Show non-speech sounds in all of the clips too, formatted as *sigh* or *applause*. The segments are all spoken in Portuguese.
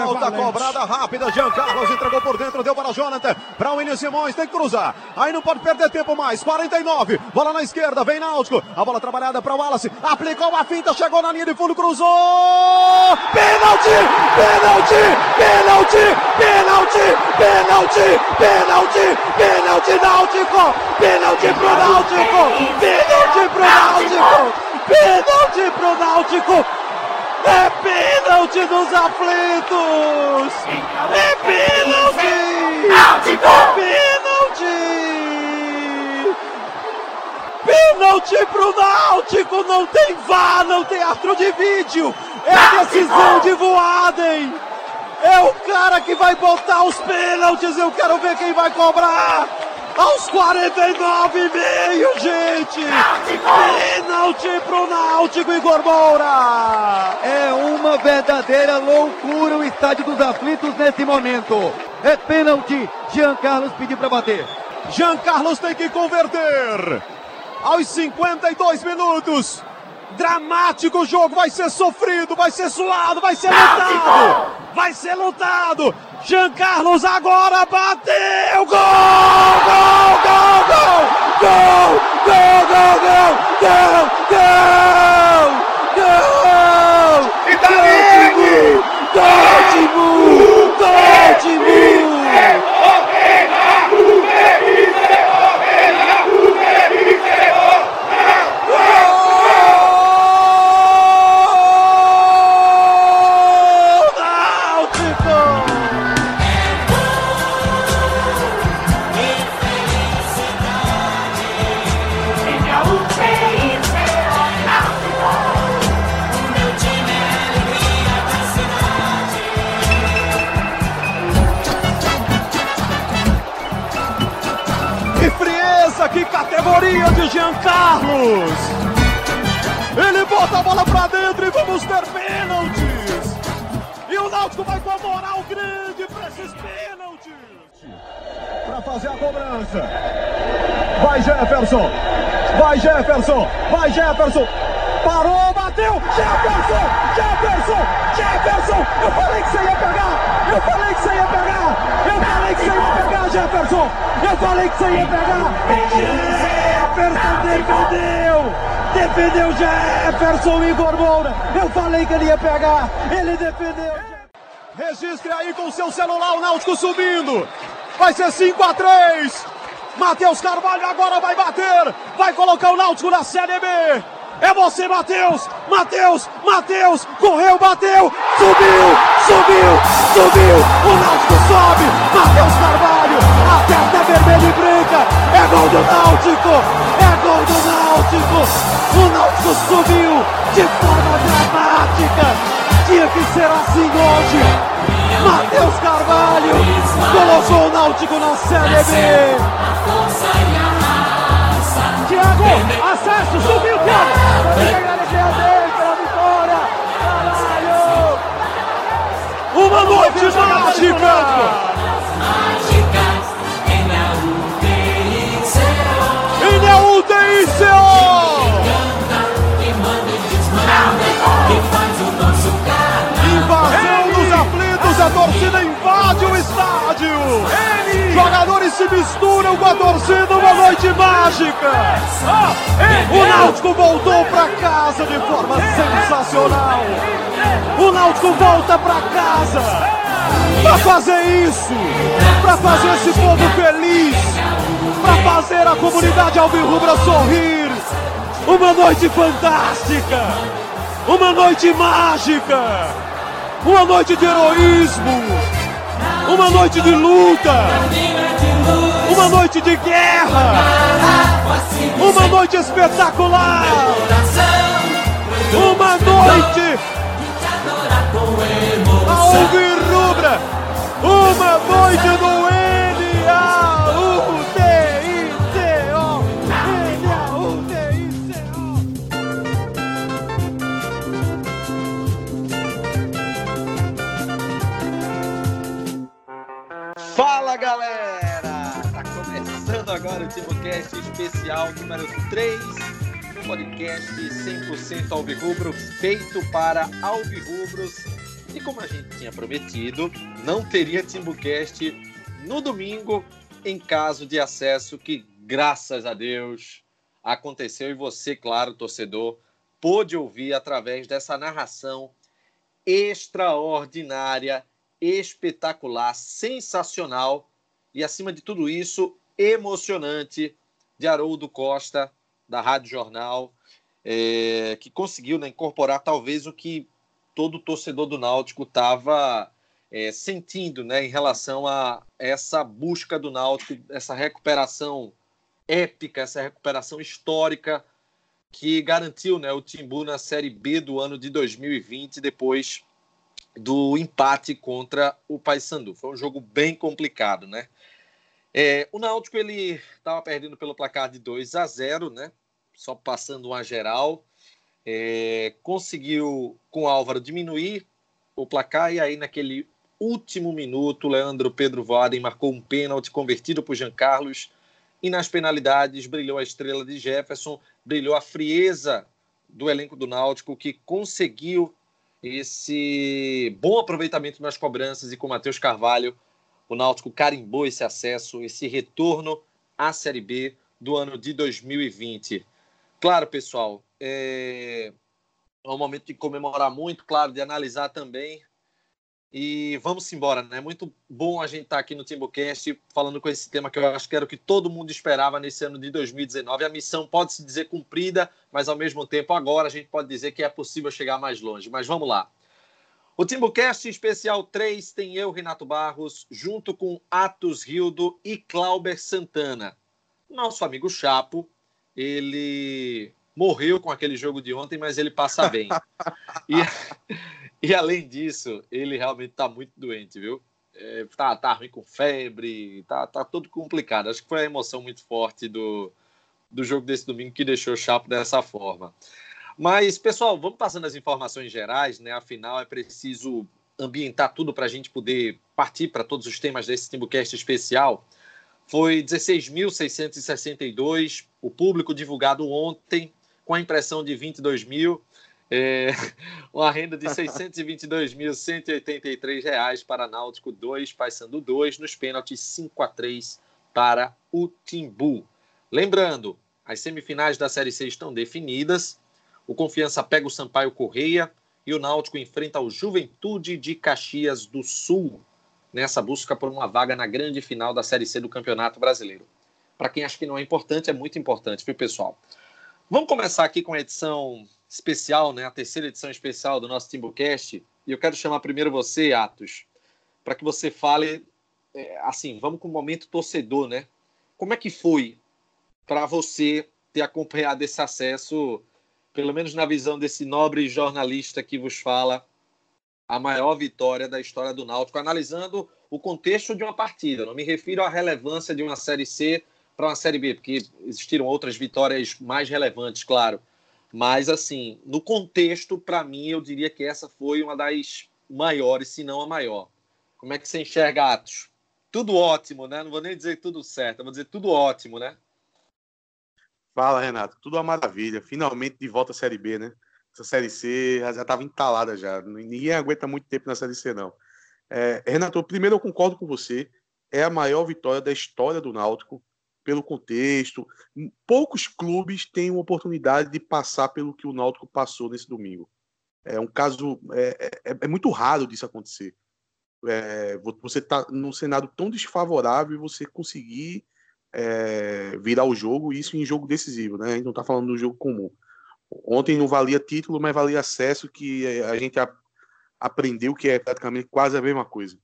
Falta cobrada rápida. Jean Carlos entregou por dentro, deu para Jonathan. Para o William Simões, tem que cruzar. Aí não pode perder tempo mais. 49. Bola na esquerda, vem Náutico. A bola trabalhada para o Wallace. Aplicou uma finta, chegou na linha de fundo, cruzou. Pênalti! Pênalti! Pênalti! Pênalti! Pênalti! Pênalti! Pênalti Náutico! Pênalti pro Náutico! Pênalti pro Náutico! Pênalti pro Náutico! É pênalti dos aflitos! É pênalti! Pênalti! Pênalti pro Náutico! Não tem vá, não tem astro de vídeo! É a decisão de Voaden! É o cara que vai botar os pênaltis! Eu quero ver quem vai cobrar! Aos 49 e meio, gente! Pênalti pro Náutico, Igor Moura! É uma verdadeira loucura o estádio dos aflitos nesse momento. É pênalti, Jean Carlos pediu para bater. Jean Carlos tem que converter. Aos 52 minutos. Dramático o jogo, vai ser sofrido, vai ser suado, vai ser lutado! Vai ser lutado! Jean Carlos agora bateu! Gol! Gol! Gol! Gol! Gol! Gol! Gol! Gol! Gol! Gol! Gol! Italiano! Gol, Timu! Gol, Timu! Jean Carlos! Ele bota a bola pra dentro e vamos ter pênaltis! E o Náutico vai com a moral grande pra esses pênaltis! Pra fazer a cobrança. Vai Jefferson! Vai Jefferson! Vai Jefferson! Parou, bateu! Jefferson! Jefferson! Jefferson! Eu falei que você ia pegar! Eu falei que você ia pegar! Eu falei que você ia pegar, Jefferson! Eu falei que você ia pegar! Jefferson defendeu! Defendeu Jefferson Igor Moura! Eu falei que ele ia pegar! Ele defendeu! Registre aí com seu celular o Náutico subindo! Vai ser 5 a 3 Matheus Carvalho agora vai bater! Vai colocar o Náutico na Série B! É você, Matheus! Matheus! Matheus! Correu, bateu! Subiu! Subiu! Subiu! O Náutico sobe! Matheus Carvalho! A testa é vermelha e branca! É gol do Náutico! É gol do Náutico! O Náutico subiu de forma dramática! Tinha que ser assim hoje! Matheus Carvalho colocou o Náutico na Série B! Thiago, acesso, subiu, Thiago! Tem que agradecer a Deus pela vitória! Caralho! Uma noite mágica! Ele é o Invasão invade o estádio! Jogadores se misturam com a torcida, uma noite mágica! O Náutico voltou para casa de forma sensacional! O Náutico volta para casa! Para fazer isso! Para fazer esse povo feliz! Para fazer a comunidade alvirrubra sorrir! Uma noite fantástica! Uma noite mágica! Uma noite de heroísmo! Uma noite de luta! Uma noite de guerra! Uma noite espetacular! Uma noite alvirrubra! Uma noite do N-A-U-T-I-C-O! TimoCast especial número 3, um podcast 100% alvirrubro, feito para alvirrubros. E como a gente tinha prometido, não teria Timbucast no domingo em caso de acesso que, graças a Deus, aconteceu. E você, claro, torcedor, pôde ouvir através dessa narração extraordinária, espetacular, sensacional. E, acima de tudo isso, emocionante de Haroldo Costa, da Rádio Jornal, é, que conseguiu né, incorporar talvez o que todo torcedor do Náutico estava é, sentindo né, em relação a essa busca do Náutico, essa recuperação épica, essa recuperação histórica que garantiu né, o Timbu na Série B do ano de 2020, depois do empate contra o Paysandu. Foi um jogo bem complicado, né? É, o Náutico ele estava perdendo pelo placar de 2 a 0, né? Só passando uma geral. É, conseguiu com o Álvaro diminuir o placar e aí naquele último minuto, Leandro Pedro Voaden marcou um pênalti convertido por Jean Carlos e nas penalidades brilhou a estrela de Jefferson, brilhou a frieza do elenco do Náutico que conseguiu esse bom aproveitamento nas cobranças e com Matheus Carvalho o Náutico carimbou esse acesso, esse retorno à Série B do ano de 2020. Claro, pessoal, é, é um momento de comemorar muito, claro, de analisar também. E vamos embora, né? Muito bom a gente estar tá aqui no Timbucast falando com esse tema que eu acho que era o que todo mundo esperava nesse ano de 2019. A missão pode se dizer cumprida, mas ao mesmo tempo agora a gente pode dizer que é possível chegar mais longe. Mas vamos lá. O Timbucast Especial 3 tem eu, Renato Barros, junto com Atos Rildo e Clauber Santana. Nosso amigo Chapo, ele morreu com aquele jogo de ontem, mas ele passa bem. *laughs* e, e além disso, ele realmente está muito doente, viu? É, tá, tá ruim com febre, tá, tá tudo complicado. Acho que foi a emoção muito forte do, do jogo desse domingo que deixou o Chapo dessa forma. Mas, pessoal, vamos passando as informações gerais, né? Afinal, é preciso ambientar tudo para a gente poder partir para todos os temas desse Timbucast especial. Foi 16.662, o público divulgado ontem, com a impressão de 22 mil, é, *laughs* uma renda de R$ 622.183 para Náutico 2, Paysandu 2, nos pênaltis 5 a 3 para o Timbu. Lembrando, as semifinais da Série C estão definidas o Confiança pega o Sampaio Correia e o Náutico enfrenta o Juventude de Caxias do Sul nessa busca por uma vaga na grande final da Série C do Campeonato Brasileiro. Para quem acha que não é importante, é muito importante, viu, pessoal? Vamos começar aqui com a edição especial, né, a terceira edição especial do nosso Timbucast. E eu quero chamar primeiro você, Atos, para que você fale, é, assim, vamos com o momento torcedor, né? Como é que foi para você ter acompanhado esse acesso pelo menos na visão desse nobre jornalista que vos fala, a maior vitória da história do Náutico, analisando o contexto de uma partida. Não me refiro à relevância de uma Série C para uma Série B, porque existiram outras vitórias mais relevantes, claro. Mas, assim, no contexto, para mim, eu diria que essa foi uma das maiores, se não a maior. Como é que você enxerga, Atos? Tudo ótimo, né? Não vou nem dizer tudo certo, vou dizer tudo ótimo, né? Fala, Renato. Tudo uma maravilha. Finalmente de volta à Série B, né? Essa Série C já estava entalada já. Ninguém aguenta muito tempo na Série C, não. É, Renato, primeiro eu concordo com você. É a maior vitória da história do Náutico, pelo contexto. Poucos clubes têm uma oportunidade de passar pelo que o Náutico passou nesse domingo. É um caso. É, é, é muito raro disso acontecer. É, você está num cenário tão desfavorável e você conseguir é, virar o jogo, isso em jogo decisivo, né? A gente não está falando do jogo comum. Ontem não valia título, mas valia acesso, que a gente a, aprendeu que é praticamente quase a mesma coisa.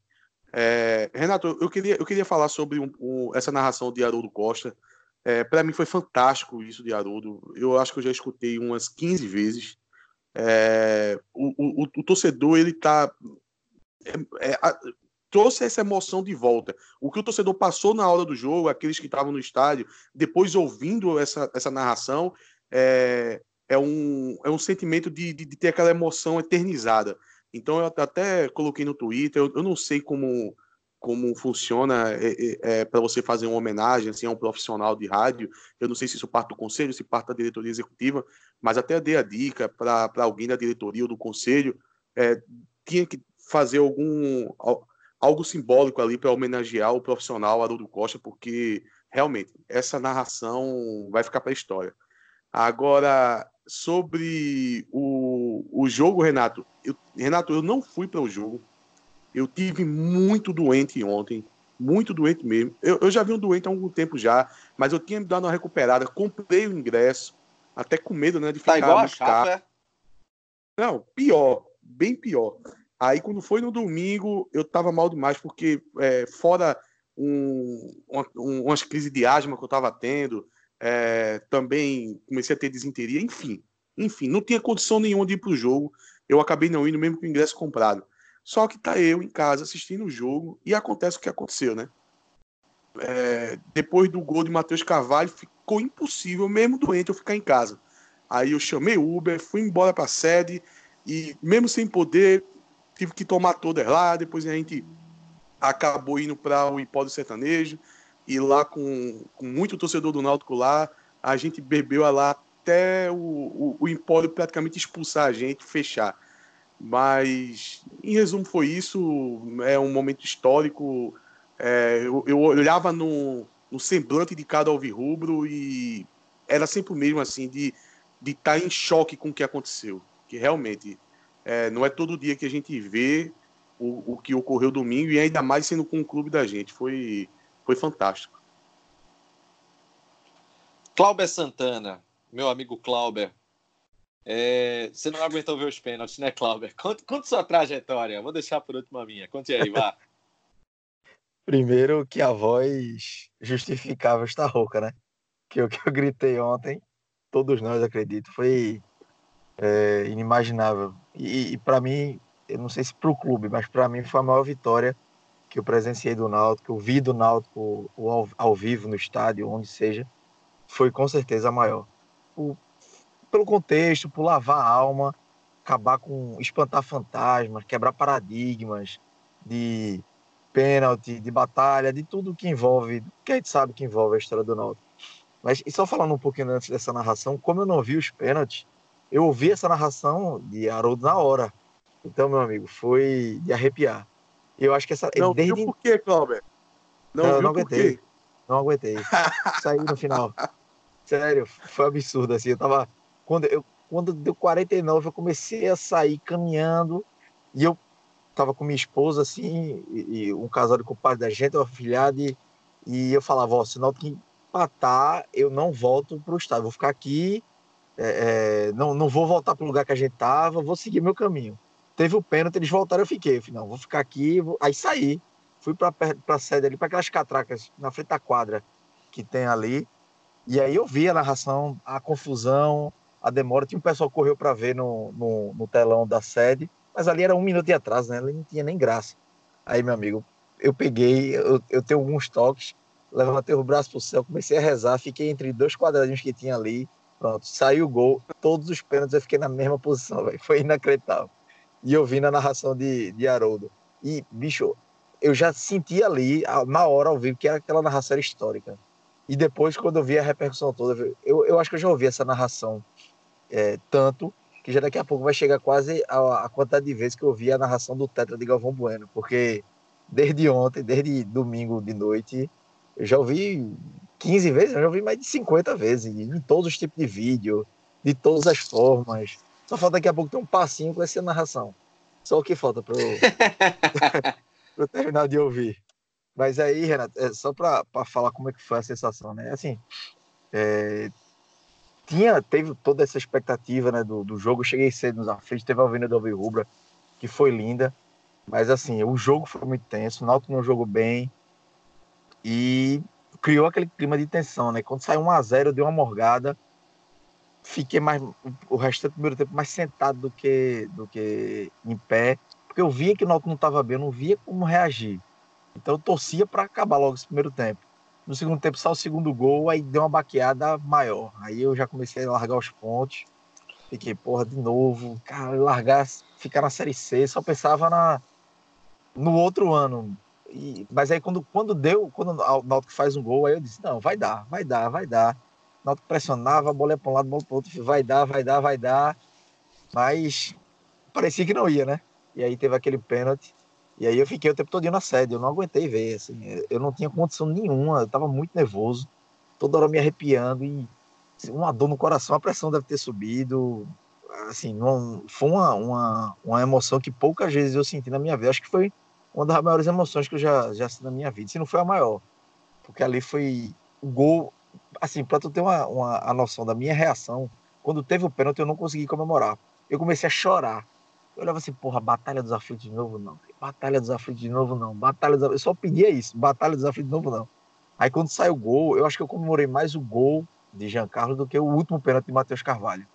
É, Renato, eu queria, eu queria falar sobre um, um, essa narração de Haroldo Costa. É, Para mim foi fantástico isso de Haroldo. Eu acho que eu já escutei umas 15 vezes. É, o, o, o, torcedor, ele tá. Trouxe essa emoção de volta. O que o torcedor passou na hora do jogo, aqueles que estavam no estádio, depois ouvindo essa, essa narração, é, é, um, é um sentimento de, de, de ter aquela emoção eternizada. Então, eu até coloquei no Twitter, eu, eu não sei como, como funciona é, é, é para você fazer uma homenagem assim, a um profissional de rádio. Eu não sei se isso parte do conselho, se parte da diretoria executiva, mas até dei a dica para alguém da diretoria ou do conselho. É, tinha que fazer algum algo simbólico ali para homenagear o profissional Haroldo Costa, porque realmente essa narração vai ficar para a história. Agora, sobre o, o jogo, Renato, eu, Renato, eu não fui para o jogo. Eu tive muito doente ontem, muito doente mesmo. Eu, eu já vi um doente há algum tempo já, mas eu tinha me dado uma recuperada, comprei o ingresso, até com medo, né, de tá ficar tá igual a chapa, é? Não, pior, bem pior. Aí quando foi no domingo, eu tava mal demais, porque é, fora um, um, umas crises de asma que eu tava tendo, é, também comecei a ter desinteria, enfim. Enfim, não tinha condição nenhuma de ir pro jogo. Eu acabei não indo, mesmo com o ingresso comprado. Só que tá eu em casa assistindo o jogo e acontece o que aconteceu, né? É, depois do gol de Matheus Carvalho, ficou impossível, mesmo doente, eu ficar em casa. Aí eu chamei o Uber, fui embora para a sede e, mesmo sem poder, tive que tomar todas lá. Depois a gente acabou indo para o Empório Sertanejo e lá com, com muito torcedor do Náutico lá, a gente bebeu lá até o, o, o Empório praticamente expulsar a gente, fechar. Mas, em resumo, foi isso. É um momento histórico. É, eu, eu, olhava no, no semblante de cada alvirrubro e era sempre o mesmo, assim, de de estar tá em choque com o que aconteceu. Que realmente é, não é todo dia que a gente vê o, o que ocorreu domingo e ainda mais sendo com o clube da gente. Foi, foi fantástico. Cláudio Santana, meu amigo Cláudio, é, você não aguentou ver os pênaltis, né, Cláudio? Conta, conta sua trajetória. Vou deixar por último a minha. Conte aí, vá. *laughs* Primeiro que a voz justificava esta rouca, né? Que o que eu gritei ontem todos nós, acredito, foi é, inimaginável. E, e para mim, eu não sei se para o clube, mas para mim foi a maior vitória que eu presenciei do Náutico, eu vi do Náutico ao, ao vivo no estádio, onde seja, foi com certeza a maior. O, pelo contexto, por lavar a alma, acabar com espantar fantasmas, quebrar paradigmas de pênalti, de batalha, de tudo que envolve, que a gente sabe que envolve a história do Náutico. Mas e só falando um pouquinho antes dessa narração, como eu não vi os pênaltis, eu ouvi essa narração de Haroldo na hora. Então, meu amigo, foi de arrepiar. Eu acho que essa. Não desde... viu por quê, Cláudio? Não, não, não aguentei. Não *laughs* aguentei. Saí no final. Sério, foi absurdo assim. Eu tava. Quando, eu, quando deu 49, eu comecei a sair caminhando e eu tava com minha esposa assim, e, e um casal com o pai da gente, uma filhada, e, e eu falava, ó, sinal que empatar, eu não volto para o estádio. Vou ficar aqui, é, é, não, não vou voltar para o lugar que a gente estava, vou seguir meu caminho. Teve o pênalti, eles voltaram, eu fiquei. Eu falei, não, vou ficar aqui. Vou... Aí saí, fui para a sede ali, para aquelas catracas na frente da quadra que tem ali. E aí eu vi a narração, a confusão, a demora. Tinha um pessoal que correu para ver no, no, no, telão da sede, mas ali era um minuto de atraso, né? Ali não tinha nem graça. Aí, meu amigo, eu peguei, eu, eu tenho alguns toques, levantei o braço pro céu, comecei a rezar, fiquei entre dois quadradinhos que tinha ali, pronto, saiu o gol, todos os pênaltis eu fiquei na mesma posição, véio. foi inacreditável. E eu vi na narração de, de Haroldo. E, bicho, eu já senti ali, na hora ao vivo, que era aquela narração histórica. E depois, quando eu vi a repercussão toda, eu, eu acho que eu já ouvi essa narração é, tanto que já daqui a pouco vai chegar quase a, a quantidade de vezes que eu ouvi a narração do Tetra de Galvão Bueno, porque desde ontem, desde domingo de noite, eu já ouvi 15 vezes, eu já ouvi mais de 50 vezes, em todos os tipos de vídeo, de todas as formas. Só falta daqui a pouco ter um passinho com essa narração. Só o que falta para *laughs* eu terminar de ouvir. Mas aí, Renato, é só para falar como é que foi a sensação, né? Assim, é, tinha, teve toda essa expectativa né, do, do jogo. Eu cheguei cedo nos aflitos, teve a Avenida do Rubra, que foi linda. Mas assim, o jogo foi muito tenso, o Náutico não jogou bem e criou aquele clima de tensão, né? Quando saiu 1 a 0 eu dei uma morgada, fiquei mais o restante do primeiro tempo mais sentado do que do que em pé, porque eu via que o Náutico não estava bem, eu não via como reagir. Então eu torcia para acabar logo esse primeiro tempo. No segundo tempo só o segundo gol, aí deu uma baqueada maior. Aí eu já comecei a largar os pontos. Fiquei, porra, de novo, cara, largar, ficar na Série C, só pensava na no outro ano, e, mas aí quando, quando deu, quando o Náutico faz um gol, aí eu disse, não, vai dar, vai dar, vai dar. O Náutico pressionava, a bola ia para um lado, a bola para outro, vai dar, vai dar, vai dar. Mas parecia que não ia, né? E aí teve aquele pênalti. E aí eu fiquei o tempo todo na sede, eu não aguentei ver, assim, eu não tinha condição nenhuma, eu tava muito nervoso, toda hora me arrepiando e assim, uma dor no coração, a pressão deve ter subido, assim, não, foi uma, uma, uma emoção que poucas vezes eu senti na minha vida, acho que foi uma das maiores emoções que eu já, já na minha vida, se não foi a maior, porque ali foi o gol, assim, para tu ter uma, uma a noção da minha reação, quando teve o pênalti eu não consegui comemorar, eu comecei a chorar, eu olhava assim, porra, Batalha dos Aflitos de novo não. Batalha dos Aflitos de novo não. Batalha dos Aflitos... Eu só pedia isso, Batalha dos Aflitos de novo não. Aí quando saiu o gol, eu acho que eu comemorei mais o gol de Jean Carlos do que o último pênalti de Matheus Carvalho.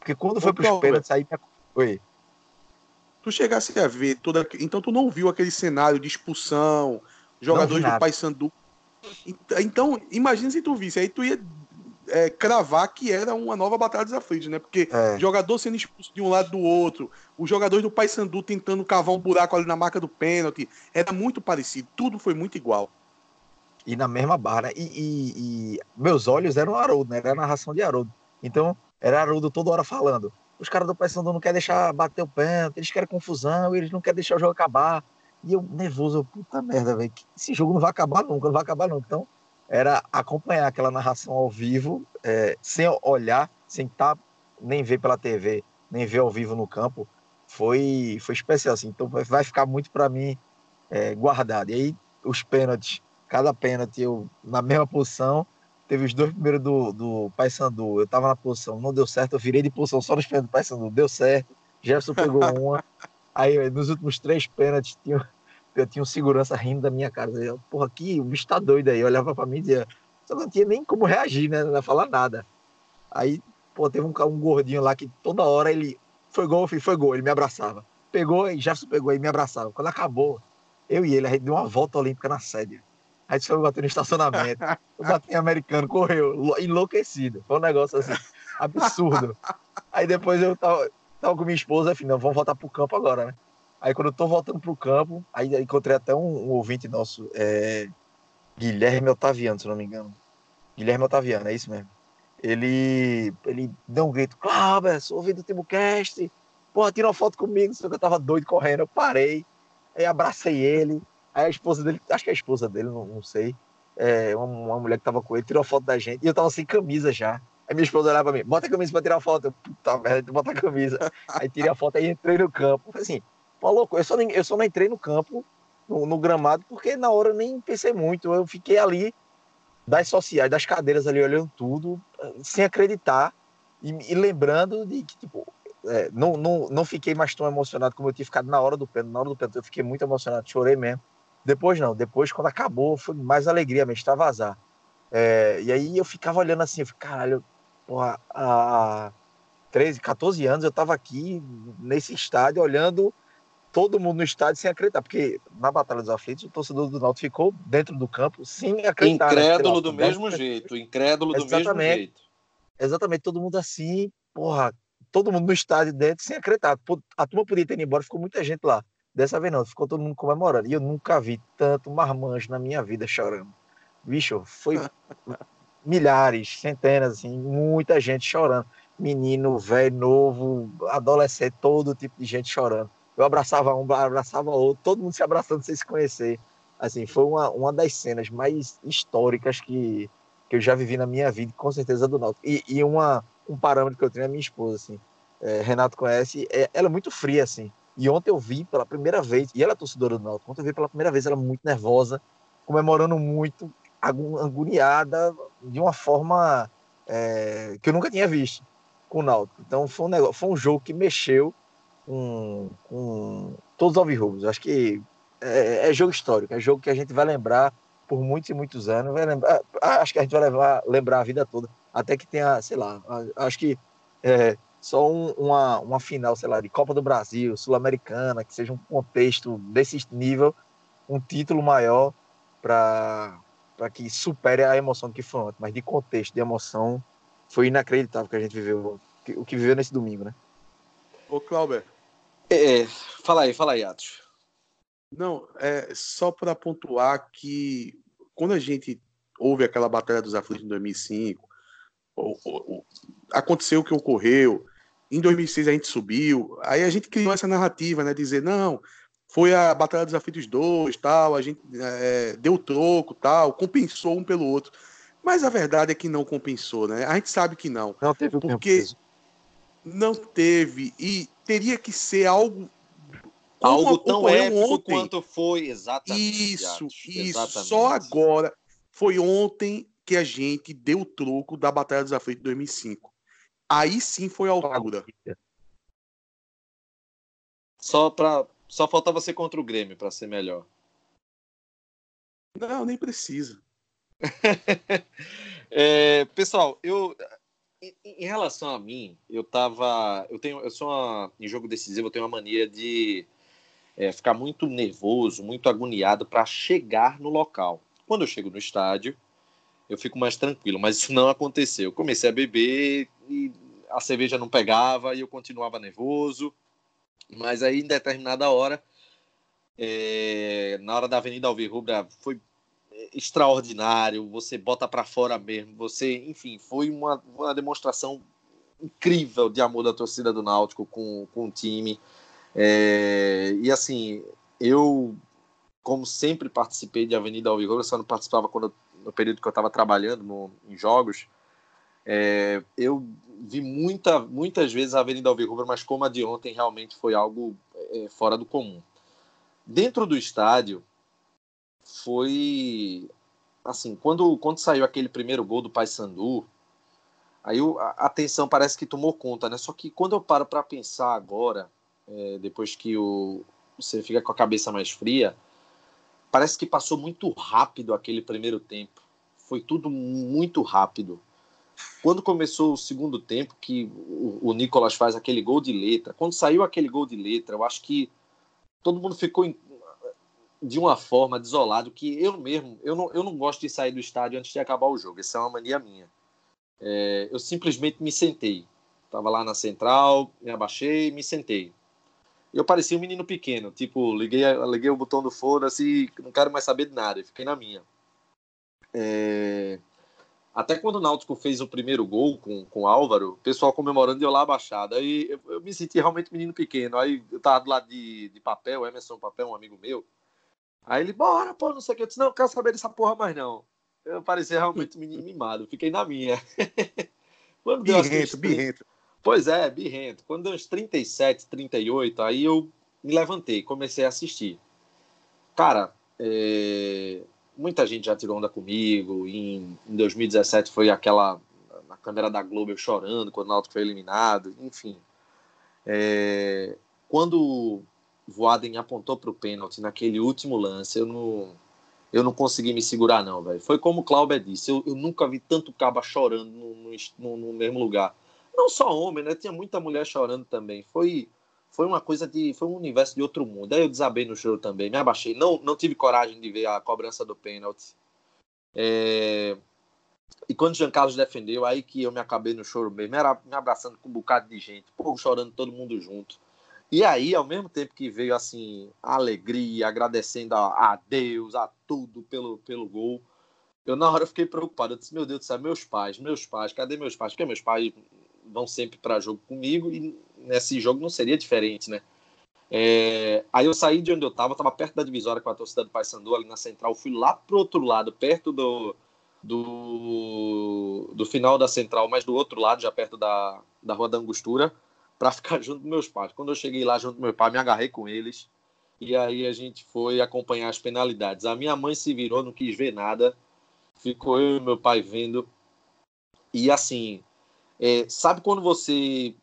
Porque quando foi para os pênaltis, aí... Oi. Tu chegasse a ver toda. Então tu não viu aquele cenário de expulsão, jogadores do Paysandu. Então, imagina se tu visse, aí tu ia é, cravar que era uma nova Batalha dos Aflitos, né? Porque é. jogador sendo expulso de um lado do outro, os jogadores do Paysandu tentando cavar um buraco ali na marca do pênalti, era muito parecido, tudo foi muito igual. E na mesma barra, né? e, e, e, meus olhos eram Haroldo, né? Era a narração de Haroldo. Então, era Haroldo toda hora falando. Os caras do Paysandu não querem deixar bater o pênalti, eles querem confusão, eles não querem deixar o jogo acabar. E eu nervoso, puta merda, velho. Esse jogo não vai acabar nunca, não vai acabar nunca. Então, era acompanhar aquela narração ao vivo, é, sem olhar, sem estar tá, nem ver pela TV, nem ver ao vivo no campo, foi, foi especial. Assim. Então vai ficar muito para mim é, guardado. E aí os pênaltis, cada pênalti eu na mesma posição. Teve os dois primeiros do, do Paysandu. Eu tava na posição, não deu certo. Eu virei de posição só nos pênaltis do Paysandu. Deu certo. Jefferson pegou *laughs* uma. Aí nos últimos três pênaltis tinha, eu tinha um segurança rindo da minha cara. Eu, Porra, aqui o bicho tá doido aí. Eu olhava pra mim e dizia, só não tinha nem como reagir, né? Não ia falar nada. Aí, pô, teve um, um gordinho lá que toda hora ele foi gol, filho, foi gol, ele me abraçava. Pegou e Jefferson pegou e me abraçava. Quando acabou, eu e ele, a gente deu uma volta olímpica na sede. A gente foi bater no estacionamento. O bater americano correu, enlouquecido. Foi um negócio assim, absurdo. Aí depois eu tava, tava com minha esposa, enfim, não, vamos voltar pro campo agora, né? Aí quando eu tô voltando pro campo, aí encontrei até um, um ouvinte nosso, é, Guilherme Otaviano, se não me engano. Guilherme Otaviano, é isso mesmo. Ele, ele deu um grito, Cláudio, sou ouvindo do Timocast, porra, tira uma foto comigo, só que eu tava doido correndo, eu parei, aí abracei ele, aí a esposa dele, acho que é a esposa dele, não, não sei, é, uma, uma, mulher que tava com ele, tirou foto da gente, e eu tava sem camisa já. Aí minha esposa olhava pra mim, bota a camisa pra tirar foto. Eu, puta merda, bota a camisa. *laughs* Aí tirei a foto, aí entrei no campo. Assim, uma loucura. Eu só, nem, eu só não entrei no campo, no, no, gramado, porque na hora eu nem pensei muito. Eu fiquei ali, das sociais, das cadeiras ali, olhando tudo, sem acreditar e, e lembrando de que, tipo, é, não, não, não fiquei mais tão emocionado como eu tinha ficado na hora do pênalti. Na hora do pênalti eu fiquei muito emocionado, chorei mesmo. Depois não, depois quando acabou foi mais alegria mesmo, estava azar. É, e aí eu ficava olhando assim, eu falei, caralho, porra, há 13, 14 anos eu estava aqui nesse estádio olhando todo mundo no estádio sem acreditar, porque na Batalha dos Aflitos o torcedor do Náutico ficou dentro do campo sem acreditar. Né? Incrédulo né? do mesmo jeito, incrédulo do mesmo jeito. Exatamente, todo mundo assim, porra, todo mundo no estádio dentro sem acreditar. A turma podia ter ido embora, ficou muita gente lá. Dessa vez não, ficou todo mundo comemorando. E eu nunca vi tanto marmanjo na minha vida chorando. Bicho, foi *laughs* milhares, centenas, assim, muita gente chorando. Menino, velho, novo, adolescente, todo tipo de gente chorando eu abraçava um, abraçava outro, todo mundo se abraçando sem se conhecer. Assim, foi uma, uma das cenas mais históricas que, que eu já vivi na minha vida, com certeza do Náutico. E, e uma, um parâmetro que eu tenho é minha esposa, assim. É, Renato conhece, é, ela é muito fria, assim. E ontem eu vi pela primeira vez, e ela é torcedora do Náutico, ontem eu vi pela primeira vez ela muito nervosa, comemorando muito, agoniada, de uma forma é, que eu nunca tinha visto com o Náutico. Então foi um, negócio, foi um jogo que mexeu com, com todos os alvirrubos. Acho que é, é, jogo histórico, é jogo que a gente vai lembrar por muitos e muitos anos. Vai lembrar, acho que a gente vai levar, lembrar a vida toda, até que tenha, sei lá, acho que é, só um, uma, uma final, sei lá, de Copa do Brasil, Sul-Americana, que seja um contexto desse nível, um título maior para que supere a emoção que foi ontem. Mas de contexto, de emoção, foi inacreditável que a gente viveu, o que viveu nesse domingo, né? Ô, Clauber, é, fala aí, fala aí, Atos. Não, é só para pontuar que quando a gente houve aquela batalha dos aflitos em 2005, ou, ou, aconteceu o que ocorreu, em 2006 a gente subiu, aí a gente criou essa narrativa, né? Dizer, não, foi a Batalha dos Aflitos 2, tal, a gente é, deu troco, tal, compensou um pelo outro. Mas a verdade é que não compensou, né? A gente sabe que não. Não teve o porque não teve e teria que ser algo algo tão épico ontem. quanto foi exatamente. Isso, isso. Exatamente. Só agora foi ontem que a gente deu o troco da Batalha dos Aflitos 2005. Aí sim foi a altura. Só para só faltava ser contra o Grêmio para ser melhor. Não, nem precisa. *laughs* é, pessoal, eu em, em, relação a mim, eu tava, eu tenho, eu sou uma, em jogo decisivo, eu tenho uma mania de é, ficar muito nervoso, muito agoniado para chegar no local. Quando eu chego no estádio, eu fico mais tranquilo, mas isso não aconteceu. Eu comecei a beber e a cerveja não pegava e eu continuava nervoso. Mas aí, em determinada hora, é, na hora da Avenida Alvirrubra, foi extraordinário. Você bota para fora mesmo. Você, enfim, foi uma, uma demonstração incrível de amor da torcida do Náutico com, com o time. É, e assim, eu, como sempre participei de Avenida Alvirrubra, só não participava quando no período que eu estava trabalhando no, em jogos, é, eu vi muita, muitas vezes a Avenida Alvirrubra, mas como a de ontem realmente foi algo é, fora do comum. Dentro do estádio, foi assim, quando, quando saiu aquele primeiro gol do Paysandu, aí a atenção parece que tomou conta, né? Só que quando eu paro para pensar agora, é, depois que o, você fica com a cabeça mais fria, parece que passou muito rápido aquele primeiro tempo. Foi tudo muito rápido. Quando começou o segundo tempo, que o, o Nicolas faz aquele gol de letra, quando saiu aquele gol de letra, eu acho que todo mundo ficou em, de uma forma desolado que eu mesmo, eu não, eu não gosto de sair do estádio antes de acabar o jogo. Essa é uma mania minha. É, eu simplesmente me sentei. Tava lá na central, me abaixei, me sentei eu parecia um menino pequeno, tipo, liguei, liguei o botão do foda-se não quero mais saber de nada, fiquei na minha. É... Até quando o Náutico fez o primeiro gol com, com o Álvaro, o pessoal comemorando eu lá abaixado. Aí eu, eu, me senti realmente menino pequeno. Aí eu tava do lado de, de papel, Emerson Papel, um amigo meu. Aí ele, bora, pô, não sei o que. Eu disse, não, quero saber dessa porra mais não. Eu parecia realmente menino mimado, fiquei na minha. *laughs* quando birrento, birrento. Pois é, birrento. Quando deu uns 37, 38, aí eu me levantei, comecei a assistir. Cara, é... muita gente já tirou onda comigo. Em, em 2017 foi aquela na câmera da Globo eu chorando quando o Náutico foi eliminado, enfim. É... Quando o Voaden apontou para o pênalti naquele último lance, eu não, eu não consegui me segurar, não, velho. Foi como o Cláudio disse, eu, eu, nunca vi tanto caba chorando no, no, no mesmo lugar não só homem, né? Tinha muita mulher chorando também. Foi foi uma coisa de foi um universo de outro mundo. Aí eu desabei no choro também, me abaixei. Não não tive coragem de ver a cobrança do pênalti. É... E quando o Jean Carlos defendeu, aí que eu me acabei no choro mesmo, era me abraçando com um bocado de gente, pô, chorando todo mundo junto. E aí, ao mesmo tempo que veio assim, a alegria, agradecendo a, a Deus, a tudo pelo, pelo gol, eu na hora fiquei preocupado. Eu disse, meu Deus do céu, meus pais, meus pais, cadê meus pais? Porque meus pais vão sempre para jogo comigo e nesse jogo não seria diferente, né? É, aí eu saí de onde eu estava, estava perto da divisória com a torcida do Paysandu ali na central, fui lá pro outro lado, perto do, do, do final da central, mas do outro lado, já perto da, da Rua da Angostura, para ficar *laughs* junto com meus pais. Quando eu cheguei lá junto com meu pai, me agarrei com eles e aí a gente foi acompanhar as penalidades. A minha mãe se virou, não quis ver nada, ficou eu e meu pai vendo. E assim, é, sabe quando você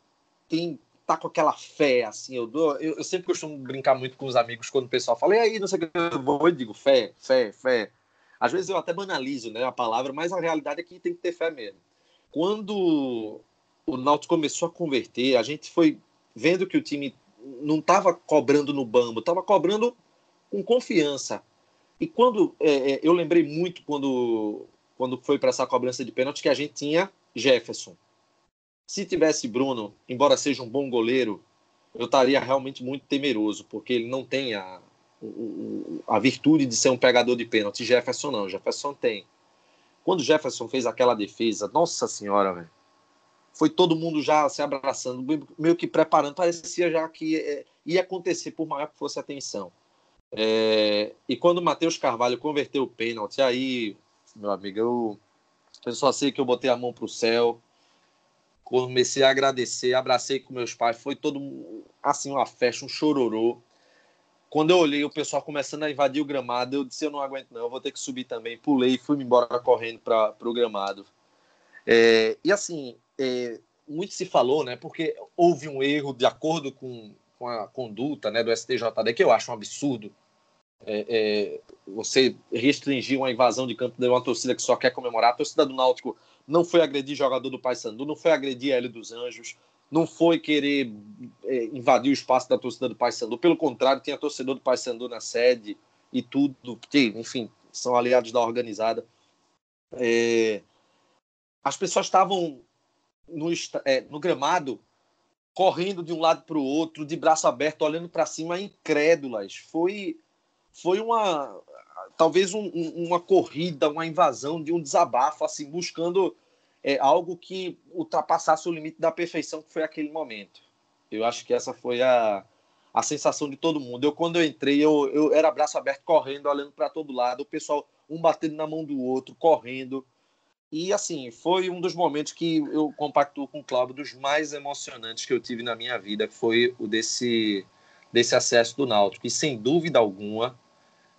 tem tá com aquela fé, assim, eu, dou, eu, eu, sempre costumo brincar muito com os amigos quando o pessoal fala, e aí, não sei o que, eu vou e digo, fé, fé, fé. Às vezes eu até banalizo né, a palavra, mas a realidade é que tem que ter fé mesmo. Quando o Náutico começou a converter, a gente foi vendo que o time não estava cobrando no bambo, estava cobrando com confiança. E quando é, é, eu lembrei muito quando, quando foi para essa cobrança de pênalti que a gente tinha Jefferson. Se tivesse Bruno, embora seja um bom goleiro, eu estaria realmente muito temeroso, porque ele não tem a, a virtude de ser um pegador de pênalti. Jefferson não, Jefferson tem. Quando Jefferson fez aquela defesa, nossa senhora, velho. foi todo mundo já se abraçando, meio que preparando, parecia já que é, ia acontecer, por maior que fosse a tensão. É, e quando o Matheus Carvalho converteu o pênalti, aí, meu amigo, eu, eu só sei que eu botei a mão para o céu, comecei a agradecer, abracei com meus pais, foi todo assim uma festa, um chororô. Quando eu olhei o pessoal começando a invadir o gramado, eu disse: Eu não aguento, não, eu vou ter que subir também. Pulei e fui embora correndo para o gramado. É, e assim, é, muito se falou, né? Porque houve um erro de acordo com, com a conduta né, do STJD, que eu acho um absurdo. É, é, você restringir uma invasão de campo de uma torcida que só quer comemorar. A torcida do Náutico não foi agredir jogador do Paysandu, não foi agredir Hélio dos Anjos, não foi querer é, invadir o espaço da torcida do Paysandu. Pelo contrário, tinha torcedor do Paysandu na sede e tudo, que, enfim, são aliados da organizada. É, as pessoas estavam no, é, no gramado correndo de um lado para o outro, de braço aberto, olhando para cima, incrédulas. Foi, foi uma talvez um, uma corrida, uma invasão de um desabafo, assim, buscando é, algo que ultrapassasse o limite da perfeição que foi aquele momento. Eu acho que essa foi a, a sensação de todo mundo. Eu, quando eu entrei, eu, eu era braço aberto, correndo, olhando para todo lado, o pessoal um batendo na mão do outro, correndo. E assim, foi um dos momentos que eu compactuo com o Cláudio, dos mais emocionantes que eu tive na minha vida, que foi o desse, desse acesso do Náutico. E sem dúvida alguma,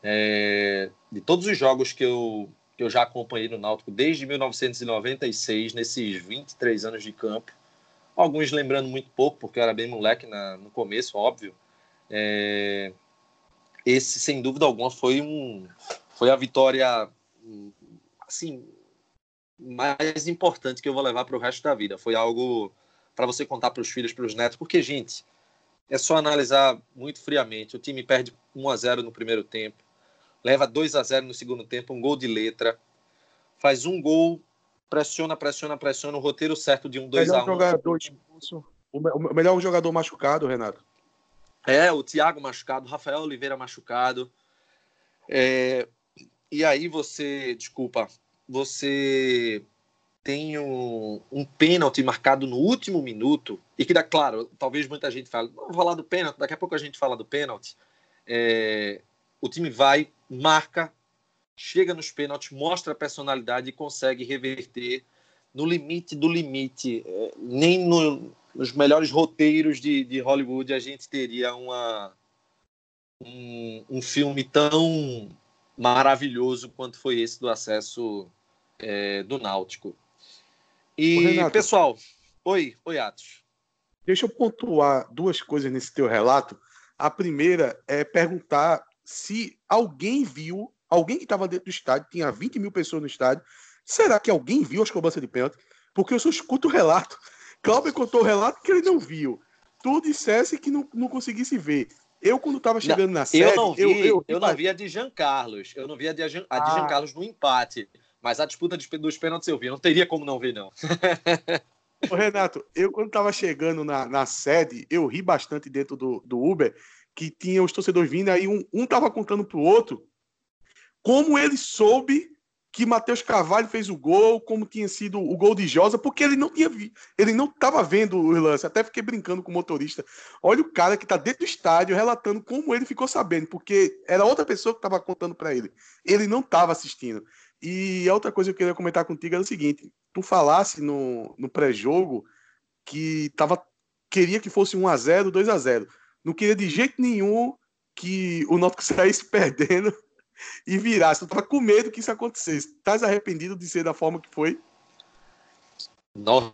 é, de todos os jogos que eu, que eu já acompanhei no Náutico desde 1996, nesses 23 anos de campo, alguns lembrando muito pouco, porque eu era bem moleque na, no começo, óbvio. É, esse, sem dúvida alguma, foi, um, foi a vitória assim, mais importante que eu vou levar para o resto da vida. Foi algo para você contar para os filhos, para os netos, porque, gente, é só analisar muito friamente. O time perde 1 a 0 no primeiro tempo, leva 2 a 0 no segundo tempo, um gol de letra, faz um gol, pressiona, pressiona, pressiona, o roteiro certo de um 2 a 1 jogador o melhor jogador machucado, Renato. É, o Thiago machucado, Rafael Oliveira machucado. É, e aí você, desculpa, você tem um, um pênalti marcado no último minuto, e que dá claro, talvez muita gente fale, não vou falar do pênalti, daqui a pouco a gente fala do pênalti. É, o time vai, marca, chega nos pênaltis, mostra a personalidade e consegue reverter no limite do limite. É, nem no, nos melhores roteiros de, de Hollywood a gente teria uma, um, um filme tão maravilhoso quanto foi esse do acesso é, do Náutico. E, Renato, pessoal, oi, oi, Atos. Deixa eu pontuar duas coisas nesse teu relato. A primeira é perguntar se alguém viu, alguém que estava dentro do estádio, tinha 20 mil pessoas no estádio, será que alguém viu as cobranças de pênalti? Porque eu só escuto o relato. *laughs* Cláudio contou o relato que ele não viu. Tu dissesse que não, não conseguisse ver. Eu, quando estava chegando não, na série... Eu não vi, eu, eu, eu não vi a de Jean Carlos. Eu não vi a de, a de ah. Jean Carlos no empate. Mas a disputa dos pênaltis eu vi. Não teria como não ver, não. Ô, Renato, eu quando estava chegando na, na sede, eu ri bastante dentro do, do Uber, que tinha os torcedores vindo, aí um, um tava contando pro outro como ele soube que Matheus Carvalho fez o gol, como tinha sido o gol de Josa, porque ele não tinha vi, ele não estava vendo o lance. Até fiquei brincando com o motorista. Olha o cara que está dentro do estádio relatando como ele ficou sabendo, porque era outra pessoa que estava contando para ele. Ele não estava assistindo. E a outra coisa que eu queria comentar contigo é o seguinte: tu falasse no, no pré-jogo que tava, queria que fosse 1 a 0 2 a 0 Não queria de jeito nenhum que o Náutico saísse *laughs* perdendo e virasse. Tu tava com medo que isso acontecesse. Estás arrependido de ser da forma que foi? Nossa,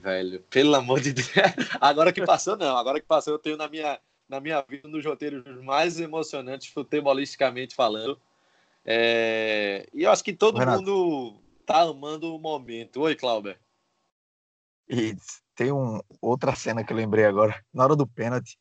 velho. Pelo amor de Deus. *laughs* Agora que passou, não. Agora que passou, eu tenho na minha, na minha vida um dos roteiros mais emocionantes, futebolisticamente falando. É... E eu acho que todo Renato. mundo tá amando o momento. Oi, Clauber. E tem um, outra cena que eu lembrei agora. Na hora do pênalti,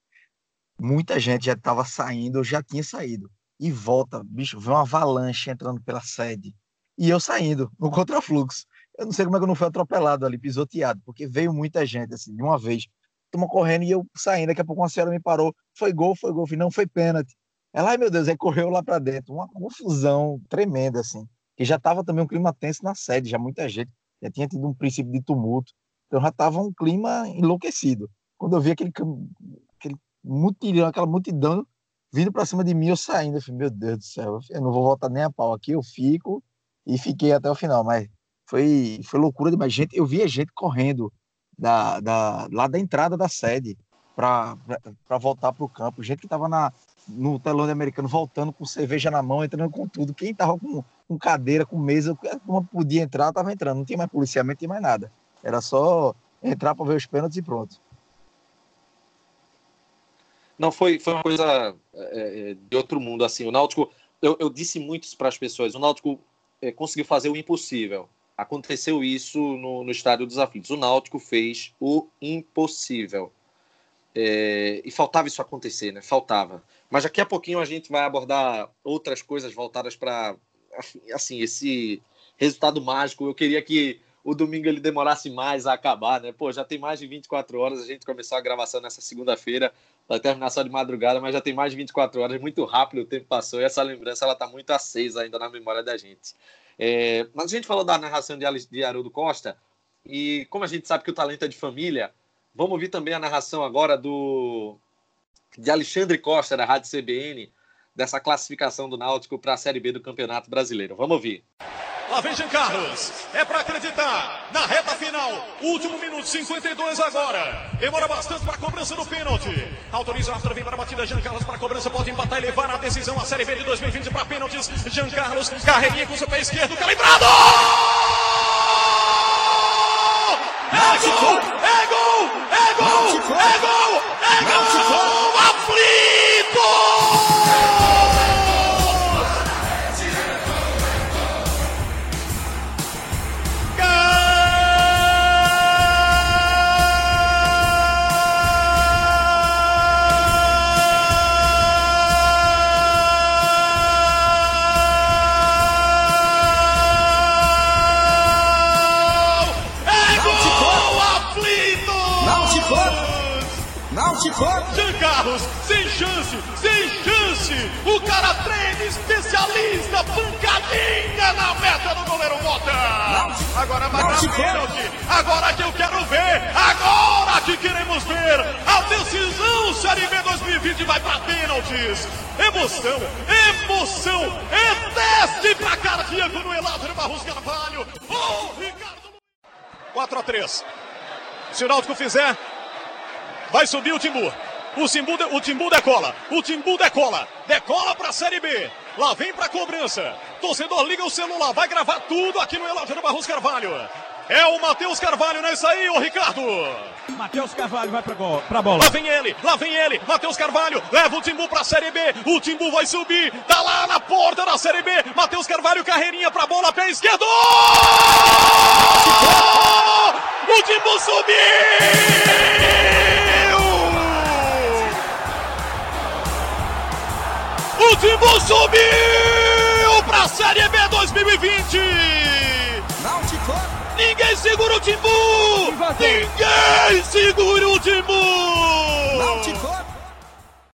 muita gente já estava saindo, já tinha saído. E volta, bicho, vê uma avalanche entrando pela sede. E eu saindo, no *laughs* contrafluxo. Eu não sei como é que eu não fui atropelado ali, pisoteado, porque veio muita gente, assim, de uma vez. Tomou correndo e eu saindo. Daqui a pouco uma senhora me parou. Foi gol, foi gol. Não foi pênalti. Ela, ai meu Deus, aí correu lá para dentro. Uma confusão tremenda, assim. Que já estava também um clima tenso na sede, já muita gente. já tinha tido um princípio de tumulto, então já estava um clima enlouquecido. Quando eu vi aquele, aquele mutirão, aquela multidão vindo para cima de mim, eu saindo, eu falei, meu Deus do céu, eu não vou voltar nem a pau aqui, eu fico e fiquei até o final, mas foi, foi loucura demais. Gente, eu via gente correndo da, da, lá da entrada da sede para voltar para o campo, gente que estava no telão americano voltando com cerveja na mão, entrando com tudo. Quem estava com, com cadeira, com mesa, como podia entrar, estava entrando. Não tinha mais policiamento, não tinha mais nada. Era só entrar para ver os pênaltis e pronto. Não, foi, foi uma coisa é, é, de outro mundo, assim. O Náutico, eu, eu disse muito para as pessoas, o Náutico é, conseguiu fazer o impossível. Aconteceu isso no, no Estádio dos Aflitos. O Náutico fez o impossível. É, e faltava isso acontecer, né? Faltava. Mas daqui a pouquinho a gente vai abordar outras coisas voltadas para assim, esse resultado mágico. Eu queria que o domingo ele demorasse mais a acabar, né? Pô, já tem mais de 24 horas, a gente começou a gravação nessa segunda-feira, vai terminar só de madrugada, mas já tem mais de 24 horas, muito rápido o tempo passou e essa lembrança ela tá muito acesa ainda na memória da gente. É, mas a gente falou da narração de, de Haroldo Costa e como a gente sabe que o talento é de família, vamos ouvir também a narração agora do de Alexandre Costa da Rádio CBN dessa classificação do Náutico para a Série B do Campeonato Brasileiro. Vamos ouvir. Lá vem Jean Carlos. É para acreditar. Na reta final. Último minuto, 52 agora. Demora bastante para a cobrança do pênalti. Autoriza o árbitro, vem para a batida. Jean Carlos para a cobrança. Pode empatar e levar a decisão. A Série B de 2020 para pênaltis. Jean Carlos, carreirinha com seu pé esquerdo. Calibrado! É gol! É gol! É gol! É gol! É gol! Aflito! Especialista, pancadinha na meta do goleiro Mota. Agora vai pra pênalti. Agora que eu quero ver. Agora que queremos ver. A decisão Série B 2020 vai pra pênaltis. Emoção, emoção. É teste pra cardíaco no Elado Barros Carvalho. Oh, Ricardo. 4 a 3. Se o Náutico fizer, Vai subir o Timbu. O Timbu, de, o Timbu decola. O Timbu decola. Decola para a Série B. Lá vem para cobrança. Torcedor liga o celular. Vai gravar tudo aqui no Elátero Barros Carvalho. É o Matheus Carvalho, não é isso aí, ô Ricardo? Matheus Carvalho vai pra, pra bola. Lá vem ele, lá vem ele. Matheus Carvalho leva o Timbu pra Série B. O Timbu vai subir. Tá lá na porta da Série B. Matheus Carvalho, carreirinha pra bola, pé esquerdo. O Timbu subiu! O Timbu subiu para a Série B 2020. Náutico. Ninguém segura o Timbu. Ninguém segura o Timbu.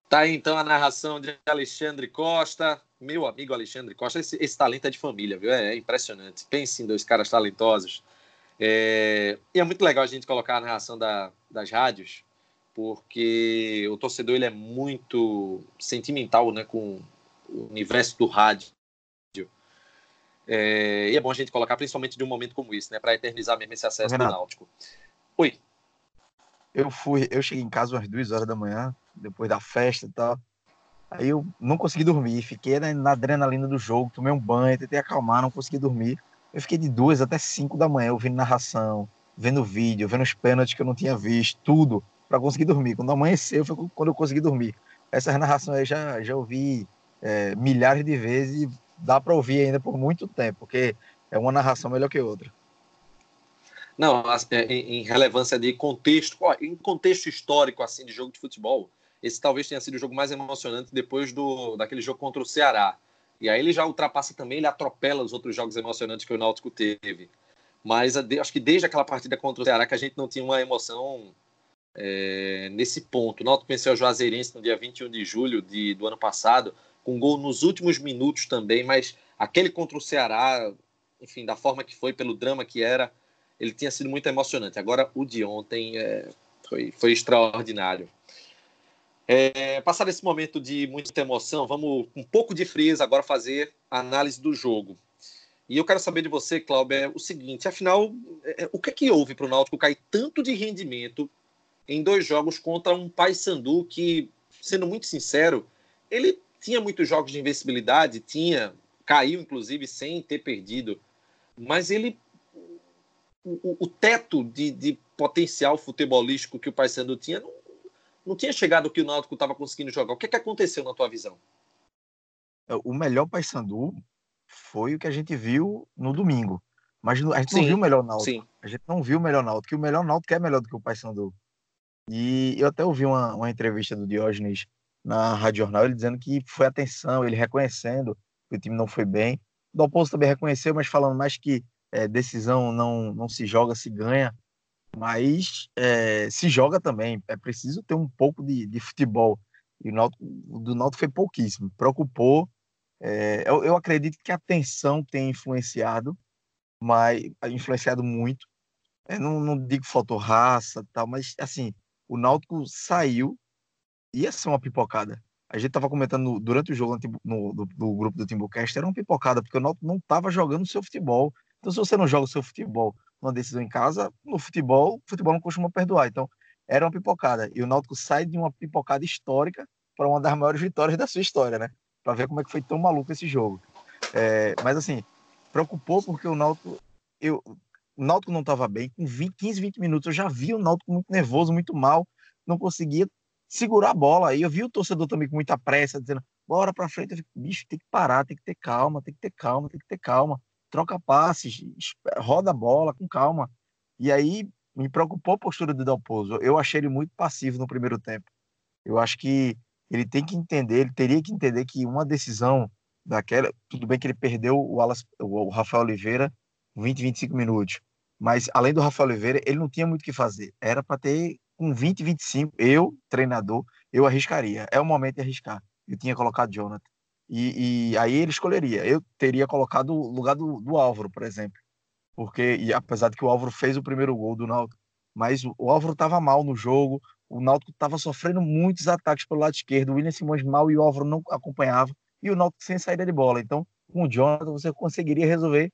Tá aí então a narração de Alexandre Costa, meu amigo Alexandre Costa. Esse, esse talento é de família, viu? É, é impressionante. Pense em dois caras talentosos. É, e é muito legal a gente colocar a narração da, das rádios porque o torcedor ele é muito sentimental né, com o universo do rádio. É, e é bom a gente colocar, principalmente de um momento como esse, né, para eternizar mesmo esse acesso Renato, do Náutico. Oi. Eu fui, eu cheguei em casa umas duas horas da manhã, depois da festa e tal. Aí eu não consegui dormir, fiquei na adrenalina do jogo, tomei um banho, tentei acalmar, não consegui dormir. Eu fiquei de duas até cinco da manhã ouvindo narração, vendo vídeo, vendo os pênaltis que eu não tinha visto, tudo para conseguir dormir. Quando amanheceu foi quando eu consegui dormir. Essa narração aí já, já ouvi é, milhares de vezes e dá para ouvir ainda por muito tempo, porque é uma narração melhor que outra. Não, é, em relevância de contexto, em contexto histórico assim de jogo de futebol, esse talvez tenha sido o jogo mais emocionante depois do daquele jogo contra o Ceará. E aí ele já ultrapassa também, ele atropela os outros jogos emocionantes que o Náutico teve. Mas acho que desde aquela partida contra o Ceará que a gente não tinha uma emoção é, nesse ponto. O Náutico venceu o Juazeirense no dia 21 de julho de, do ano passado, com gol nos últimos minutos também, mas aquele contra o Ceará, enfim, da forma que foi, pelo drama que era, ele tinha sido muito emocionante. Agora, o de ontem é, foi, foi extraordinário. É, passado esse momento de muita emoção, vamos com um pouco de frieza agora fazer a análise do jogo. E eu quero saber de você, Cláudio, é o seguinte: afinal, é, o que é que houve para o Náutico cair tanto de rendimento em dois jogos contra um Paysandu que, sendo muito sincero, ele tinha muitos jogos de invencibilidade, tinha, caiu inclusive sem ter perdido, mas ele o, o teto de, de, potencial futebolístico que o Paysandu tinha não, não tinha chegado o que o Náutico estava conseguindo jogar. O que, é que aconteceu na tua visão? É, o melhor Paysandu foi o que a gente viu no domingo. Mas a gente sim, não viu o melhor Náutico. Sim. A gente não viu o melhor Náutico, que o melhor Náutico é melhor do que o Paysandu. E eu até ouvi uma, uma entrevista do Diógenes na Rádio Jornal, ele dizendo que foi atenção, ele reconhecendo que o time não foi bem. O Dalpozo também reconheceu, mas falando mais que é, decisão não, não se joga, se ganha, mas é, se joga também. É preciso ter um pouco de, de futebol. E o, Náutico, do Náutico foi pouquíssimo. Preocupou. É, eu, eu, acredito que a tensão tem influenciado, mas influenciado muito. Não, não digo faltou raça tal, mas assim, o Náutico saiu, ia ser uma pipocada. A gente estava comentando durante o jogo no, no, no grupo do Timbucast, era uma pipocada, porque o Náutico não estava jogando o seu futebol. Então, se você não joga o seu futebol numa decisão em casa, no futebol, o futebol não costuma perdoar. Então, era uma pipocada. E o Náutico sai de uma pipocada histórica para uma das maiores vitórias da sua história, né? Para ver como é que foi tão maluco esse jogo. É, mas, assim, preocupou porque o Náutico. Eu, o Náutico não estava bem. Com 20, 15, 20 minutos eu já vi o Náutico muito nervoso, muito mal. Não conseguia segurar a bola. Aí eu vi o torcedor também com muita pressa, dizendo: bora para frente. Eu fico, bicho, tem que parar, tem que ter calma, tem que ter calma, tem que ter calma troca passes, roda a bola com calma. E aí me preocupou a postura do Dalpozo. Eu achei ele muito passivo no primeiro tempo. Eu acho que ele tem que entender, ele teria que entender que uma decisão daquela, tudo bem que ele perdeu o, Alas, o Rafael Oliveira 20, 25 minutos, mas além do Rafael Oliveira, ele não tinha muito o que fazer. Era para ter com 20, 25, eu, treinador, eu arriscaria. É o momento de arriscar. Eu tinha colocado Jonathan. E, e, aí ele escolheria. Eu teria colocado o lugar do, do Álvaro, por exemplo. Porque, e apesar de que o Álvaro fez o primeiro gol do Náutico, mas o, o Álvaro estava mal no jogo, o Náutico estava sofrendo muitos ataques pelo lado esquerdo, o William Simões mal e o Álvaro não acompanhava, e o Náutico sem saída de bola. Então, com o Jonathan, você conseguiria resolver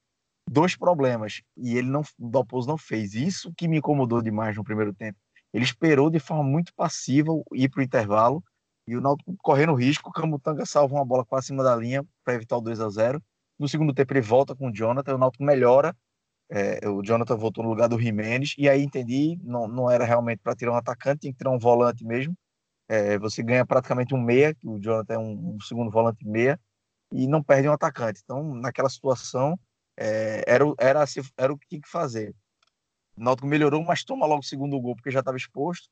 dois problemas. E ele não, o Dalpozo não fez. Isso que me incomodou demais no primeiro tempo. Ele esperou de forma muito passiva ir para o intervalo e o Náutico correndo risco, o Camutanga salva uma bola quase acima da linha para evitar o 2 a 0 No segundo tempo ele volta com o Jonathan, o Náutico melhora. É, o Jonathan voltou no lugar do Jimenez, e aí entendi, não, não era realmente para tirar um atacante, tinha que tirar um volante mesmo. É, você ganha praticamente um meia, que o Jonathan é um, um, segundo volante meia, e não perde um atacante. Então, naquela situação, é, era, era, era o que tinha que fazer. O Náutico melhorou, mas toma logo o segundo gol, porque já estava exposto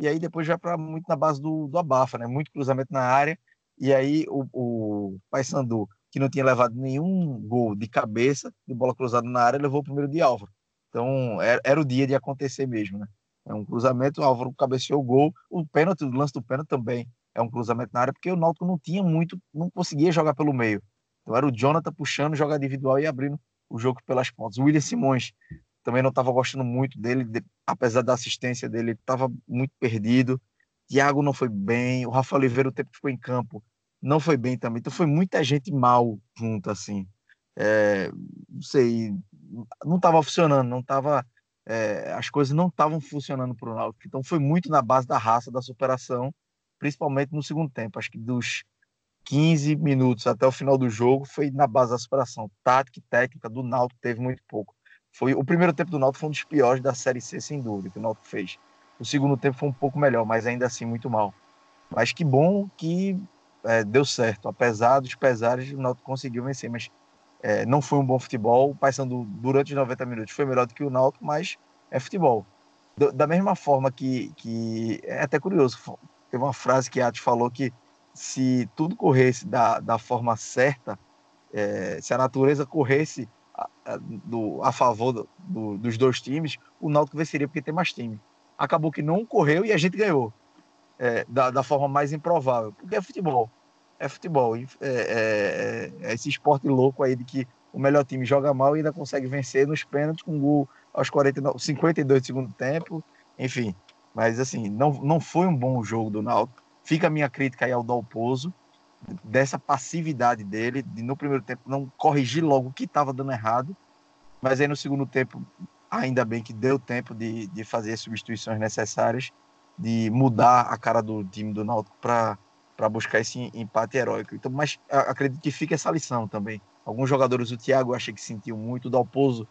e aí depois já para muito na base do, do abafa, né? Muito cruzamento na área, e aí o, o Paysandu, que não tinha levado nenhum gol de cabeça, de bola cruzada na área, levou o primeiro de Álvaro. Então era, era o dia de acontecer mesmo, né? É um cruzamento, o Álvaro cabeceou o gol, o pênalti, o lance do pênalti também é um cruzamento na área, porque o Náutico não tinha muito, não conseguia jogar pelo meio. Então era o Jonathan puxando, jogar individual e abrindo o jogo pelas pontas. O William Simões também não estava gostando muito dele, de, apesar da assistência dele, estava muito perdido. Thiago não foi bem, o Rafa Oliveira, o tempo que ficou em campo, não foi bem também. Então foi muita gente mal junto, assim. É, não sei, não estava funcionando, não estava. É, as coisas não estavam funcionando para o Náutico. Então foi muito na base da raça, da superação, principalmente no segundo tempo. Acho que dos 15 minutos até o final do jogo foi na base da superação. Tática e técnica do Náutico teve muito pouco. Foi o primeiro tempo do Náutico foi um dos piores da Série C, sem dúvida, que o Náutico fez. O segundo tempo foi um pouco melhor, mas ainda assim muito mal. Mas que bom que é, deu certo, apesar dos pesares, o Náutico conseguiu vencer, mas é, não foi um bom futebol. O durante os 90 minutos foi melhor do que o Náutico, mas é futebol. Da mesma forma que, que é até curioso, teve uma frase que Atos falou que se tudo corresse da, da forma certa, é, se a natureza corresse do, a favor do, do, dos dois times, o Náutico venceria porque tem mais time. Acabou que não correu e a gente ganhou. É, da, da, forma mais improvável. Porque é futebol. É futebol. É, é, é, é, esse esporte louco aí de que o melhor time joga mal e ainda consegue vencer nos pênaltis com gol aos 49, 52 do segundo tempo, enfim. Mas assim, não, não foi um bom jogo do Náutico. Fica a minha crítica aí ao Dalpozo, dessa passividade dele, de no primeiro tempo não corrigir logo o que estava dando errado, mas aí no segundo tempo, ainda bem que deu tempo de, de fazer as substituições necessárias, de mudar a cara do time do Náutico para buscar esse empate heróico. Então, mas acredito que fica essa lição também. Alguns jogadores, o Thiago, achei que sentiu muito, o Dalpozo,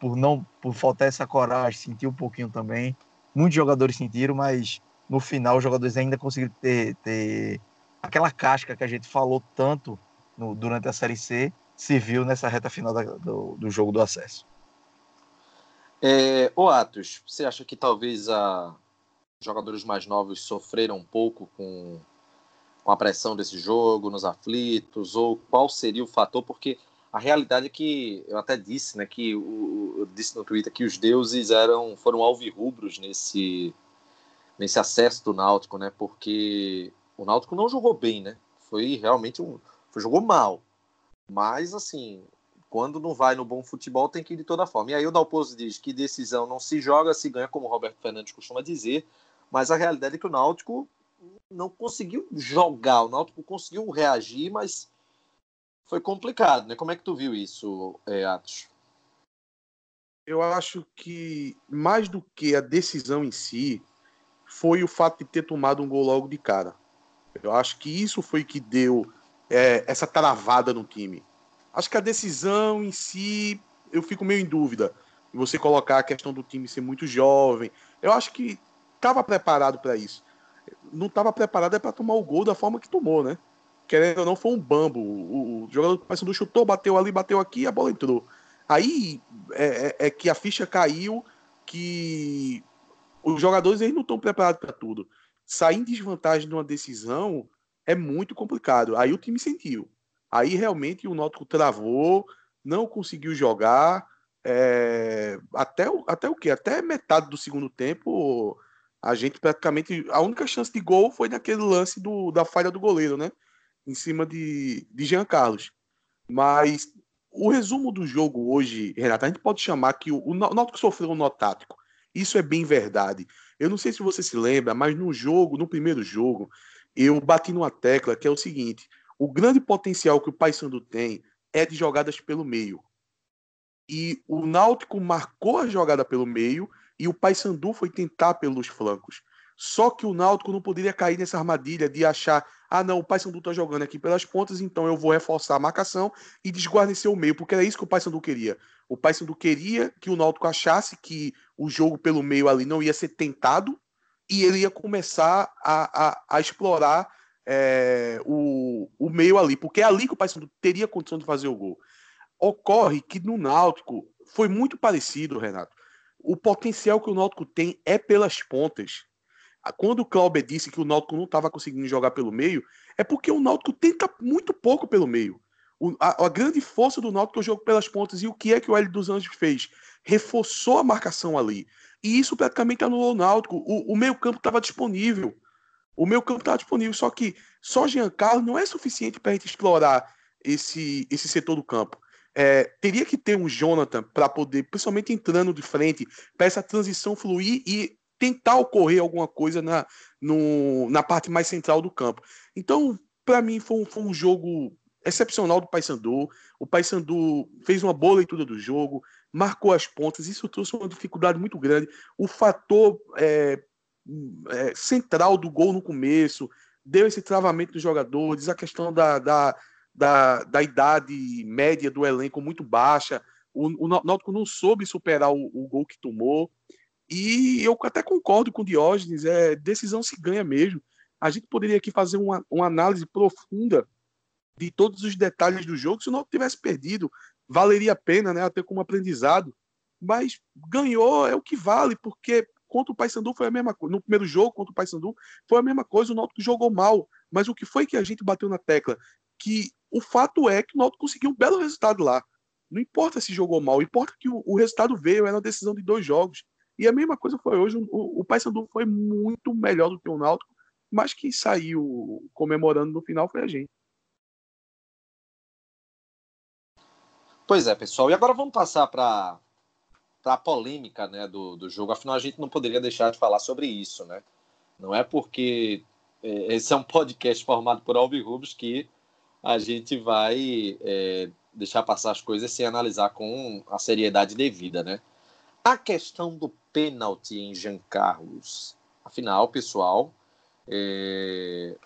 por não por faltar essa coragem, sentiu um pouquinho também. Muitos jogadores sentiram, mas no final os jogadores ainda conseguiram ter, ter aquela casca que a gente falou tanto no, durante a Série C, se viu nessa reta final da, do, do, jogo do acesso. É, o Atos, você acha que talvez a jogadores mais novos sofreram um pouco com, com a pressão desse jogo, nos aflitos, ou qual seria o fator? Porque a realidade é que eu até disse, né, que o, eu disse no Twitter que os deuses eram foram alvirrubros nesse nesse acesso do Náutico, né? Porque o Náutico não jogou bem, né? Foi realmente um foi, jogou mal. Mas assim, quando não vai no bom futebol, tem que ir de toda forma. E aí o Dalpozo diz que decisão não se joga, se ganha, como o Roberto Fernandes costuma dizer. Mas a realidade é que o Náutico não conseguiu jogar. O Náutico conseguiu reagir, mas foi complicado, né? Como é que tu viu isso, é, Atos? Eu acho que mais do que a decisão em si, foi o fato de ter tomado um gol logo de cara. Eu acho que isso foi que deu é, essa travada no time. Acho que a decisão em si, eu fico meio em dúvida. Você colocar a questão do time ser muito jovem, eu acho que estava preparado para isso. Não estava preparado é para tomar o gol da forma que tomou, né? Querendo ou não, foi um bambo. O, o jogador do chutou, bateu ali, bateu aqui a bola entrou. Aí é, é, é que a ficha caiu que os jogadores eles não estão preparados para tudo. Sair em desvantagem de uma decisão é muito complicado. Aí o time sentiu. Aí realmente o Náutico travou, não conseguiu jogar. É, até, o, até o que? Até metade do segundo tempo, a gente praticamente. A única chance de gol foi naquele lance do, da falha do goleiro, né? Em cima de, de Jean Carlos. Mas o resumo do jogo hoje, Renato, a gente pode chamar que o, o Náutico sofreu um nó tático. Isso é bem verdade. Eu não sei se você se lembra, mas no jogo, no primeiro jogo, eu bati numa tecla que é o seguinte: o grande potencial que o Paysandu tem é de jogadas pelo meio. E o Náutico marcou a jogada pelo meio e o Paysandu foi tentar pelos flancos. Só que o Náutico não poderia cair nessa armadilha de achar, ah não, o Paysandu tá jogando aqui pelas pontas, então eu vou reforçar a marcação e desguarnecer o meio, porque era isso que o Paysandu queria. O Paysandu queria que o Náutico achasse que o jogo pelo meio ali não ia ser tentado e ele ia começar a, a, a explorar é, o, o meio ali, porque é ali que o Paysandu teria condição de fazer o gol. Ocorre que no Náutico foi muito parecido, Renato. O potencial que o Náutico tem é pelas pontas. Quando o Clauber disse que o Náutico não estava conseguindo jogar pelo meio, é porque o Náutico tenta muito pouco pelo meio. O, a, a, grande força do Náutico é o jogo pelas pontas. E o que é que o Hélio dos Anjos fez? Reforçou a marcação ali. E isso praticamente anulou o Náutico. O, o meio campo estava disponível. O meu campo estava disponível, só que só Giancarlo não é suficiente para a gente explorar esse, esse setor do campo. É, teria que ter um Jonathan para poder, principalmente entrando de frente, para essa transição fluir e tentar ocorrer alguma coisa na, no, na parte mais central do campo. Então, para mim, foi foi um jogo excepcional do Paysandu. O Paysandu fez uma boa leitura do jogo, marcou as pontas, isso trouxe uma dificuldade muito grande. O fator é, é, central do gol no começo, deu esse travamento dos jogadores, a questão da, da, da, da idade média do elenco muito baixa. O, o Náutico não soube superar o, o, gol que tomou. E eu até concordo com o Diógenes, é, decisão se ganha mesmo. A gente poderia aqui fazer uma, uma análise profunda de todos os detalhes do jogo. Se o Náutico tivesse perdido, valeria a pena, né, até como aprendizado. Mas ganhou é o que vale, porque contra o Paysandu foi a mesma coisa. No primeiro jogo contra o Paysandu foi a mesma coisa, o Náutico jogou mal. Mas o que foi que a gente bateu na tecla? Que o fato é que o Náutico conseguiu um belo resultado lá. Não importa se jogou mal, importa que o, o resultado veio, era uma decisão de dois jogos. E a mesma coisa foi hoje, o, o Paysandu foi muito melhor do que o Náutico, mas quem saiu comemorando no final foi a gente. Pois é, pessoal. E agora vamos passar para a polêmica né, do, do jogo. Afinal, a gente não poderia deixar de falar sobre isso, né? Não é porque é, esse é um podcast formado por Albi Rubens que a gente vai é, deixar passar as coisas sem analisar com a seriedade devida, né? A questão do pênalti em Jean Carlos. Afinal, pessoal, é,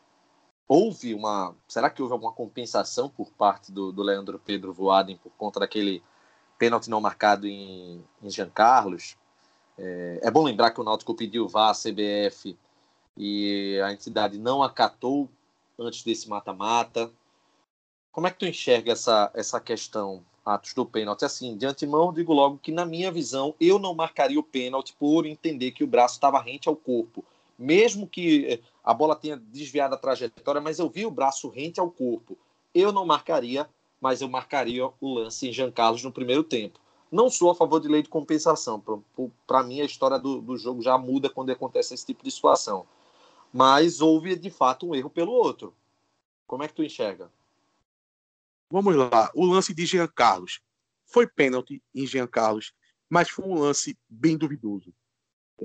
houve uma. Será que houve alguma compensação por parte do, do Leandro Pedro Voaden por conta daquele pênalti não marcado em, em Jean Carlos? É, é bom lembrar que o Náutico pediu vá à CBF e a entidade não acatou antes desse mata-mata. Como é que tu enxerga essa, essa questão, Atos, do pênalti? Assim, de antemão, digo logo que, na minha visão, eu não marcaria o pênalti por entender que o braço estava rente ao corpo. Mesmo que eh, a bola tenha desviado a trajetória, mas eu vi o braço rente ao corpo. Eu não marcaria, mas eu marcaria o lance em Jean Carlos no primeiro tempo. Não sou a favor de lei de compensação. Para mim, a história do, do jogo já muda quando acontece esse tipo de situação mas houve de fato um erro pelo outro. Como é que tu enxerga? Vamos lá. O lance de Jean Carlos foi pênalti em Jean Carlos, mas foi um lance bem duvidoso.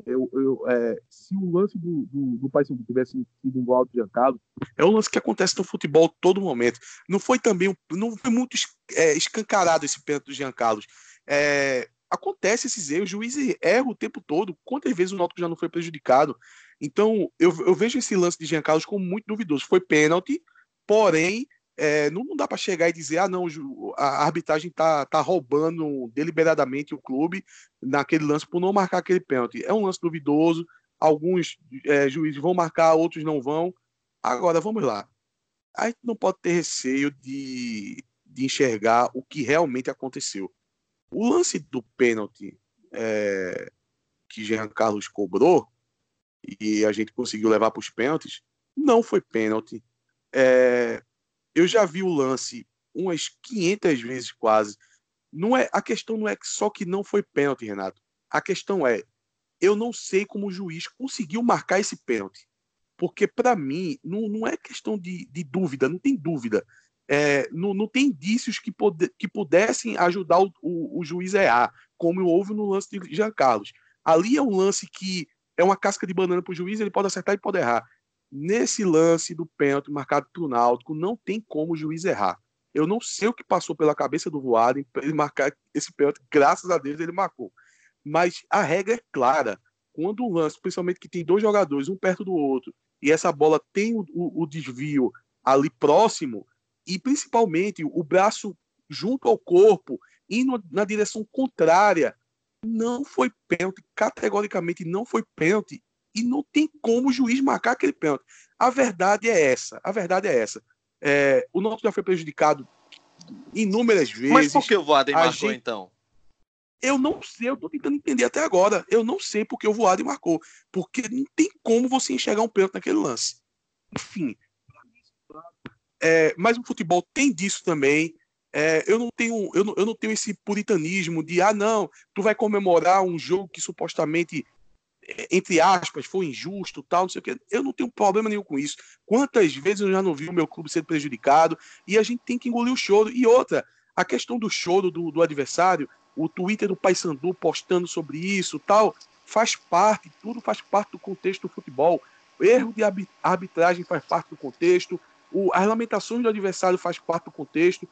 Eu, eu, é, se o lance do, do, do Paysandu tivesse sido igual ao de Jean Carlos, é um lance que acontece no futebol todo momento. Não foi também, não foi muito é, escancarado esse pênalti do Jean Carlos. É, acontece esses erros, o juiz erra o tempo todo. Quantas vezes o Náutico já não foi prejudicado? Então, eu, eu vejo esse lance de Jean Carlos como muito duvidoso. Foi pênalti, porém, é, não, não, dá para chegar e dizer, ah, não, a arbitragem tá, tá roubando deliberadamente o clube naquele lance por não marcar aquele pênalti. É um lance duvidoso, alguns é, juízes vão marcar, outros não vão. Agora, vamos lá. A gente não pode ter receio de, de enxergar o que realmente aconteceu. O lance do pênalti é, que Jean Carlos cobrou, e a gente conseguiu levar para os pênaltis, não foi pênalti. É, eu já vi o lance umas 500 vezes quase. Não é a questão não é só que não foi pênalti, Renato. A questão é eu não sei como o juiz conseguiu marcar esse pênalti. Porque, para mim, não, não é questão de, de dúvida, não tem dúvida. É, não, não tem indícios que, pode, que pudessem ajudar o, o, o, juiz a errar, como houve no lance de Jean Carlos. Ali é um lance que é uma casca de banana para o juiz, ele pode acertar e pode errar. Nesse lance do pênalti marcado para o Náutico, não tem como o juiz errar. Eu não sei o que passou pela cabeça do Voaden para ele marcar esse pênalti. Graças a Deus ele marcou. Mas a regra é clara. Quando um lance, principalmente que tem dois jogadores, um perto do outro, e essa bola tem o, o, o desvio ali próximo, e principalmente o braço junto ao corpo, indo na direção contrária não foi pênalti, categoricamente não foi pênalti e não tem como o juiz marcar aquele pênalti. A verdade é essa, a verdade é essa. É, o Náutico já foi prejudicado inúmeras vezes. Mas por que o Voaden marcou gente... então? Eu não sei, eu tô tentando entender até agora. Eu não sei porque o Voaden marcou. Porque não tem como você enxergar um pênalti naquele lance. Enfim. É, mas o futebol tem disso também. É, eu, não tenho, eu, não, eu não tenho esse puritanismo de, ah, não, tu vai comemorar um jogo que supostamente, entre aspas, foi injusto, tal, não sei o quê. Eu não tenho problema nenhum com isso. Quantas vezes eu já não vi o meu clube ser prejudicado e a gente tem que engolir o choro. E outra, a questão do choro do, do adversário, o Twitter do Paysandu postando sobre isso, tal, faz parte, tudo faz parte do contexto do futebol. O erro de arbitragem faz parte do contexto, o, as lamentações do adversário faz parte do contexto.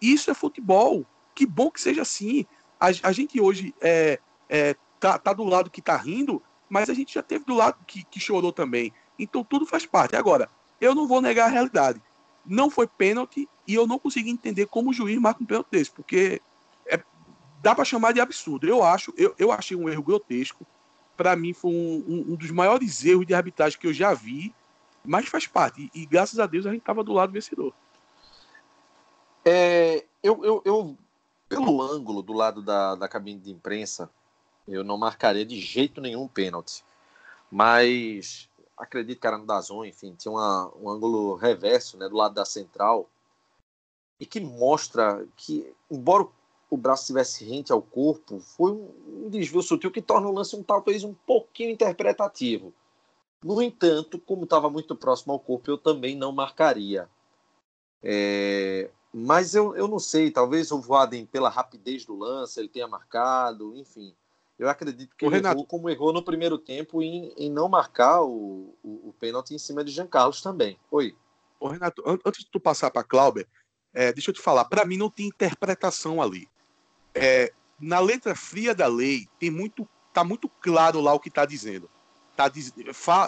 Isso é futebol. Que bom que seja assim. A, a gente hoje é, é, tá, tá do lado que tá rindo, mas a gente já teve do lado que, que chorou também. Então tudo faz parte. Agora, eu não vou negar a realidade. Não foi pênalti e eu não consegui entender como o juiz marca um pênalti desse, porque é, dá para chamar de absurdo. Eu acho, eu, eu achei um erro grotesco. Para mim foi um, um, um, dos maiores erros de arbitragem que eu já vi, mas faz parte. E, e graças a Deus a gente estava do lado vencedor. É, eu, eu, eu, pelo ângulo do lado da, da cabine de imprensa, eu não marcaria de jeito nenhum pênalti. Mas acredito que era no Dazon, enfim, tinha uma, um ângulo reverso né, do lado da central e que mostra que, embora o braço estivesse rente ao corpo, foi um desvio sutil que torna o lance um talvez um pouquinho interpretativo. No entanto, como estava muito próximo ao corpo, eu também não marcaria. É, mas eu, eu não sei, talvez o Voaden, pela rapidez do lance, ele tenha marcado, enfim. Eu acredito que o ele Renato... errou como errou no primeiro tempo em, em não marcar o, o, o pênalti em cima de Jean Carlos também. Oi. Ô, Renato, antes de tu passar para Clauber, é, deixa eu te falar, para mim não tem interpretação ali. É, na letra fria da lei tem muito, tá muito claro lá o que está dizendo. Tá,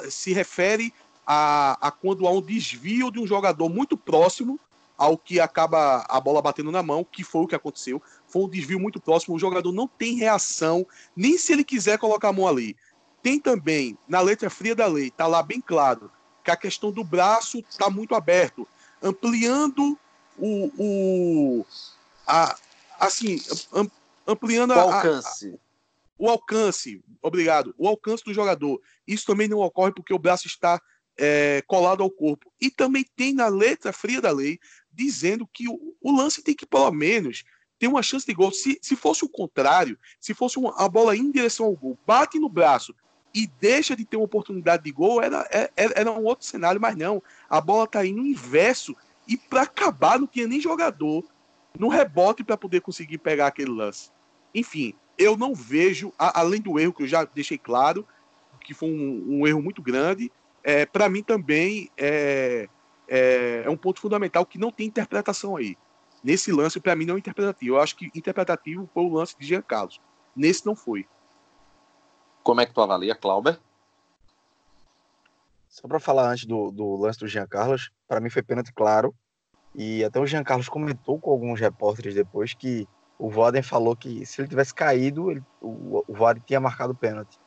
se refere a, a quando há um desvio de um jogador muito próximo ao que acaba a bola batendo na mão, que foi o que aconteceu. Foi um desvio muito próximo, o jogador não tem reação, nem se ele quiser colocar a mão ali. Tem também, na letra fria da lei, tá lá bem claro, que a questão do braço está muito aberto, ampliando o, o a, assim, ampliando o alcance. A, o alcance, obrigado, o alcance do jogador. Isso também não ocorre porque o braço está é, colado ao corpo. E também tem na letra fria da lei dizendo que o, o, lance tem que, pelo menos, ter uma chance de gol. Se, se fosse o contrário, se fosse uma, a bola em direção ao gol, bate no braço e deixa de ter uma oportunidade de gol, era, era, é, era um outro cenário, mas não. A bola está indo inverso e para acabar não tinha nem jogador no rebote para poder conseguir pegar aquele lance. Enfim, eu não vejo, a, além do erro que eu já deixei claro, que foi um, um erro muito grande, é, para mim também é, é, é um ponto fundamental que não tem interpretação aí. Nesse lance, para mim, não é interpretativo. Eu acho que interpretativo foi o lance de Jean Carlos. Nesse não foi. Como é que tu avalia, Clauber? Só para falar antes do, do, lance do Jean Carlos, para mim foi pênalti claro. E até o Jean Carlos comentou com alguns repórteres depois que o Voden falou que se ele tivesse caído, ele, o, o Voden tinha marcado o pênalti.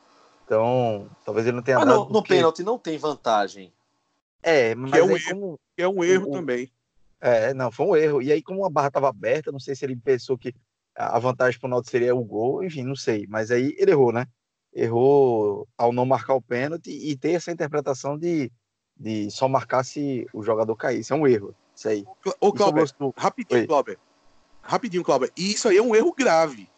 Então, talvez ele não tenha Mas dado. No, no pênalti não tem vantagem. É, mas que é um erro, como... é um erro o, também. É, não, foi um erro. E aí, como a barra estava aberta, não sei se ele pensou que a vantagem para o Náutico seria o gol, enfim, não sei. Mas aí ele errou, né? Errou ao não marcar o pênalti e ter essa interpretação de, de só marcar se o jogador caísse. É um erro. Isso aí. Ô, Cláudio, rapidinho, Cláudio. Rapidinho, Cláudio. E isso aí é um erro grave.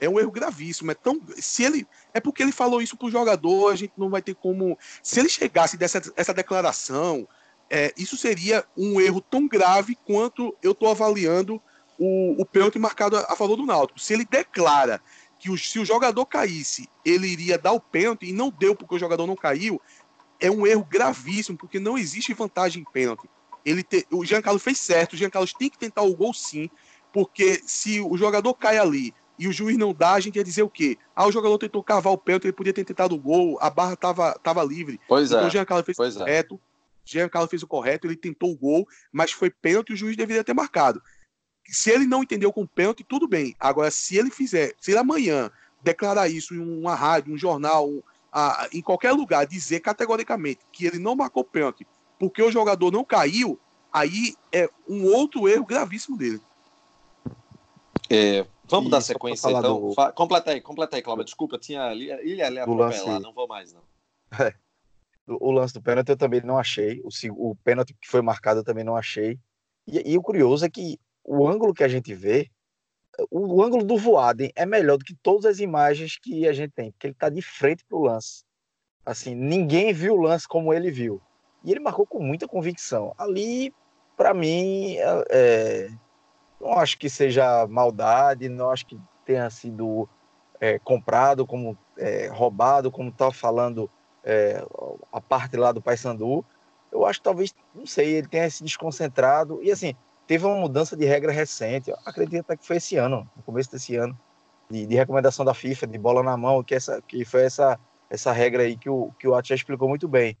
É um erro gravíssimo. É tão. Se ele. É porque ele falou isso pro jogador, a gente não vai ter como. Se ele chegasse dessa essa declaração, é, isso seria um erro tão grave quanto eu estou avaliando o, o pênalti marcado a, a, favor do Náutico. Se ele declara que o, se o jogador caísse, ele iria dar o pênalti e não deu porque o jogador não caiu, é um erro gravíssimo, porque não existe vantagem em pênalti. Ele te, o Jean Carlos fez certo, o Jean Carlos tem que tentar o gol sim, porque se o jogador cai ali e o juiz não dá, a gente ia dizer o quê? Ah, o jogador tentou cavar o pênalti, ele podia ter tentado o gol, a barra estava tava livre. Pois então, é. o Jean Carlos fez pois o é. correto. É. Jean Carlos fez o correto, ele tentou o gol, mas foi pênalti e o juiz deveria ter marcado. Se ele não entendeu com pênalti, tudo bem. Agora, se ele fizer, se ele amanhã declarar isso em uma rádio, um jornal, um, a, em qualquer lugar, dizer categoricamente que ele não marcou pênalti porque o jogador não caiu, aí é um outro erro gravíssimo dele. É, vamos e dar sequência então. Do... Completa aí, completa aí, Cláudio. Desculpa, tinha ilha ali lá, não vou mais, não. *laughs* É. O, lance do pênalti eu também não achei. O, o pênalti que foi marcado eu também não achei. E, e, o curioso é que o ângulo que a gente vê, o, o, ângulo do Voaden é melhor do que todas as imagens que a gente tem, porque ele está de frente para o lance. Assim, ninguém viu o lance como ele viu. E ele marcou com muita convicção. Ali, para mim, é, é não acho que seja maldade, não acho que tenha sido é, comprado, como é, roubado, como está falando é, a parte lá do Paysandu. Eu acho que talvez, não sei, ele tenha se desconcentrado. E assim, teve uma mudança de regra recente, acredito até que foi esse ano, no começo desse ano, de, de, recomendação da FIFA, de bola na mão, que, essa, que foi essa, essa regra aí que o, que o Atia explicou muito bem.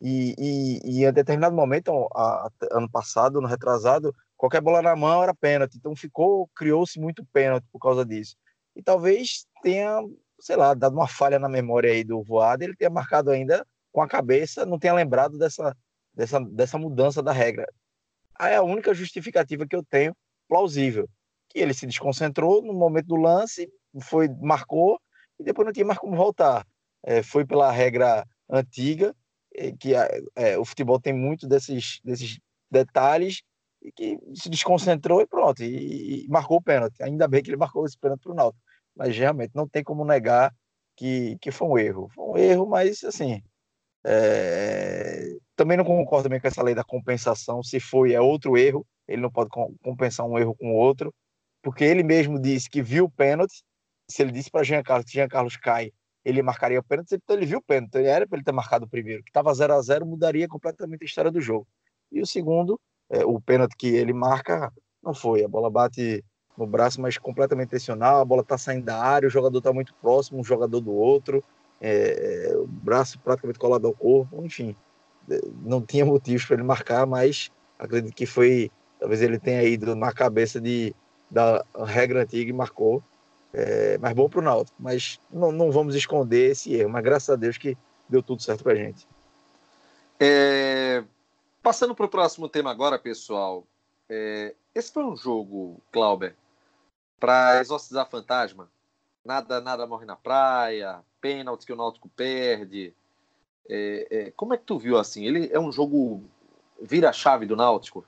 E, e, e, em determinado momento, a, ano passado, no retrasado, qualquer bola na mão era pênalti. Então ficou, criou-se muito pênalti por causa disso. E talvez tenha, sei lá, dado uma falha na memória aí do Voado, ele tenha marcado ainda com a cabeça, não tenha lembrado dessa, dessa, dessa mudança da regra. Aí é a única justificativa que eu tenho plausível, que ele se desconcentrou no momento do lance, foi marcou e depois não tinha mais como voltar. É, foi pela regra antiga, é, que é, o futebol tem muito desses, desses detalhes e que se desconcentrou e pronto, e, e, marcou o pênalti. Ainda bem que ele marcou esse pênalti para o Náutico, mas realmente não tem como negar que, que foi um erro. Foi um erro, mas assim, é... também não concordo também com essa lei da compensação. Se foi, é outro erro, ele não pode compensar um erro com outro, porque ele mesmo disse que viu o pênalti, se ele disse para Jean Carlos que Jean Carlos cai, ele marcaria o pênalti, então ele viu o pênalti, então era para ele ter marcado o primeiro, que estava 0 a 0 mudaria completamente a história do jogo. E o segundo, é, o pênalti que ele marca, não foi, a bola bate no braço, mas completamente intencional, a bola está saindo da área, o jogador está muito próximo, um jogador do outro, é, é, o braço praticamente colado ao corpo, enfim, é, não tinha motivos para ele marcar, mas acredito que foi, talvez ele tenha ido na cabeça de, da regra antiga e marcou, é, mas bom para o Náutico, mas não, não vamos esconder esse erro, mas graças a Deus que deu tudo certo para a gente. É, passando para o próximo tema agora, pessoal, é, esse foi um jogo, Clauber, para exorcizar fantasma. Nada, nada morre na praia, pênalti que o Náutico perde. É, é, como é que tu viu assim? Ele é um jogo vira a chave do Náutico?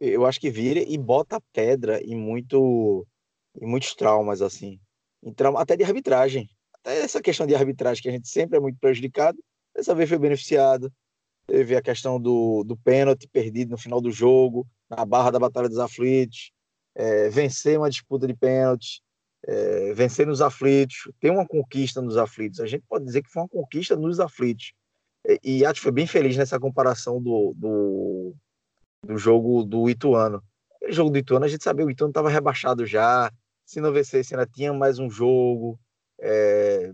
Eu acho que vira e bota pedra em muito em muitos traumas assim, até de arbitragem. Até essa questão de arbitragem que a gente sempre é muito prejudicado, dessa vez foi beneficiado. Teve a questão do, do pênalti perdido no final do jogo, na barra da Batalha dos Aflitos, é, vencer uma disputa de pênalti, é, vencer nos aflitos, ter uma conquista nos aflitos. A gente pode dizer que foi uma conquista nos aflitos. E, acho que foi bem feliz nessa comparação do, do, do jogo do Ituano. Aquele jogo do Ituano, a gente sabia que o Ituano estava rebaixado já, se não vencesse ainda tinha mais um jogo, é,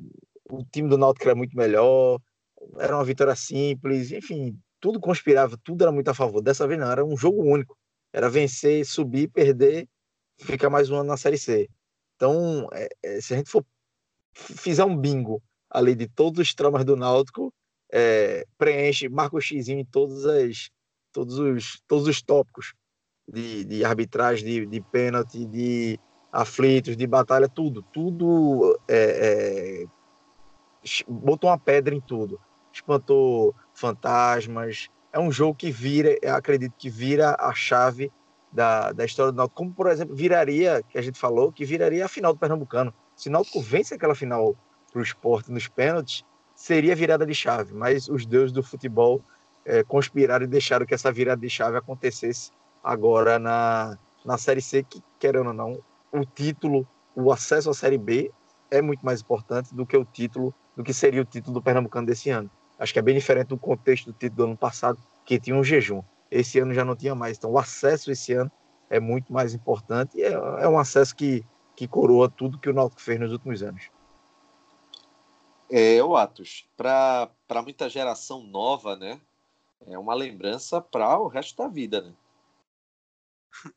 o time do Náutico era muito melhor, era uma vitória simples, enfim, tudo conspirava, tudo era muito a favor. Dessa vez não, era um jogo único. Era vencer, subir, perder, ficar mais um ano na Série C. Então, é, é, se a gente for fizer um bingo ali de todos os tramas do Náutico, é, preenche, marca o X em todos, as, todos, os, todos os tópicos de, de arbitragem, de, de pênalti, de aflitos, de batalha, tudo. Tudo é, é, botou uma pedra em tudo. Espantou fantasmas. É um jogo que vira, acredito que vira a chave da, da história do Náutico, como por exemplo viraria, que a gente falou, que viraria a final do Pernambucano. Se o Náutico vence aquela final para o esporte nos pênaltis, seria virada de chave, mas os deuses do futebol é, conspiraram e deixaram que essa virada de chave acontecesse agora na, na Série C, que, querendo ou não, o título, o acesso à Série B é muito mais importante do que o título, do que seria o título do Pernambucano desse ano. Acho que é bem diferente do contexto do título do ano passado, que tinha um jejum. Esse ano já não tinha mais. Então, o acesso esse ano é muito mais importante e é, é um acesso que, que coroa tudo que o Náutico fez nos últimos anos. É, o Atos, para muita geração nova, né? É uma lembrança para o resto da vida, né? *laughs*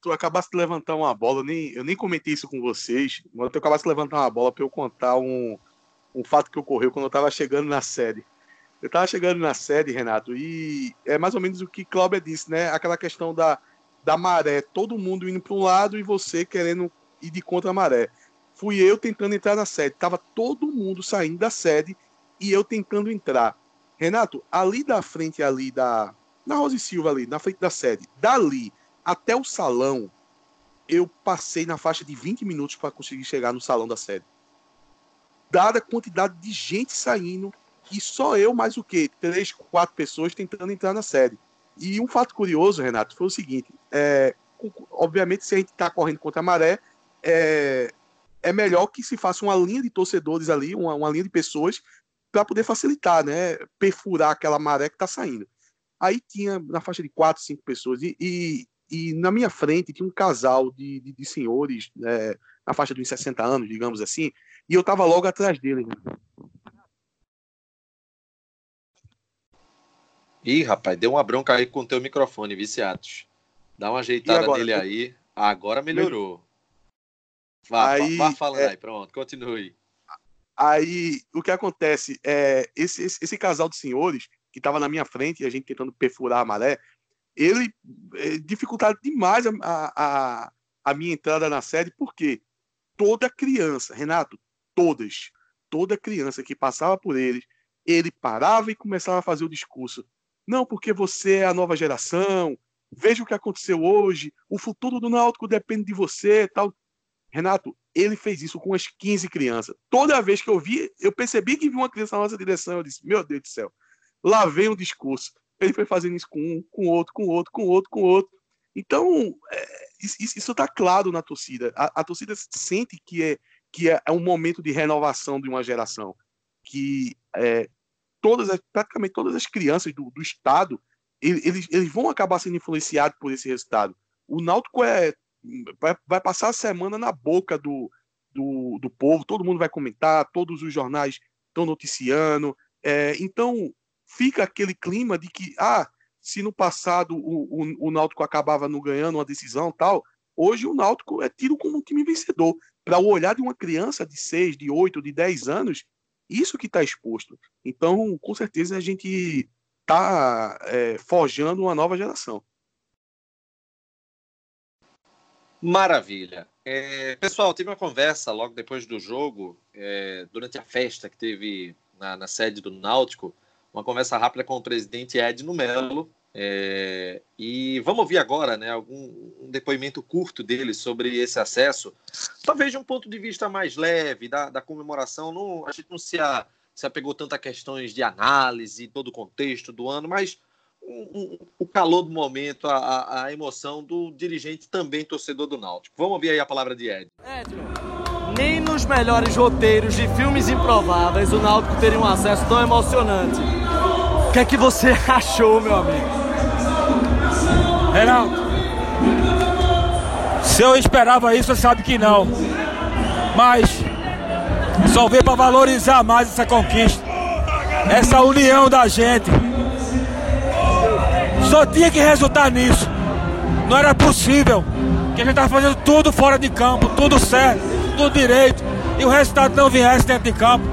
Tu acabaste de levantar uma bola, eu nem, eu nem comentei isso com vocês, mas tu acabaste de levantar uma bola para eu contar um, um fato que ocorreu quando eu estava chegando na série. Eu estava chegando na sede, Renato, e é mais ou menos o que Cláudia disse, né? Aquela questão da, da maré, todo mundo indo para um lado e você querendo ir de contra a maré. Fui eu tentando entrar na sede, tava todo mundo saindo da sede e eu tentando entrar. Renato, ali da frente ali da na Rosa e Silva ali, na frente da sede, dali até o salão, eu passei na faixa de 20 minutos para conseguir chegar no salão da sede. Dada a quantidade de gente saindo, e só eu, mais o quê? Três, quatro pessoas tentando entrar na série. E um fato curioso, Renato, foi o seguinte: é, obviamente, se a gente está correndo contra a maré, é, é melhor que se faça uma linha de torcedores ali, uma, uma linha de pessoas, para poder facilitar, né? Perfurar aquela maré que está saindo. Aí tinha na faixa de quatro, cinco pessoas, e, e, e na minha frente tinha um casal de, de, de senhores, é, na faixa de uns 60 anos, digamos assim, e eu estava logo atrás deles. Ih, rapaz, deu uma bronca aí com o teu microfone, Viciatos. Dá uma ajeitada nele aí. Agora melhorou. Vá, aí, vá falando é... aí, pronto, continue. Aí, o que acontece é, esse, esse, esse casal de senhores que estava na minha frente e a gente tentando perfurar a maré, ele é, dificultava demais a, a, a minha entrada na sede, porque toda criança, Renato, todas, toda criança que passava por eles, ele parava e começava a fazer o discurso. Não, porque você é a nova geração. Veja o que aconteceu hoje. O futuro do Náutico depende de você, tal. Renato, ele fez isso com as 15 crianças. Toda vez que eu vi, eu percebi que vi uma criança na nossa direção. Eu disse: Meu Deus do céu, lá vem o discurso. Ele foi fazendo isso com um, com outro, com outro, com outro, com outro. Então, é, isso está claro na torcida. A, a, torcida sente que é que é, é, um momento de renovação de uma geração, que é, todas, praticamente todas as crianças do, do estado eles, eles vão acabar sendo influenciados por esse resultado. O Náutico é vai, vai passar a semana na boca do, do, do povo, todo mundo vai comentar, todos os jornais estão noticiando. É, então fica aquele clima de que, ah, se no passado o, o, o Náutico acabava não ganhando uma decisão tal, hoje o Náutico é tido como um time vencedor. Para o olhar de uma criança de 6, de 8, de 10 anos, isso que está exposto. Então, com certeza, a gente está é, forjando uma nova geração. Maravilha. É, pessoal, tive uma conversa logo depois do jogo, é, durante a festa que teve na, na, sede do Náutico, uma conversa rápida com o presidente Edno Melo. É, e vamos ouvir agora né, algum um depoimento curto dele sobre esse acesso, talvez de um ponto de vista mais leve da, da comemoração. Não, a gente não se, a, se apegou tanto a questões de análise, todo o contexto do ano, mas um, o calor do momento, a, a, emoção do dirigente também torcedor do Náutico. Vamos ouvir aí a palavra de Ed. Ed, nem nos melhores roteiros de filmes improváveis o Náutico teria um acesso tão emocionante. O que é que você *laughs* achou, meu amigo? Reinaldo, se eu esperava isso, você sabe que não. Mas só veio para valorizar mais essa conquista, essa união da gente. Só tinha que resultar nisso. Não era possível que a gente estava fazendo tudo fora de campo, tudo certo, tudo direito, e o resultado não viesse dentro de campo.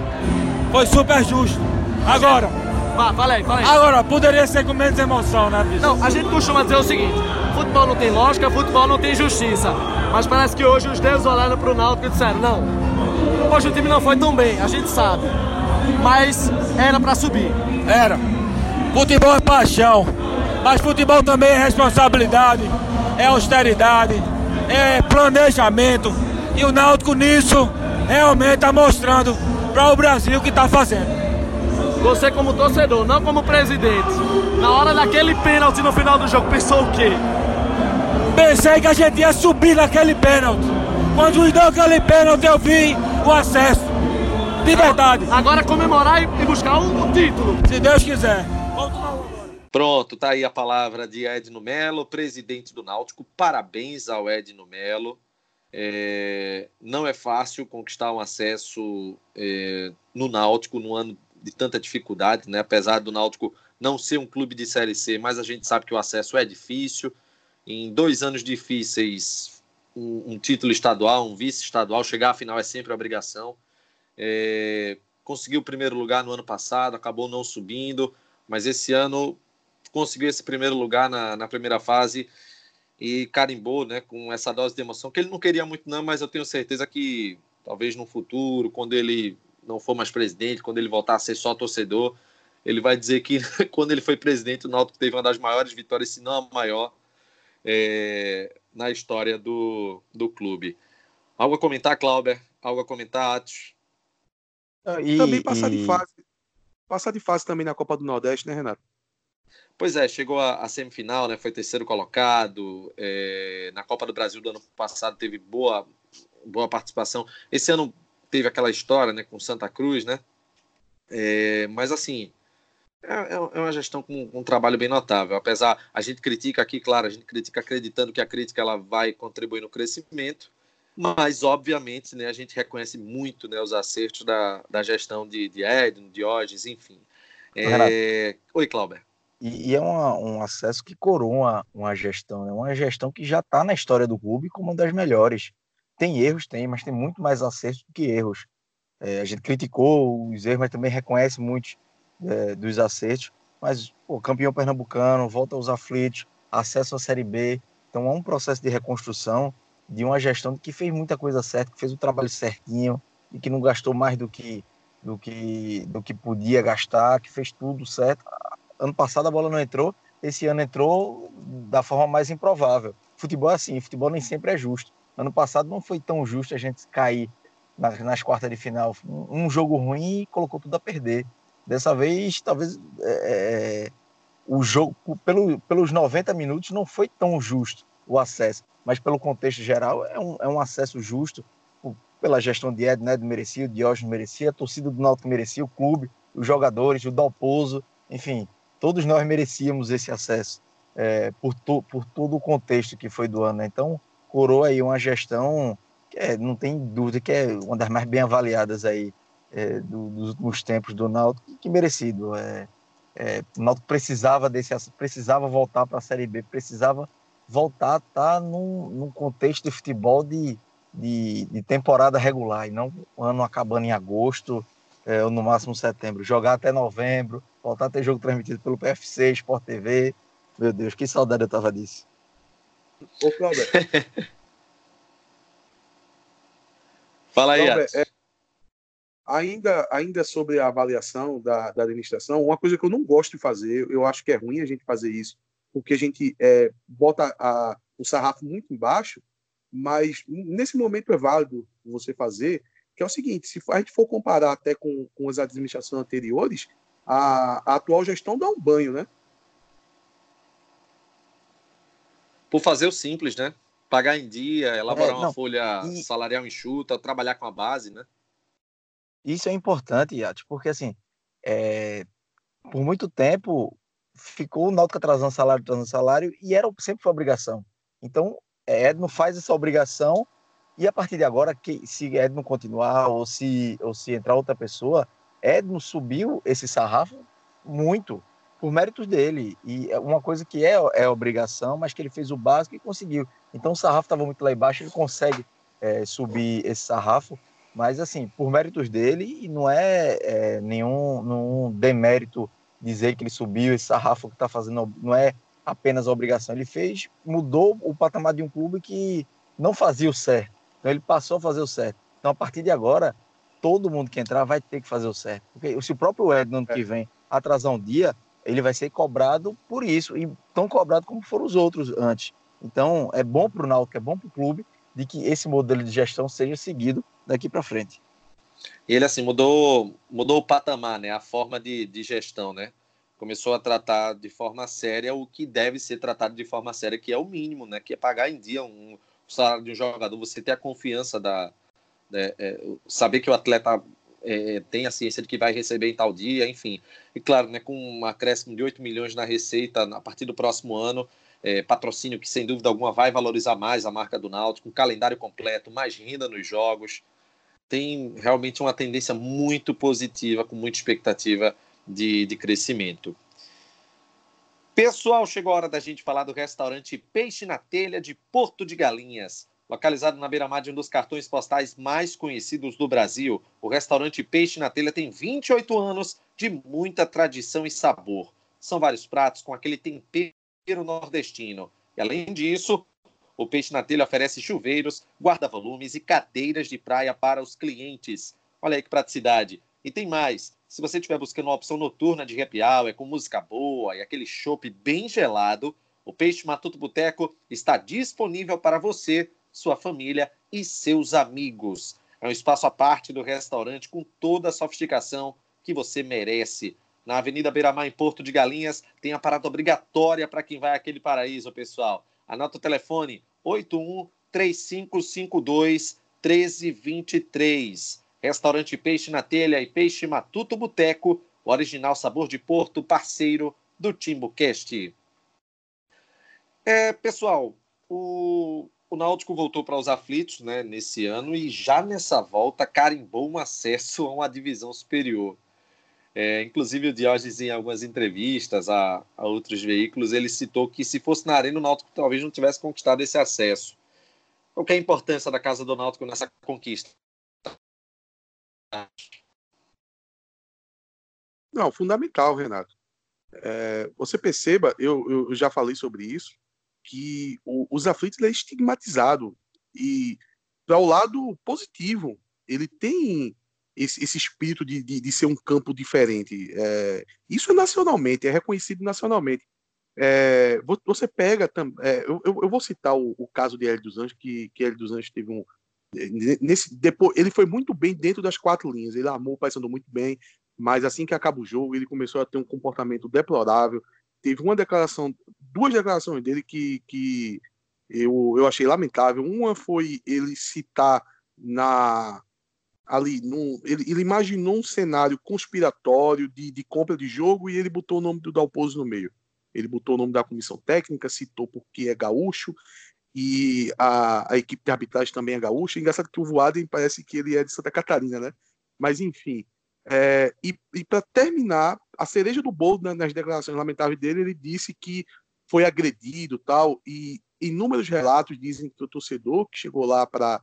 Foi super justo. Agora. Vá, fala aí, fala aí. Agora, poderia ser com menos emoção, né, bicho? Não, a gente costuma dizer o seguinte: futebol não tem lógica, futebol não tem justiça. Mas parece que hoje os deuses olharam pro Náutico e disseram: não, hoje o time não foi tão bem, a gente sabe. Mas era para subir. Era. Futebol é paixão. Mas futebol também é responsabilidade, é austeridade, é planejamento. E o Náutico nisso realmente está mostrando para o Brasil o que está fazendo. Você como torcedor, não como presidente, na hora daquele pênalti no final do jogo, pensou o quê? Pensei que a gente ia subir naquele pênalti. Quando nos deu aquele pênalti, eu vi o acesso. De verdade. Agora comemorar e buscar o, o título. Se Deus quiser. Pronto, tá aí a palavra de Edno Melo, presidente do Náutico. Parabéns ao Edno Melo. É, não é fácil conquistar um acesso é, no Náutico no ano de tanta dificuldade, né? Apesar do Náutico não ser um clube de Série C, mas a gente sabe que o acesso é difícil. Em dois anos difíceis, um, um título estadual, um vice estadual, chegar à final é sempre obrigação. É, conseguiu o primeiro lugar no ano passado, acabou não subindo, mas esse ano conseguiu esse primeiro lugar na, na primeira fase e carimbou né, com essa dose de emoção, que ele não queria muito não, mas eu tenho certeza que talvez no futuro, quando ele não for mais presidente, quando ele voltar a ser só torcedor, ele vai dizer que *laughs* quando ele foi presidente, o Náutico teve uma das maiores vitórias, se não a maior, é, na história do, do clube. Algo a comentar, Clauber? Algo a comentar, Atos? E, também passar e... de fase. Passar de fase também na Copa do Nordeste, né, Renato? Pois é, chegou a, a semifinal, né? Foi terceiro colocado. É, na Copa do Brasil do ano passado teve boa, boa participação. Esse ano teve aquela história, né? Com Santa Cruz, né? É, mas assim, é, é, é uma gestão com, com, um trabalho bem notável. Apesar, a gente critica aqui, claro, a gente critica acreditando que a crítica ela vai contribuir no crescimento, mas obviamente, né? A gente reconhece muito, né? Os acertos da, da gestão de, de Edno, Diógenes, enfim. É... Oi, Clauber. E, e é uma, um acesso que coroa uma, uma gestão, né? uma gestão que já está na história do clube como uma das melhores. Tem erros, tem, mas tem muito mais acertos do que erros. É, a gente criticou os erros, mas também reconhece muitos é, dos acertos. Mas o campeão pernambucano, volta aos aflitos, acesso à Série B. Então é um processo de reconstrução de uma gestão que fez muita coisa certa, que fez o trabalho certinho e que não gastou mais do que do que do que podia gastar, que fez tudo certo ano passado a bola não entrou, esse ano entrou da forma mais improvável. Futebol é assim, futebol nem sempre é justo. Ano passado não foi tão justo a gente cair nas, nas quartas de final. Um, um, jogo ruim e colocou tudo a perder. Dessa vez, talvez é, é o jogo, pelo, pelos 90 minutos, não foi tão justo o acesso. mas pelo contexto geral é um, é um acesso justo pela gestão de Ed, né, merecia, o Diógenes merecia, a torcida do Náutico merecia, o clube, os jogadores, o Dalpozo, enfim, todos nós merecíamos esse acesso é, por, to, por todo o contexto que foi do ano. Né? Então, coroa aí uma gestão que é, não tem dúvida que é uma das mais bem avaliadas aí é, do, dos últimos tempos do Náutico, que merecido. É, é, o Náutico precisava desse, precisava voltar para a Série B, precisava voltar a estar tá num, num contexto de futebol de, de, de, temporada regular, e não o ano acabando em agosto, é, ou no máximo setembro. Jogar até novembro, voltar a ter jogo transmitido pelo PFC, Sport TV. Meu Deus, que saudade eu tava disso. Ô, Cláudio. *laughs* Fala aí, Cláudio, é, ainda, ainda sobre a avaliação da, da administração, uma coisa que eu não gosto de fazer, eu acho que é ruim a gente fazer isso, porque a gente é, bota a, o sarrafo muito embaixo, mas nesse momento é válido você fazer, que é o seguinte, se a gente for comparar até com, com as administrações anteriores, a, a atual gestão dá um banho, né? Por fazer o simples, né? Pagar em dia, elaborar é, uma folha e... salarial enxuta, trabalhar com a base, né? Isso é importante, Yates, porque assim, é... por muito tempo ficou o Náutico atrasando salário, atrasando salário, e era sempre foi obrigação. Então, é, Edno faz essa obrigação, e a partir de agora, que, se Edno continuar ou se, ou se entrar outra pessoa, Edno subiu esse sarrafo muito, por méritos dele. E é uma coisa que é, é obrigação, mas que ele fez o básico e conseguiu. Então o sarrafo estava muito lá embaixo, ele consegue é, subir esse sarrafo, mas assim, por méritos dele, e não é, é nenhum, nenhum demérito dizer que ele subiu esse sarrafo que está fazendo, não é apenas obrigação, ele fez, mudou o patamar de um clube que não fazia o certo, então ele passou a fazer o certo. Então a partir de agora, todo mundo que entrar vai ter que fazer o certo, porque se o próprio Ed no ano que vem atrasar um dia, ele vai ser cobrado por isso, e tão cobrado como foram os outros antes. Então é bom para o Náutico, é bom para o clube, de que esse modelo de gestão seja seguido daqui para frente. Ele assim mudou, mudou o patamar, né? A forma de, de gestão, né? Começou a tratar de forma séria o que deve ser tratado de forma séria, que é o mínimo, né? Que é pagar em dia um, o salário de um jogador, você ter a confiança da, né, é, saber que o atleta é, tem a ciência de que vai receber em tal dia, enfim. E claro, né, com um acréscimo de 8 milhões na receita a partir do próximo ano, é, patrocínio que sem dúvida alguma vai valorizar mais a marca do Náutico, um calendário completo, mais renda nos jogos. Tem realmente uma tendência muito positiva, com muita expectativa de, de crescimento. Pessoal, chegou a hora da gente falar do restaurante Peixe na Telha de Porto de Galinhas. Localizado na beira-mar de um dos cartões postais mais conhecidos do Brasil, o restaurante Peixe na Telha tem 28 anos de muita tradição e sabor. São vários pratos com aquele tempero nordestino. E além disso, o Peixe na Telha oferece chuveiros, guarda-volumes e cadeiras de praia para os clientes. Olha aí que praticidade. E tem mais. Se você estiver buscando uma opção noturna de happy hour, com música boa e aquele chopp bem gelado, o Peixe Matuto Boteco está disponível para você, sua família e seus amigos. É um espaço à parte do restaurante com toda a sofisticação que você merece na Avenida Beira-Mar, em Porto de Galinhas, tem a parada obrigatória para quem vai àquele paraíso, pessoal. Anota o telefone 81 3552 1323. Restaurante Peixe na Telha e Peixe Matuto Boteco, o original sabor de Porto, parceiro do TimbuCast. É, pessoal, o, o Náutico voltou para os aflitos né, nesse ano e já nessa volta carimbou um acesso *laughs* a uma divisão superior. É, inclusive o Diógenes, em algumas entrevistas a, a, outros veículos, ele citou que se fosse na Arena, o Náutico talvez não tivesse conquistado esse acesso. Qual é a importância da Casa do Náutico nessa conquista? Não, fundamental, Renato. É, você perceba, eu, eu, já falei sobre isso, que o, os aflitos é estigmatizado e para o lado positivo, ele tem esse, esse espírito de, de, de, ser um campo diferente. É, isso é nacionalmente, é reconhecido nacionalmente. É, você pega é, eu, eu, vou citar o, o, caso de Hélio dos Anjos, que, que Hélio dos Anjos teve um. Nesse, depois, ele foi muito bem dentro das quatro linhas, ele armou o Paysandu muito bem, mas assim que acaba o jogo, ele começou a ter um comportamento deplorável. Teve uma declaração, duas declarações dele que, que eu, eu achei lamentável. Uma foi ele citar na ali, num, ele, ele, imaginou um cenário conspiratório de, de, compra de jogo e ele botou o nome do Dalpozo no meio. Ele botou o nome da comissão técnica, citou porque é gaúcho e a, a equipe de arbitragem também é gaúcha. Engraçado que o Voaden parece que ele é de Santa Catarina, né? Mas enfim. É, e, e para terminar, a cereja do bolo nas declarações lamentáveis dele, ele disse que foi agredido tal e inúmeros relatos dizem que o torcedor que chegou lá para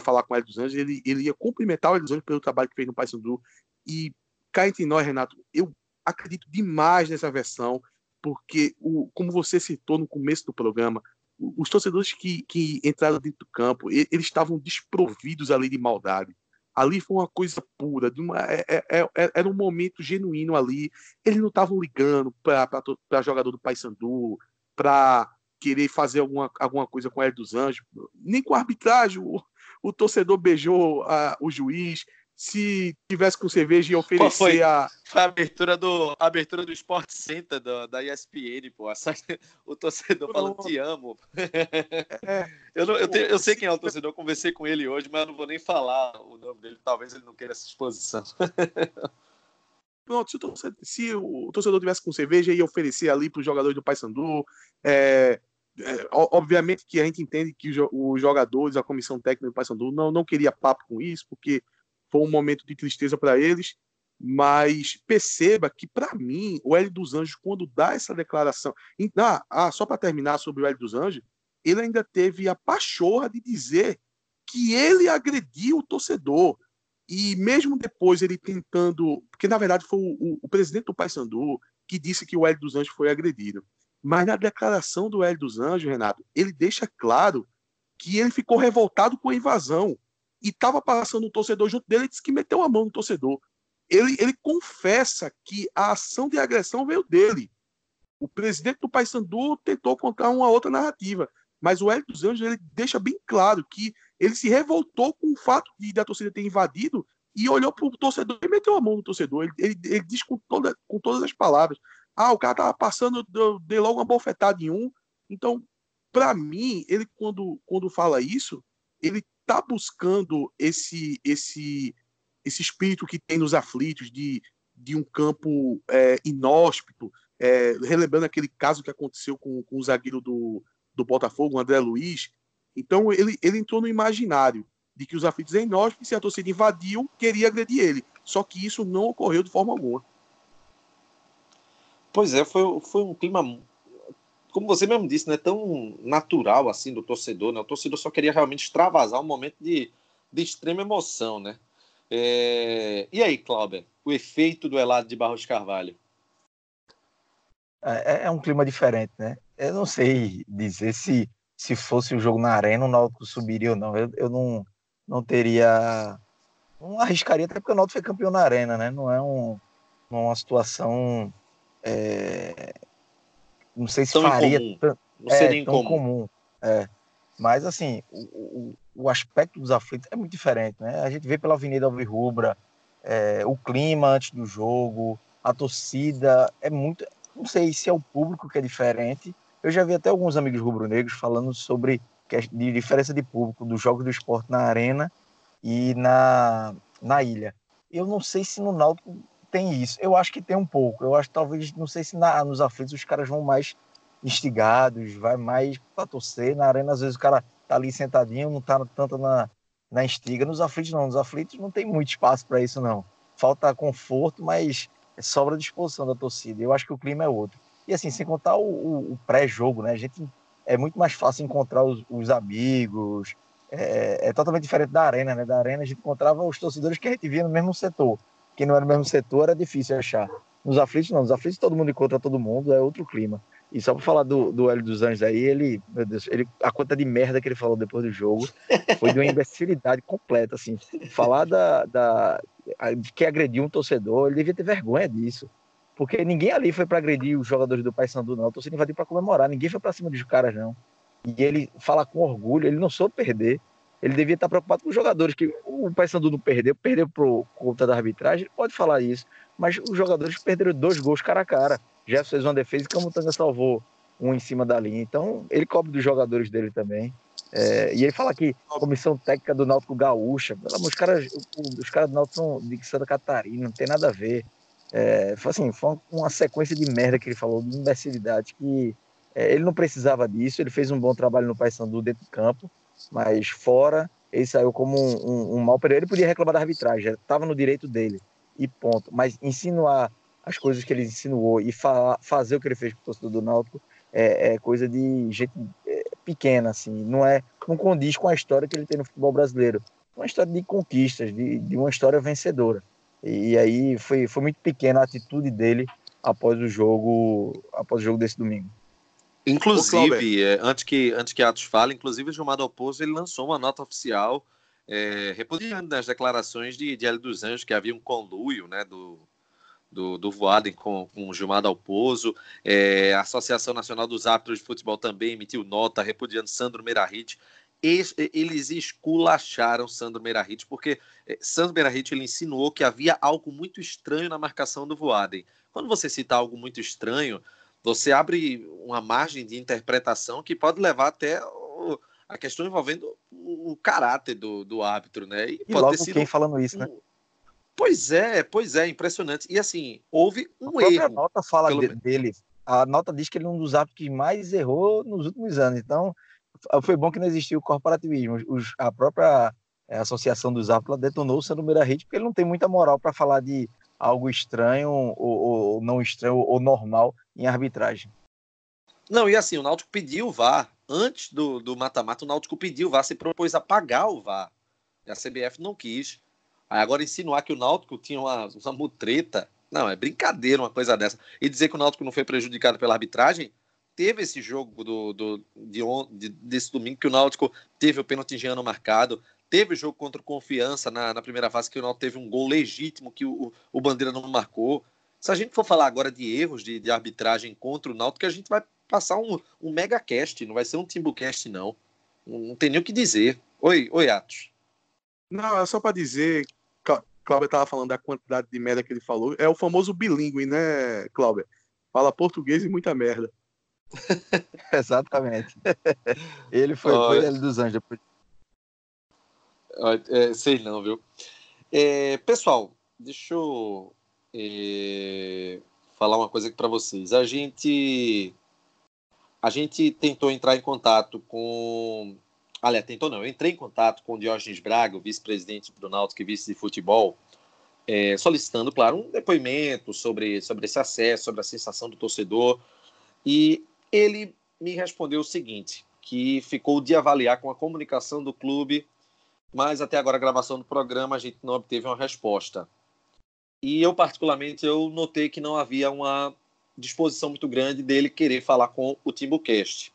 falar com o dos Anjos, ele, ele ia cumprimentar o Hélio dos Anjos pelo trabalho que fez no Paysandu. E cá entre nós, Renato, eu acredito demais nessa versão, porque, o, como você citou no começo do programa, os torcedores que, que entraram dentro do campo, eles estavam desprovidos ali de maldade. Ali foi uma coisa pura, uma, é, é, é, é era um momento genuíno ali. Eles não estavam ligando para jogador do Paysandu, para querer fazer alguma, alguma coisa com o Hélio dos Anjos, nem com a arbitragem. O, o torcedor beijou a, o juiz, se tivesse com cerveja e oferecer foi, a. Foi a abertura do, a abertura do Sport Center do, da ESPN, pô. *laughs* O torcedor falando te amo. É, *laughs* eu, não, eu, eu sei quem é o torcedor, eu conversei com ele hoje, mas eu não vou nem falar o nome dele, talvez ele não queira essa exposição. *laughs* Pronto, se o, torcedor, se o torcedor tivesse com cerveja e oferecer ali para os jogadores do Paysandu, é, é, obviamente que a gente entende que os jogadores, a comissão técnica do Paysandu não, não queria papo com isso, porque foi um momento de tristeza para eles, mas perceba que, para mim, o Hélio dos Anjos, quando dá essa declaração. Ah, ah só para terminar sobre o Hélio dos Anjos, ele ainda teve a pachorra de dizer que ele agrediu o torcedor. E mesmo depois ele tentando. Porque, na verdade, foi o, o, o presidente do Paysandu que disse que o Hélio dos Anjos foi agredido. Mas na declaração do Hélio dos Anjos, Renato, ele deixa claro que ele ficou revoltado com a invasão e estava passando um torcedor junto dele e disse que meteu a mão no torcedor. Ele, ele confessa que a ação de agressão veio dele. O presidente do Paysandu tentou contar uma outra narrativa, mas o Hélio dos Anjos ele deixa bem claro que ele se revoltou com o fato de da torcida ter invadido e olhou para o torcedor e meteu a mão no torcedor. Ele, ele, ele diz com, toda, com todas as palavras: ah, o cara tava passando, deu, deu logo uma bofetada em um. Então, para mim, ele quando, quando fala isso, ele tá buscando esse esse esse espírito que tem nos aflitos de, de um campo é, inóspito, é, relembrando aquele caso que aconteceu com, com o zagueiro do, do Botafogo, o André Luiz. Então ele, ele entrou no imaginário de que os aflitos é inóspito, se a torcida invadiu, queria agredir ele. Só que isso não ocorreu de forma alguma. Pois é, foi, foi um clima, como você mesmo disse, né, tão natural assim do torcedor. Né? O torcedor só queria realmente extravasar um momento de, de extrema emoção. Né? É... E aí, Cláudio, o efeito do Elado de Barros Carvalho? É, é, é, um clima diferente, né? Eu não sei dizer se, se fosse o jogo na arena o Náutico subiria ou não. Eu, eu não, não teria. Não arriscaria, até porque o Náutico foi campeão na arena, né? Não é um, uma situação é, não sei se tão faria incomum. Não é, seria tão comum. É. Mas assim, o, o, aspecto dos aflitos é muito diferente, né? A gente vê pela Avenida Alvirrubra, é, o clima antes do jogo, a torcida é muito. Não sei se é o público que é diferente. Eu já vi até alguns amigos rubro-negros falando sobre que de diferença de público dos jogos do esporte na arena e na, na ilha. Eu não sei se no Náutico tem isso. Eu acho que tem um pouco. Eu acho talvez, não sei se na, nos aflitos os caras vão mais instigados, vai mais para torcer. Na arena, às vezes, o cara tá ali sentadinho, não tá tanto na, na instiga. Nos aflitos, não. Nos aflitos não tem muito espaço para isso, não. Falta conforto, mas sobra disposição da torcida. Eu acho que o clima é outro. E assim, sem contar o, o, o pré-jogo, né? A gente é muito mais fácil encontrar os, os amigos. É, é, totalmente diferente da arena, né? Da arena a gente encontrava os torcedores que a gente via no mesmo setor quem não era no mesmo setor era difícil achar. Nos aflitos, não. Nos aflitos todo mundo encontra todo mundo, é outro clima. E só para falar do, do Hélio dos Anjos aí, ele, meu Deus, ele, a conta de merda que ele falou depois do jogo foi de uma imbecilidade completa, assim. Falar da, da, de que agrediu um torcedor, ele devia ter vergonha disso. Porque ninguém ali foi para agredir os jogadores do Paysandu, não. O torcedor invadiu para comemorar, ninguém foi para cima dos caras, não. E ele fala com orgulho, ele não soube perder ele devia estar preocupado com os jogadores, que o Paysandu não perdeu, perdeu por conta da arbitragem, pode falar isso, mas os jogadores perderam dois gols cara a cara. Jefferson fez uma defesa e Camutanga salvou um em cima da linha. Então, ele cobre dos jogadores dele também. É, e ele fala que comissão técnica do Náutico Gaúcha, os caras, os do Náutico são de Santa Catarina, não tem nada a ver. É, foi assim, foi uma sequência de merda que ele falou, de imbecilidade, que é, ele não precisava disso, ele fez um bom trabalho no Paysandu dentro do campo, mas fora, ele saiu como um, um, um mau período. Ele podia reclamar da arbitragem, estava no direito dele, e ponto. Mas insinuar as coisas que ele insinuou e fa fazer o que ele fez com o torcedor do Náutico é, é coisa de gente é, pequena, assim, não é, não condiz com a história que ele tem no futebol brasileiro. Uma história de conquistas, de, de uma história vencedora. E aí foi, foi muito pequena a atitude dele após o jogo, após o jogo desse domingo. Inclusive, é, antes que antes que Atos fale, inclusive o Gilmar Dalpozo ele lançou uma nota oficial é, repudiando as declarações de, de Hélio dos Anjos que havia um conluio, né, do do, do Voaden com, com o Gilmar Dalpozo. É, a Associação Nacional dos Árbitros de Futebol também emitiu nota repudiando Sandro Merahit eles esculacharam Sandro Merahit, porque eh, Sandro Merahit ele insinuou que havia algo muito estranho na marcação do Voaden. Quando você cita algo muito estranho, você abre uma margem de interpretação que pode levar até o, a questão envolvendo o, caráter do, do árbitro, né? E, e pode logo ter sido quem falando isso, né? Pois é, pois é, impressionante. E assim, houve um a erro. A nota fala de, dele. A nota diz que ele é um dos árbitros que mais errou nos últimos anos. Então, foi bom que não existiu o corporativismo. Os, a própria é, Associação dos Árbitros detonou o Sandro Meirahit porque ele não tem muita moral para falar de algo estranho ou, ou, não estranho ou normal em arbitragem. Não, e assim, o Náutico pediu o VAR. Antes do mata-mata, o Náutico pediu o VAR, se propôs a pagar o VAR. E a CBF não quis. Aí agora insinuar que o Náutico tinha uma, uma mutreta. Não, é brincadeira uma coisa dessa. E dizer que o Náutico não foi prejudicado pela arbitragem, teve esse jogo do, do, de, de, desse domingo que o Náutico teve o pênalti marcado, teve jogo contra o Confiança na, na primeira fase que o Náutico teve um gol legítimo que o, o Bandeira não marcou. Se a gente for falar agora de erros de, de arbitragem contra o Náutico, a gente vai passar um, um mega cast, não vai ser um Timbucast não. Não tem nem o que dizer. Oi, oi Atos. Não, é só para dizer, Cláudio estava falando da quantidade de merda que ele falou, é o famoso bilíngue, né, Cláudio? Fala português e muita merda. *laughs* Exatamente. Ele foi, oh, foi ele dos Anjos depois. É, sei não, viu? É, pessoal, deixa eu é, falar uma coisa aqui para vocês. A gente a gente tentou entrar em contato com Aliás, tentou não, eu entrei em contato com o Diógenes Braga, o vice-presidente do Náutico e vice de futebol, é, solicitando, claro, um depoimento sobre, sobre esse acesso, sobre a sensação do torcedor. E ele me respondeu o seguinte, que ficou de avaliar com a comunicação do clube, mas até agora a gravação do programa a gente não obteve uma resposta. E eu particularmente eu notei que não havia uma disposição muito grande dele querer falar com o Timbucast.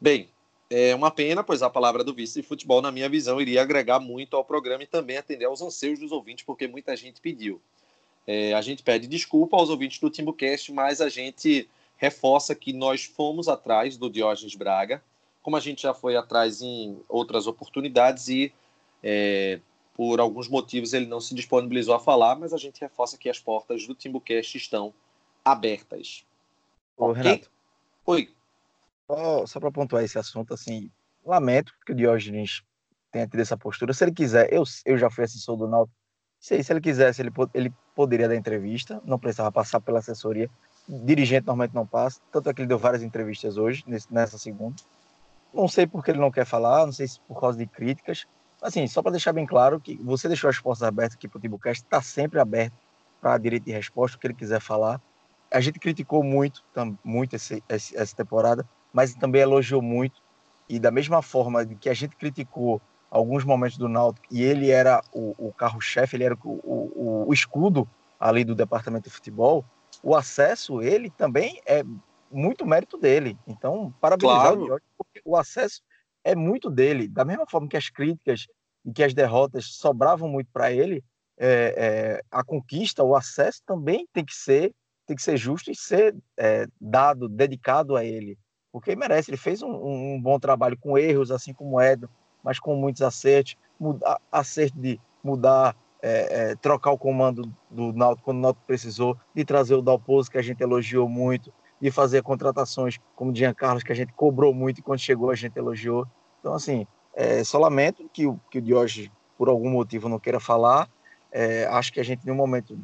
Bem, é uma pena, pois a palavra do vice de futebol, na minha visão, iria agregar muito ao programa e também atender aos anseios dos ouvintes, porque muita gente pediu. É, a gente pede desculpa aos ouvintes do Timbucast, mas a gente reforça que nós fomos atrás do Diógenes Braga, como a gente já foi atrás em outras oportunidades e é, por alguns motivos ele não se disponibilizou a falar, mas a gente reforça que as portas do Timbucast estão abertas. Ô, okay? Renato. Oi. Só, só para pontuar esse assunto, assim, lamento que o Diógenes tenha tido essa postura. Se ele quiser, eu, eu já fui assessor do Náutico, se, se ele quisesse, ele, ele poderia dar entrevista, não precisava passar pela assessoria dirigente normalmente não passa, tanto é que ele deu várias entrevistas hoje, nesse, nessa segunda. Não sei por que ele não quer falar, não sei se por causa de críticas. Assim, só para deixar bem claro que você deixou as portas abertas aqui para o Timbucast, está sempre aberto para direito de resposta, o que ele quiser falar. A gente criticou muito, muito esse, esse, essa temporada, mas também elogiou muito. E da mesma forma que a gente criticou alguns momentos do Náutico, e ele era o, o carro-chefe, ele era o, o, o escudo ali do departamento de futebol, o acesso, ele também é muito mérito dele. Então, parabenizar claro. o Jorge, porque o acesso é muito dele. Da mesma forma que as críticas e que as derrotas sobravam muito para ele, é, é, a conquista, o acesso também tem que ser tem que ser justo e ser é, dado, dedicado a ele, porque merece. Ele fez um, um, bom trabalho com erros, assim como o Edson, mas com muitos acertos, mudar, acerto de mudar é, é, trocar o comando do Náutico quando o Náutico precisou, de trazer o Dalpozo, que a gente elogiou muito, de fazer contratações como o Jean Carlos, que a gente cobrou muito e quando chegou a gente elogiou. Então, assim, é, só lamento que o, que o por algum motivo, não queira falar. É, acho que a gente, em momento,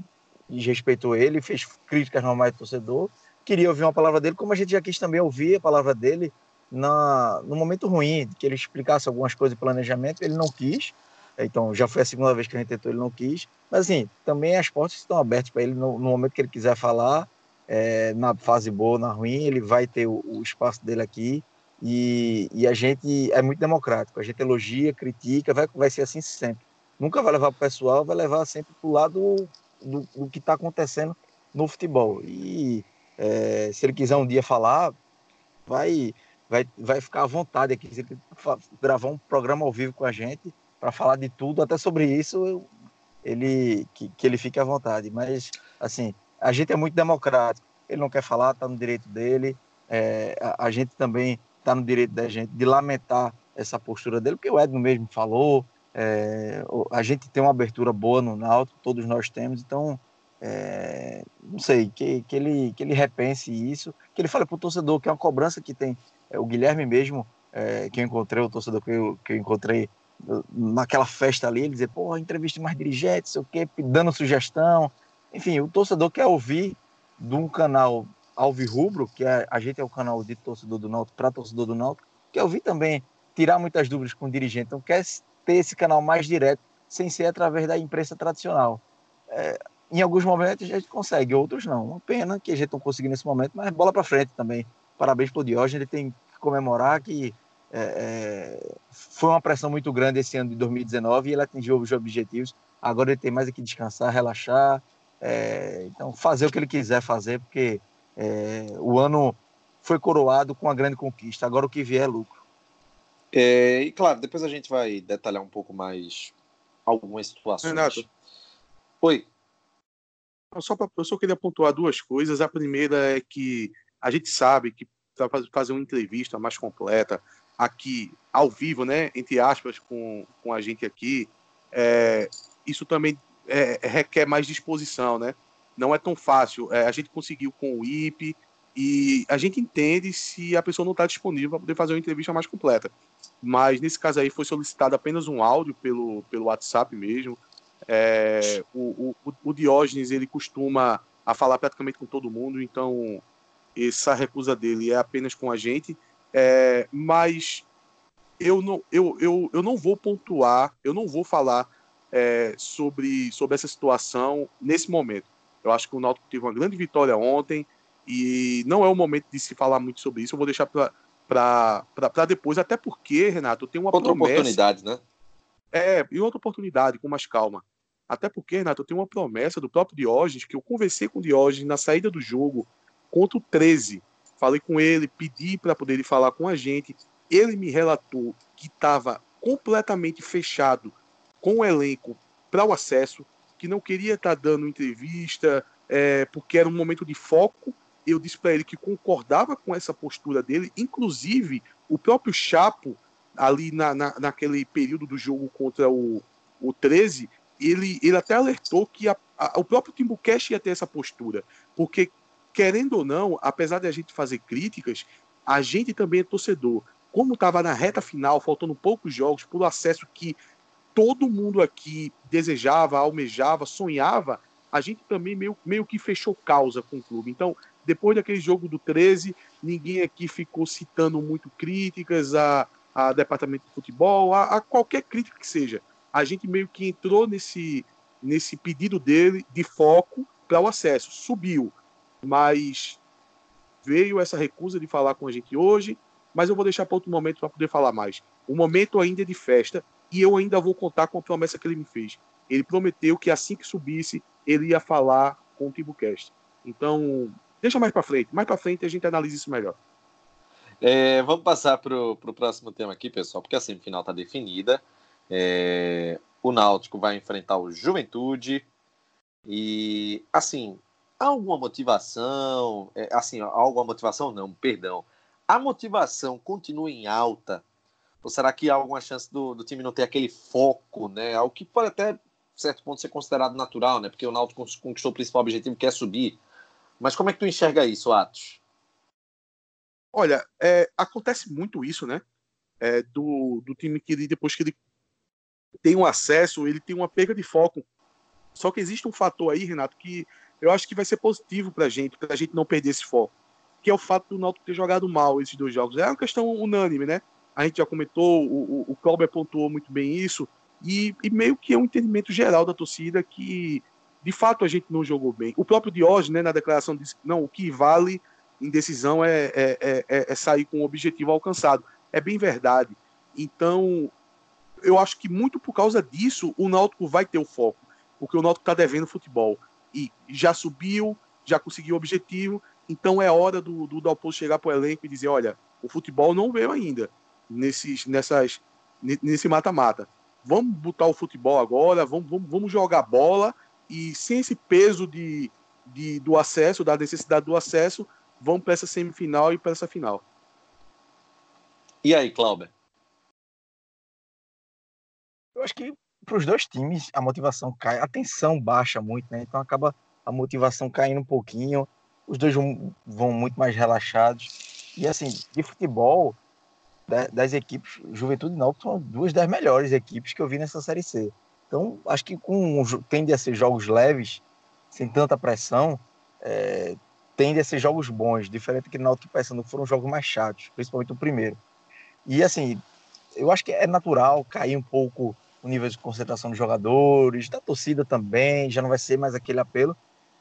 desrespeitou ele, fez críticas normais do torcedor. Queria ouvir uma palavra dele, como a gente já quis também ouvir a palavra dele na, no momento ruim, que ele explicasse algumas coisas de planejamento, ele não quis. Então, já foi a segunda vez que a gente tentou, ele não quis. Mas, assim, também as portas estão abertas para ele no, no, momento que ele quiser falar, é, na fase boa, na ruim, ele vai ter o, o espaço dele aqui. E, e, a gente é muito democrático. A gente elogia, critica, vai, vai ser assim sempre. Nunca vai levar para o pessoal, vai levar sempre para o lado do, do que está acontecendo no futebol. E é, se ele quiser um dia falar, vai, vai, vai ficar à vontade aqui. Se ele gravar um programa ao vivo com a gente para falar de tudo, até sobre isso, ele que, que ele fique à vontade. Mas, assim, a gente é muito democrático. Ele não quer falar, está no direito dele. É, a, a, gente também está no direito da gente de lamentar essa postura dele, porque o Edno mesmo falou. É, a gente tem uma abertura boa no Náutico, todos nós temos, então é, não sei, que, que, ele, que ele repense isso, que ele fale para o torcedor, que é uma cobrança que tem. É, o Guilherme mesmo, é, que eu encontrei, o torcedor que eu, que eu encontrei naquela festa ali, ele dizer, pô, entrevista mais dirigente, sei o quê, dando sugestão. Enfim, o torcedor quer ouvir de um canal Alvirrubro, que é, a gente é o canal de torcedor do Náutico para torcedor do Náutico, quer ouvir também tirar muitas dúvidas com o dirigente. Então, quer ter esse canal mais direto, sem ser através da imprensa tradicional. É, em alguns momentos a gente consegue, outros não. Uma pena que a gente não conseguiu nesse momento, mas bola para frente também. Parabéns para o Diógenes, ele tem que comemorar que é, é, foi uma pressão muito grande esse ano de 2019 e ele atingiu os objetivos. Agora ele tem mais que descansar, relaxar, é, então fazer o que ele quiser fazer, porque é, o ano foi coroado com uma grande conquista. Agora o que vier é lucro. É, e claro, depois a gente vai detalhar um pouco mais algumas situações. Renato. Oi. Só pra, eu só queria pontuar duas coisas. A primeira é que a gente sabe que para fazer uma entrevista mais completa, aqui ao vivo, né, entre aspas, com, com a gente aqui, é, isso também é, requer mais disposição, né? Não é tão fácil. É, a gente conseguiu com o IP e a gente entende se a pessoa não está disponível para poder fazer uma entrevista mais completa. Mas nesse caso aí foi solicitado apenas um áudio pelo, pelo WhatsApp mesmo. É, o, o, o Diógenes ele costuma a falar praticamente com todo mundo, então essa recusa dele é apenas com a gente. É, mas eu não, eu, eu, eu não vou pontuar, eu não vou falar é, sobre, sobre essa situação nesse momento. Eu acho que o Náutico teve uma grande vitória ontem e não é o momento de se falar muito sobre isso. Eu vou deixar para depois, até porque, Renato, eu tenho uma outra promessa. oportunidade, né? É, e outra oportunidade, com mais calma. Até porque, Renato, eu tenho uma promessa do próprio Diógenes, que eu conversei com o Diógenes na saída do jogo contra o 13 falei com ele, pedi para poder falar com a gente. Ele me relatou que estava completamente fechado com o elenco para o acesso, que não queria estar tá dando entrevista, é, porque era um momento de foco. Eu disse para ele que concordava com essa postura dele, inclusive o próprio Chapo, ali na, na, naquele período do jogo contra o, o 13, ele, ele até alertou que a, a, o próprio Timbucast ia ter essa postura, porque querendo ou não, apesar de a gente fazer críticas, a gente também é torcedor. Como estava na reta final, faltando poucos jogos, por acesso que todo mundo aqui desejava, almejava, sonhava, a gente também meio, meio que fechou causa com o clube. Então, depois daquele jogo do 13, ninguém aqui ficou citando muito críticas a, a departamento de futebol, a, a qualquer crítica que seja. A gente meio que entrou nesse, nesse pedido dele de foco para o acesso. Subiu mas veio essa recusa de falar com a gente hoje, mas eu vou deixar para outro momento para poder falar mais. O momento ainda é de festa e eu ainda vou contar com a promessa que ele me fez. Ele prometeu que assim que subisse, ele ia falar com o Timbucast. Então, deixa mais para frente. Mais para frente a gente analisa isso melhor. É, vamos passar para o próximo tema aqui, pessoal, porque a semifinal está definida. É, o Náutico vai enfrentar o Juventude. E, assim, alguma motivação? É, assim, alguma motivação não, perdão. A motivação continua em alta? Ou será que há alguma chance do, do time não ter aquele foco, né? Algo que pode até, certo ponto, ser considerado natural, né? Porque o Náutico conquistou o principal objetivo, que é subir. Mas como é que tu enxerga isso, Atos? Olha, é, acontece muito isso, né? É, do, do time que ele, depois que ele tem um acesso, ele tem uma perda de foco. Só que existe um fator aí, Renato, que eu acho que vai ser positivo para a gente, para a gente não perder esse foco, que é o fato do Náutico ter jogado mal esses dois jogos. É uma questão unânime, né? A gente já comentou, o, o, o Cláudio pontuou muito bem isso, e, e, meio que é um entendimento geral da torcida que, de fato, a gente não jogou bem. O próprio Diógenes, né, na declaração, disse que não, o que vale em decisão é, é, é, é sair com o objetivo alcançado. É bem verdade. Então, eu acho que muito por causa disso, o Náutico vai ter o foco, porque o Náutico está devendo futebol. E já subiu, já conseguiu o objetivo, então é hora do, do chegar para o elenco e dizer: olha, o futebol não veio ainda nesses, nessas, nesse mata-mata. Vamos botar o futebol agora, vamos, vamos, vamos jogar bola e sem esse peso de, de, do acesso, da necessidade do acesso, vamos para essa semifinal e para essa final. E aí, Cláudio? Eu acho que para os dois times a motivação cai, a tensão baixa muito, né? Então acaba a motivação caindo um pouquinho, os dois vão, vão muito mais relaxados. E assim, de futebol, das equipes, Juventude e Náutico são duas das melhores equipes que eu vi nessa Série C. Então, acho que com tende a ser jogos leves, sem tanta pressão, é, tende a ser jogos bons, diferente que Náutico e Paysandu foram jogos mais chatos, principalmente o primeiro. E assim, eu acho que é natural cair um pouco o nível de concentração dos jogadores, da torcida também, já não vai ser mais aquele apelo.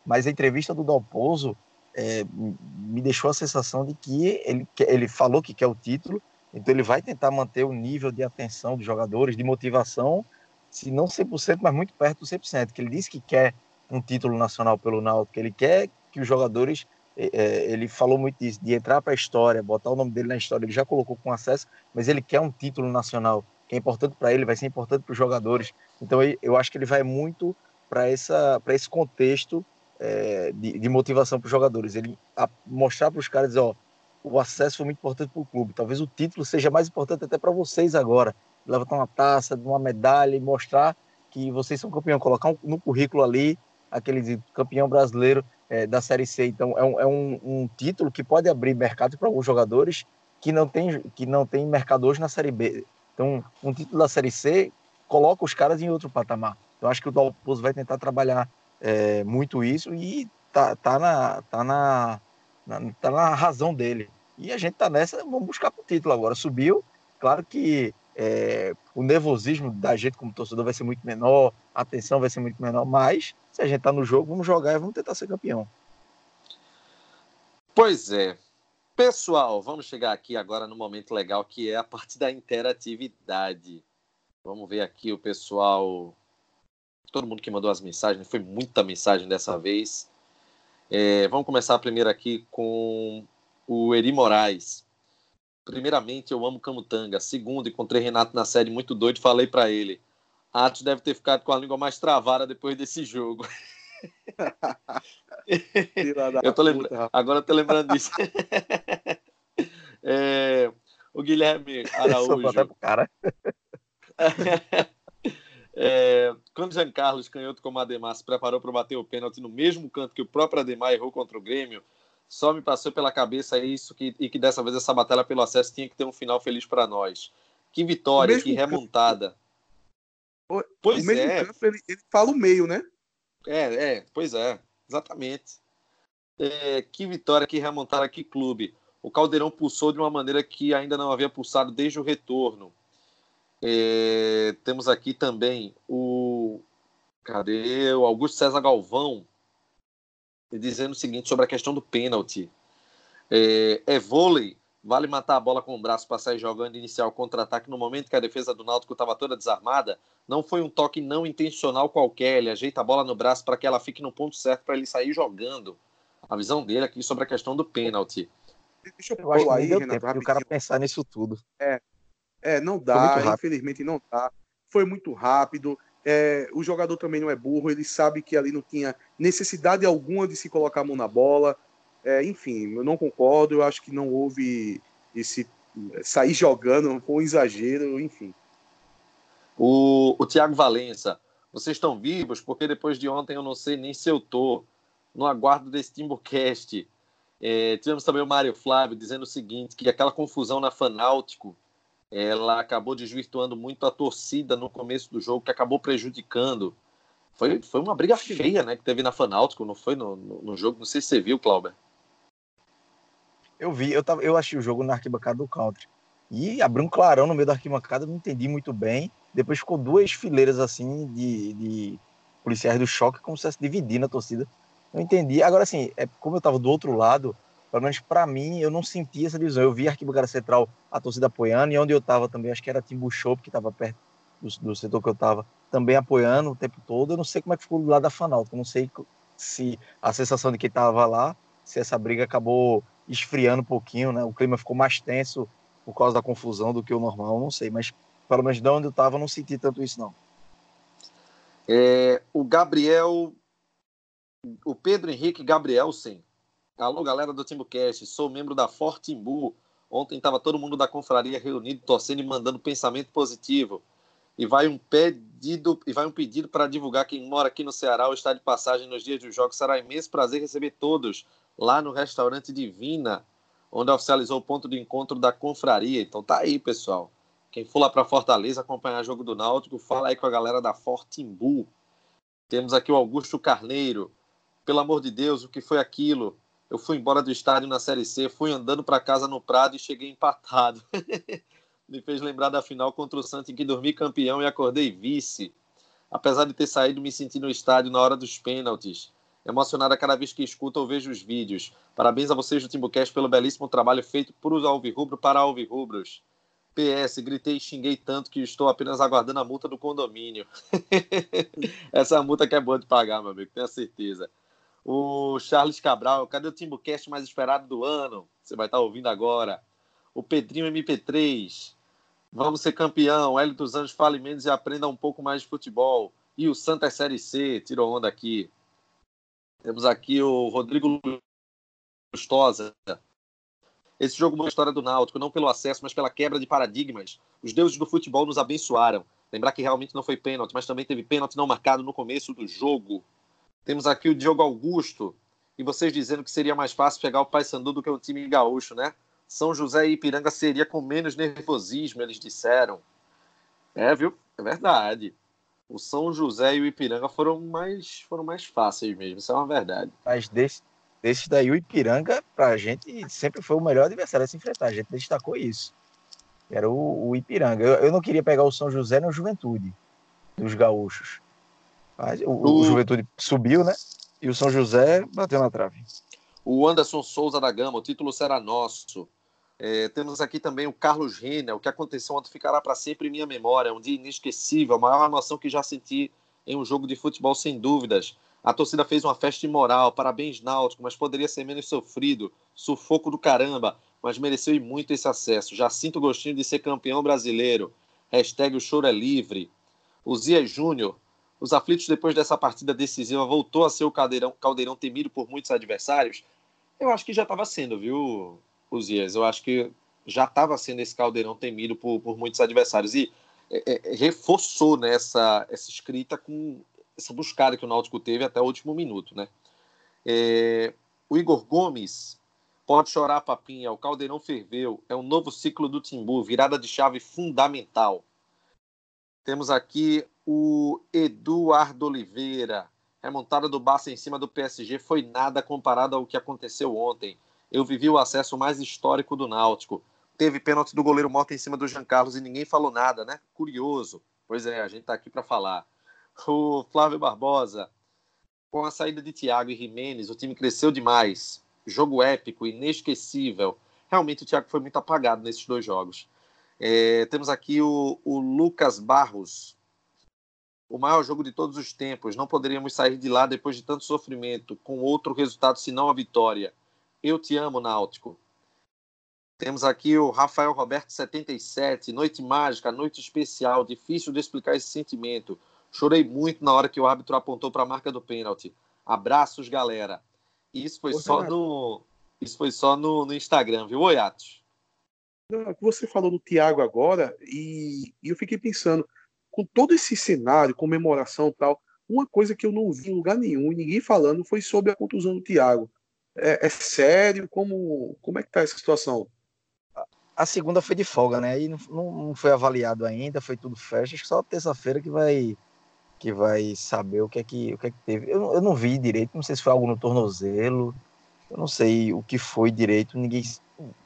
Mas a entrevista do Dalpozo é, me deixou a sensação de que ele, ele falou que quer o título, então ele vai tentar manter o nível de atenção dos jogadores, de motivação, se não 100%, mas muito perto do 100%, que ele disse que quer um título nacional pelo Náutico, que ele quer que os jogadores, é, é ele falou muito disso, de entrar para a história, botar o nome dele na história, ele já colocou com acesso, mas ele quer um título nacional que é importante para ele, vai ser importante para os jogadores. Então eu acho que ele vai muito para esse contexto é, de, de, motivação para os jogadores. Ele a, mostrar para os caras, ó, o acesso foi muito importante para o clube. Talvez o título seja mais importante até para vocês agora. Levantar uma taça, uma medalha e mostrar que vocês são campeão, colocar um, no currículo ali aquele campeão brasileiro é, da Série C. Então é, um, é um, um título que pode abrir mercado para alguns jogadores que não tem que não tem mercado hoje na Série B. Então, um título da Série C coloca os caras em outro patamar. Então, acho que o Dalpozo vai tentar trabalhar é, muito isso e tá, tá, na, tá, na, na, tá na razão dele. E a gente tá nessa, vamos buscar o título agora. Subiu, claro que é, o nervosismo da gente como torcedor vai ser muito menor, a tensão vai ser muito menor, mas se a gente tá no jogo, vamos jogar e vamos tentar ser campeão. Pois é, Pessoal, vamos chegar aqui agora no momento legal que é a parte da interatividade. Vamos ver aqui o pessoal. Todo mundo que mandou as mensagens, foi muita mensagem dessa vez. É, vamos começar primeiro aqui com o Eri Moraes. Primeiramente, eu amo Camutanga. Segundo, encontrei Renato na série muito doido falei para ele. Atos deve ter ficado com a língua mais travada depois desse jogo. eu tô lembrando, agora eu tô lembrando disso. *laughs* é, o Guilherme *laughs* Araújo. cara. *laughs* é, quando Jean Carlos, canhoto como Ademar, se preparou para bater o pênalti no mesmo canto que o próprio Ademar errou contra o Grêmio, só me passou pela cabeça isso que, e que dessa vez essa batalha pelo acesso tinha que ter um final feliz para nós. Que vitória, que remontada. Campo, pois o é. Campo, ele, ele fala o meio, né? É, é, pois é, exatamente. É, que vitória, que remontada, que clube. O Caldeirão pulsou de uma maneira que ainda não havia pulsado desde o retorno. É, temos aqui também o. Cadê? O Augusto César Galvão dizendo o seguinte sobre a questão do pênalti. É, é vôlei Vale matar a bola com o braço para sair jogando e iniciar o contra-ataque no momento que a defesa do Náutico estava toda desarmada. Não foi um toque não intencional qualquer. Ele ajeita a bola no braço para que ela fique no ponto certo para ele sair jogando. A visão dele aqui sobre a questão do pênalti. Deixa eu, eu acho aí, Renato, tempo o cara pensar nisso tudo. É, é não dá, infelizmente não dá. Foi muito rápido. É, o jogador também não é burro, ele sabe que ali não tinha necessidade alguma de se colocar a mão na bola. É, enfim, eu não concordo, eu acho que não houve esse sair jogando, foi um exagero, enfim. O, o Tiago Valença, vocês estão vivos? Porque depois de ontem eu não sei nem se eu tô no aguardo desse Timbucast. É, tivemos também o Mário Flávio dizendo o seguinte, que aquela confusão na Fanáutico, ela acabou desvirtuando muito a torcida no começo do jogo, que acabou prejudicando. Foi, foi uma briga feia, né, que teve na Fanáutico, não foi no, no, no jogo? Não sei se você viu, Clauber. Eu vi, eu, tava, eu achei o jogo na arquibancada do Country. E abriu um clarão no meio da arquibancada, não entendi muito bem. Depois ficou duas fileiras assim de, de policiais do choque, como se fosse dividindo a torcida. Não entendi. Agora, assim, é, como eu estava do outro lado, pelo menos para mim, eu não senti essa divisão. Eu vi a arquibancada central, a torcida apoiando, e onde eu estava também, acho que era Timbu Shop, que estava perto do, do, setor que eu estava, também apoiando o tempo todo. Eu não sei como é que ficou do lado da Fanalto. Eu não sei se a sensação de quem estava lá, se essa briga acabou esfriando um pouquinho, né? O clima ficou mais tenso por causa da confusão do que o normal, não sei, mas pelo menos de onde eu estava, não senti tanto isso, não. É, o Gabriel, o Pedro Henrique Gabriel, sim. Alô, galera do Timbucast, sou membro da Fortimbu. Ontem estava todo mundo da confraria reunido, torcendo e mandando pensamento positivo. E vai um pedido, e vai um pedido para divulgar quem mora aqui no Ceará ou está de passagem nos dias dos jogos. Será imenso prazer receber todos lá no restaurante Divina, onde oficializou o ponto de encontro da confraria. Então tá aí, pessoal. Quem for lá para Fortaleza acompanhar o jogo do Náutico, fala aí com a galera da Fortimbu. Temos aqui o Augusto Carneiro. Pelo amor de Deus, o que foi aquilo? Eu fui embora do estádio na Série C, fui andando para casa no Prado e cheguei empatado. *laughs* Me fez lembrar da final contra o Santos em que dormi campeão e acordei vice. Apesar de ter saído, me senti no estádio na hora dos pênaltis emocionada cada vez que escuto ou vejo os vídeos. Parabéns a vocês do Timbucast pelo belíssimo trabalho feito por os Alvirrubro para Alvirrubros. PS, gritei e xinguei tanto que estou apenas aguardando a multa do condomínio. *laughs* Essa multa que é boa de pagar, meu amigo, tenho certeza. O Charles Cabral, cadê o Timbucast mais esperado do ano? Você vai estar ouvindo agora. O Pedrinho MP3, vamos ser campeão. Hélio dos Anjos, fale menos e aprenda um pouco mais de futebol. E o Santa Série C, tirou onda aqui. Temos aqui o Rodrigo Lustosa. Esse jogo mostra a história do Náutico, não pelo acesso, mas pela quebra de paradigmas. Os deuses do futebol nos abençoaram. Lembrar que realmente não foi pênalti, mas também teve pênalti não marcado no começo do jogo. Temos aqui o Diogo Augusto. E vocês dizendo que seria mais fácil pegar o Paysandu do que o time gaúcho, né? São José e Ipiranga seria com menos nervosismo, eles disseram. É, viu? É verdade o São José e o Ipiranga foram mais, foram mais fáceis mesmo, isso é uma verdade. Mas desse, desse daí, o Ipiranga, pra gente, sempre foi o melhor adversário a se enfrentar. A gente destacou isso. Era o, o Ipiranga. Eu, eu, não queria pegar o São José na Juventude, dos gaúchos. O, o... o Juventude subiu, né? E o São José bateu na trave. O Anderson Souza da Gama, o título será nosso. É, temos aqui também o Carlos Renner. O que aconteceu ontem ficará para sempre em minha memória. Um dia inesquecível, a maior emoção que já senti em um jogo de futebol, sem dúvidas. A torcida fez uma festa imoral. Parabéns, Náutico, mas poderia ser menos sofrido. Sufoco do caramba, mas mereceu e muito esse acesso. Já sinto gostinho de ser campeão brasileiro. Hashtag o choro é livre. O Zia Júnior. Os aflitos, depois dessa partida decisiva, voltou a ser o caldeirão, caldeirão temido por muitos adversários? Eu acho que já estava sendo, viu, os Zias. Eu acho que já estava sendo esse caldeirão temido por, por muitos adversários. E é, é, reforçou nessa né, essa escrita com essa buscada que o Náutico teve até o último minuto. Né? É, o Igor Gomes pode chorar, papinha. O caldeirão ferveu. É um novo ciclo do Timbu, virada de chave fundamental. Temos aqui o Eduardo Oliveira. Remontada do Barça em cima do PSG foi nada comparado ao que aconteceu ontem eu vivi o acesso mais histórico do Náutico. Teve pênalti do goleiro Mota em cima do Jean Carlos e ninguém falou nada, né? Curioso. Pois é, a gente está aqui para falar. O Flávio Barbosa, com a saída de Thiago e Jimenez, o time cresceu demais. Jogo épico, inesquecível. Realmente o Thiago foi muito apagado nesses dois jogos. É, temos aqui o, o Lucas Barros, o maior jogo de todos os tempos. Não poderíamos sair de lá depois de tanto sofrimento, com outro resultado senão a vitória. Eu te amo, Náutico. Temos aqui o Rafael Roberto 77, noite mágica, noite especial, difícil de explicar esse sentimento. Chorei muito na hora que o árbitro apontou para a marca do pênalti. Abraços, galera. Isso foi Ô, só Renato. no isso foi só no, no Instagram, viu, Oi, Atos? É você falou do Thiago agora e, e eu fiquei pensando, com todo esse cenário, comemoração tal, uma coisa que eu não vi em lugar nenhum, ninguém falando, foi sobre a contusão do Thiago. É, é, sério? Como, como é que tá essa situação? A segunda foi de folga, né? Aí não, não foi avaliado ainda, foi tudo festa. Acho que só terça-feira que vai que vai saber o que é que, o que, é que teve. Eu, eu não vi direito, não sei se foi algo no tornozelo, eu não sei o que foi direito. Ninguém,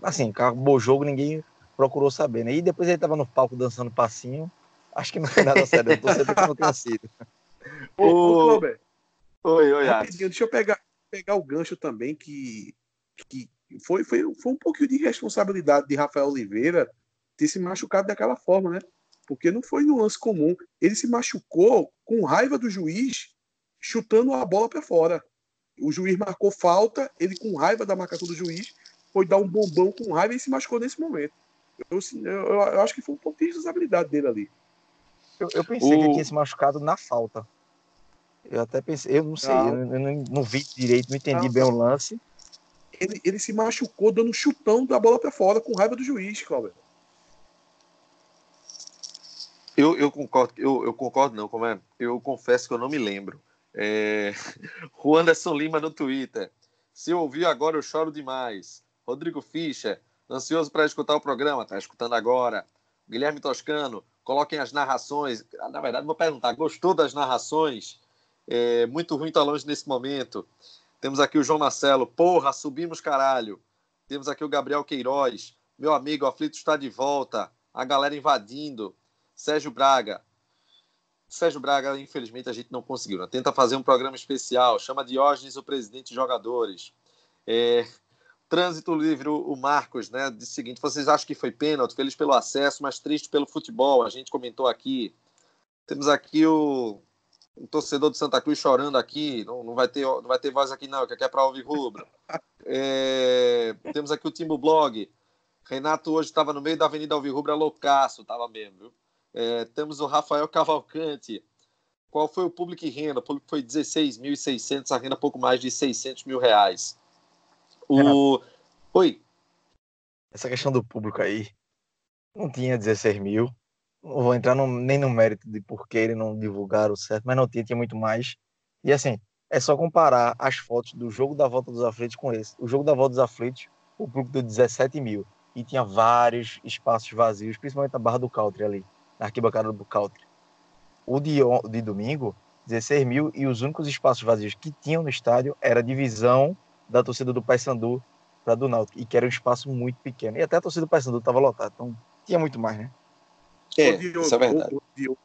assim, acabou o jogo, ninguém procurou saber, né? E depois ele tava no palco dançando passinho. Acho que não foi nada sério, eu tô certo que não tenha sido. *laughs* Ô, ô, Oi, oi, Rapidinho, deixa eu pegar, pegar o gancho também que, que foi, foi, foi um pouquinho de responsabilidade de Rafael Oliveira ter se machucado daquela forma, né? Porque não foi no lance comum. Ele se machucou com raiva do juiz, chutando a bola para fora. O juiz marcou falta, ele com raiva da marcação do juiz, foi dar um bombão com raiva e se machucou nesse momento. Eu, eu, eu acho que foi um pouco de responsabilidade dele ali. Eu, eu pensei o... que ele tinha se machucado na falta. Eu até pensei, eu não sei, não. eu, não, não, vi direito, não entendi não, bem o lance. Ele, ele se machucou dando um chutão da bola para fora com raiva do juiz, Cláudio. Eu, eu concordo, eu, eu concordo não, como é? Eu confesso que eu não me lembro. É... *laughs* O Anderson Lima no Twitter. Se ouviu agora, eu choro demais. Rodrigo Fischer, ansioso para escutar o programa, tá escutando agora. Guilherme Toscano, coloquem as narrações. Ah, na verdade, vou perguntar, gostou das narrações? É, muito ruim tá longe nesse momento. Temos aqui o João Marcelo, porra, subimos caralho. Temos aqui o Gabriel Queiroz, meu amigo, o aflito está de volta. A galera invadindo. Sérgio Braga. Sérgio Braga, infelizmente, a gente não conseguiu. Né? Tenta fazer um programa especial, chama Diógenes, o presidente de jogadores. É, trânsito livre, o Marcos, né? O seguinte: vocês acham que foi pênalti? Feliz pelo acesso, mas triste pelo futebol. A gente comentou aqui. Temos aqui o torcedor de Santa Cruz chorando aqui. Não, não, vai, ter, não vai ter voz aqui, não, que aqui é para ouvir rubro. É, temos aqui o Timbo Blog. Renato hoje estava no meio da Avenida Alvirrubra loucaço, estava mesmo, viu? É, temos o Rafael Cavalcante. Qual foi o público e renda? O público foi 16.600, a renda pouco mais de 600 mil reais. O... Oi. Essa questão do público aí, não tinha 16 mil. Não vou entrar no, nem no mérito de por que ele não divulgaram certo, mas não tinha, tinha muito mais. E assim, é só comparar as fotos do jogo da Volta dos Aflitos com esse. O jogo da Volta dos Aflitos, o público deu 17 mil. E tinha vários espaços vazios, principalmente na Barra do Country ali na arquibancada do Country. O de, de domingo, 16 mil, e os únicos espaços vazios que tinham no estádio era a divisão da torcida do Paysandu para do Náutico, e que era um espaço muito pequeno. E até a torcida do Paysandu estava lotada, então tinha muito mais, né? É, ô, Diogo, isso é verdade. Ô,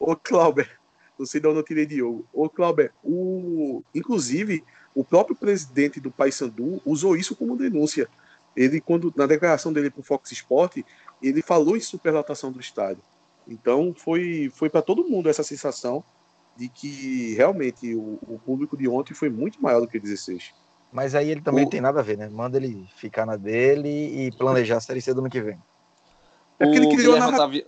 ô, ô Clauber, *laughs* não sei de onde eu tirei Diogo. Ô, Clauber, o... inclusive, o próprio presidente do Paysandu usou isso como denúncia. Ele, quando na declaração dele para o Fox Sport, ele falou em superlotação do estádio. Então foi, foi para todo mundo essa sensação de que realmente o, o, público de ontem foi muito maior do que 16. Mas aí ele também o... tem nada a ver, né? Manda ele ficar na dele e planejar a Série C do ano que vem. É porque ele criou, a narrativa.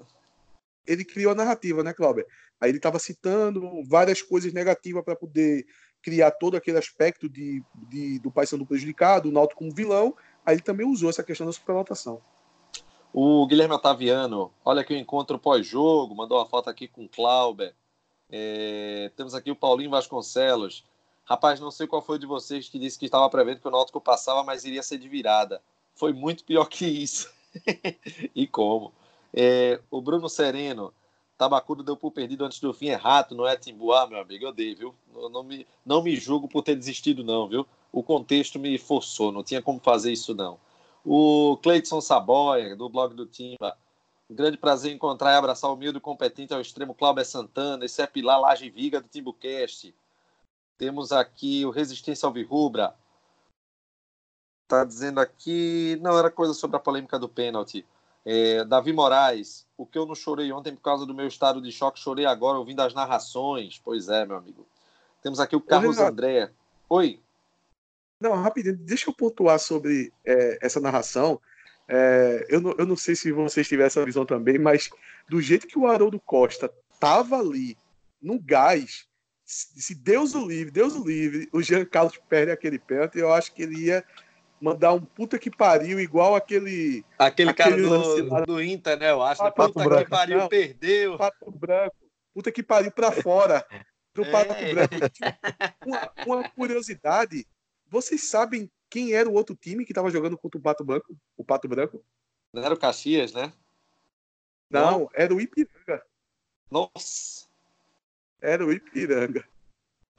ele criou a narrativa, né, Cláudio? Aí ele estava citando várias coisas negativas para poder criar todo aquele aspecto de, de do Paysandu prejudicado, o Náutico como vilão. Aí ele também usou essa questão da superlotação. O Guilherme Otaviano, olha aqui o encontro pós-jogo, mandou uma foto aqui com o Clauber. É, temos aqui o Paulinho Vasconcelos. Rapaz, não sei qual foi de vocês que disse que estava prevendo que o Náutico passava, mas iria ser de virada. Foi muito pior que isso. *laughs* e como? É, o Bruno Sereno, Tabacudo deu por perdido antes do fim, é rato, não é Timbuá, meu amigo, eu dei, viu? Não, não, me, não me julgo por ter desistido, não, viu? O contexto me forçou, não tinha como fazer isso, não. O Cleiton Saboia, do blog do Timba. Um grande prazer encontrar e abraçar o humilde e competente ao extremo Cláudio Santana. Esse é Pilar Laje Viga do Timbucast. Temos aqui o Resistência Alvirrubra. Está dizendo aqui. Não, era coisa sobre a polêmica do pênalti. É, Davi Moraes, o que eu não chorei ontem por causa do meu estado de choque, chorei agora ouvindo as narrações. Pois é, meu amigo. Temos aqui o Carlos André. Oi. Não, rapidinho, deixa eu pontuar sobre é, essa narração. É, eu, não, eu não sei se vocês tiveram essa visão também, mas do jeito que o Haroldo Costa tava ali, no gás, se Deus o livre, Deus o livre, o Jean Carlos perde aquele pênalti, eu acho que ele ia mandar um puta que pariu, igual aquele. Aquele, aquele cara do, do Inter, né? Eu acho. Pato puta branco. que pariu, não, perdeu. Pato branco. Puta que pariu pra fora. Do *laughs* é. Pato Branco. Uma, uma curiosidade vocês sabem quem era o outro time que estava jogando contra o Pato Branco? O Pato Branco? Não era o Caxias, né? Não, Não. era o Ipiranga. Nossa! Era o Ipiranga.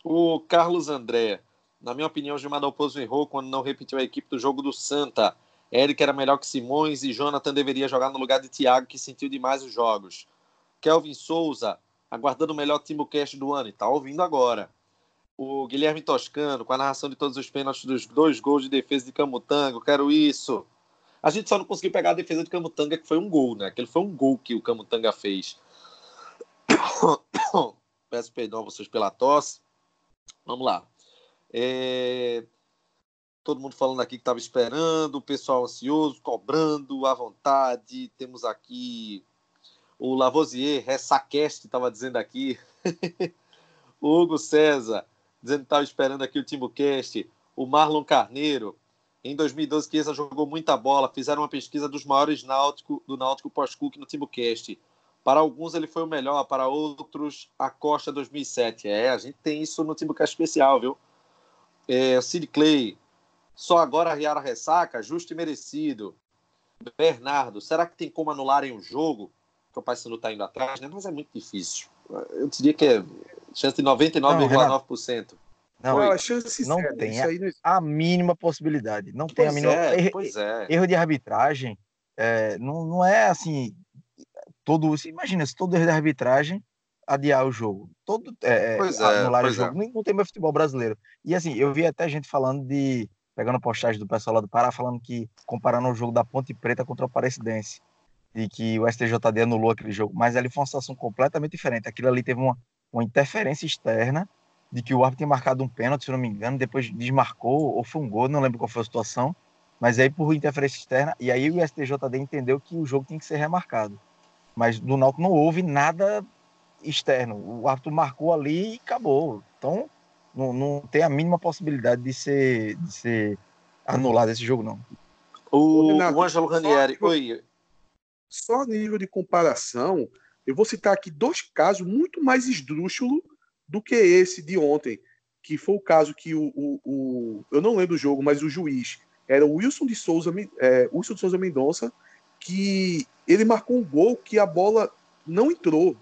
O Carlos André. Na minha opinião, Gilmar Dalpozo errou quando não repetiu a equipe do jogo do Santa. Eric era melhor que Simões e Jonathan deveria jogar no lugar de Thiago, que sentiu demais os jogos. Kelvin Souza, aguardando o melhor Timbucast do ano, e tá ouvindo agora. O Guilherme Toscano, com a narração de todos os pênaltis dos dois gols de defesa de Camutanga, quero isso. A gente só não conseguiu pegar a defesa de Camutanga, que foi um gol, né? Aquele foi um gol que o Camutanga fez. *coughs* Peço perdão a vocês pela tosse. Vamos lá. É... Todo mundo falando aqui que estava esperando, o pessoal ansioso, cobrando à vontade. Temos aqui o Lavoisier, Ressaqueste, estava dizendo aqui. *laughs* Hugo César, dizendo que estava esperando aqui o Timbucast. O Marlon Carneiro. Em 2012, Chiesa jogou muita bola. Fizeram uma pesquisa dos maiores náutico, do Náutico pós-Cook no Timbucast. Para alguns ele foi o melhor, para outros a Costa 2007. É, a gente tem isso no Timbucast especial, viu? É, Sid Clay, só agora a Riara ressaca, justo e merecido. Bernardo, será que tem como anularem o jogo? Que o Paysandu está indo atrás, né? Mas é muito difícil. Eu diria que é chance de 99,9%. Não, não, a chance não zero, tem a, a, mínima possibilidade. Não pois tem a mínima. É, erro, pois é. erro de arbitragem é, não, não é assim. Todo, imagina, se todo erro de arbitragem adiar o jogo. Todo é, é pois anular o é. jogo. É. Não tem mais futebol brasileiro. E assim, eu vi até gente falando de. Pegando postagem do pessoal lá do Pará, falando que, comparando o jogo da Ponte Preta contra o Aparecidense, e que o STJD anulou aquele jogo. Mas ali foi uma situação completamente diferente. Aquilo ali teve uma, uma interferência externa de que o árbitro tinha marcado um pênalti, se não me engano, depois desmarcou, ou foi um gol, não lembro qual foi a situação. Mas aí, por interferência externa, e aí o STJD entendeu que o jogo tinha que ser remarcado. Mas do Náutico não houve nada externo. O árbitro marcou ali e acabou. Então, não, não tem a mínima possibilidade de ser, de ser anulado esse jogo, não. O, o Ângelo Ranieri, só, oi. Só a nível de comparação, eu vou citar aqui dois casos muito mais esdrúxulos do que esse de ontem, que foi o caso que o, o, o eu não lembro o jogo, mas o juiz era o Wilson de Souza, é, Wilson de Souza Mendonça, que ele marcou um gol que a bola não entrou.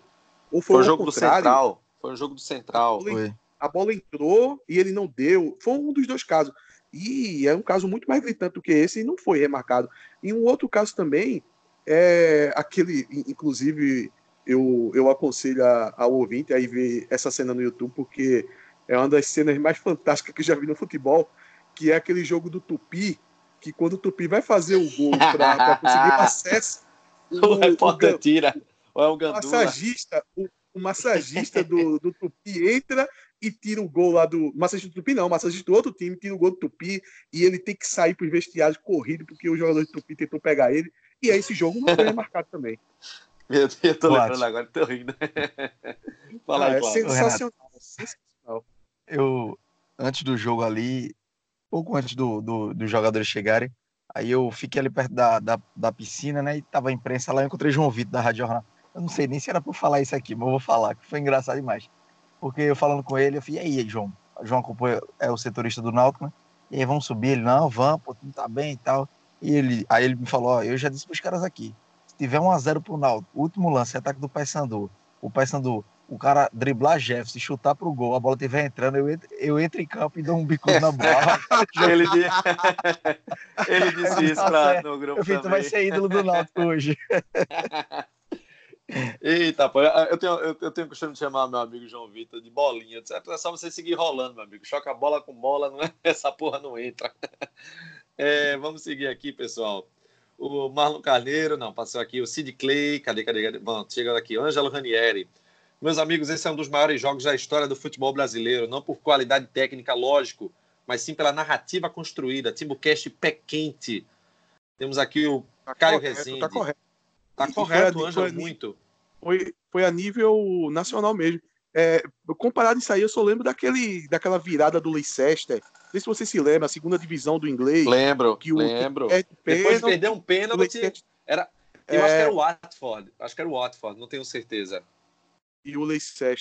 Ou foi, foi o jogo contrário. do Central. Foi o jogo do Central. A bola, a bola, entrou e ele não deu. Foi um dos dois casos. E é um caso muito mais gritante do que esse e não foi remarcado. E um outro caso também é aquele, inclusive, eu, eu aconselho ao ouvinte a ver essa cena no YouTube, porque é uma das cenas mais fantásticas que eu já vi no futebol, que é aquele jogo do Tupi, que quando o Tupi vai fazer o gol para conseguir acesso, *laughs* o, o repórter tira ou é o Gandula? Massagista, o, o massagista do, do Tupi entra e tira o gol lá do. Massagista do Tupi, não, massagista do outro time, tira o gol do Tupi e ele tem que sair para os vestiários corrido porque o jogador do Tupi tentou pegar ele. E aí esse jogo não *laughs* foi remarcado também. Deus, eu tô lembrando agora, tô rindo. *laughs* Fala ah, aí, é sensacional, sensacional. Eu, antes do jogo ali, pouco antes do, do, dos jogadores chegarem, aí eu fiquei ali perto da, da, da piscina, né? E tava a imprensa lá, eu encontrei João Vitor da Rádio Jornal. Eu não sei nem se era para falar isso aqui, mas eu vou falar, que foi engraçado demais. Porque eu falando com ele, eu falei, e aí, João? O João acompanha, é o setorista do Náutico, né? E aí, vamos subir? Ele, não, vamos, pô, tudo tá bem e tal. E ele, aí ele me falou, ó, eu já disse pros caras aqui, se tiver 1 a 0 pro Náutico, último lance, ataque do Paysandu, o Paysandu, o cara driblar Jefferson chutar pro gol, a bola estiver entrando, eu entro, eu entro em campo e dou um bico na bola. *laughs* *laughs* ele, disse, ele disse isso pra, no grupo eu falei, tu vai ser ídolo do Náutico hoje. *laughs* Eita, pô, eu tenho, eu, eu tenho costume de chamar meu amigo João Vitor de bolinha. É só você seguir rolando, meu amigo. Choca a bola com bola, não é? essa porra não entra. É, vamos seguir aqui, pessoal. O Marlon Carneiro, não, passou aqui. O Sid Clay, cadê, cadê, cadê? Bom, chegando aqui. Ângelo Ranieri. Meus amigos, esse é um dos maiores jogos da história do futebol brasileiro. Não por qualidade técnica, lógico, mas sim pela narrativa construída. Timbucast pé quente. Temos aqui o tá Caio correto, Rezende. Tá correto. Tá correto, Ângelo, muito. Foi, foi a nível nacional mesmo. É, comparado isso aí, eu só lembro daquele, daquela virada do Leicester. Não sei se você se lembra, a segunda divisão do inglês. Lembro, que o, lembro. Que Depois de perder um pênalti, era, eu é... acho que era o Watford. Acho que era o Watford, não tenho certeza. E o Leicester.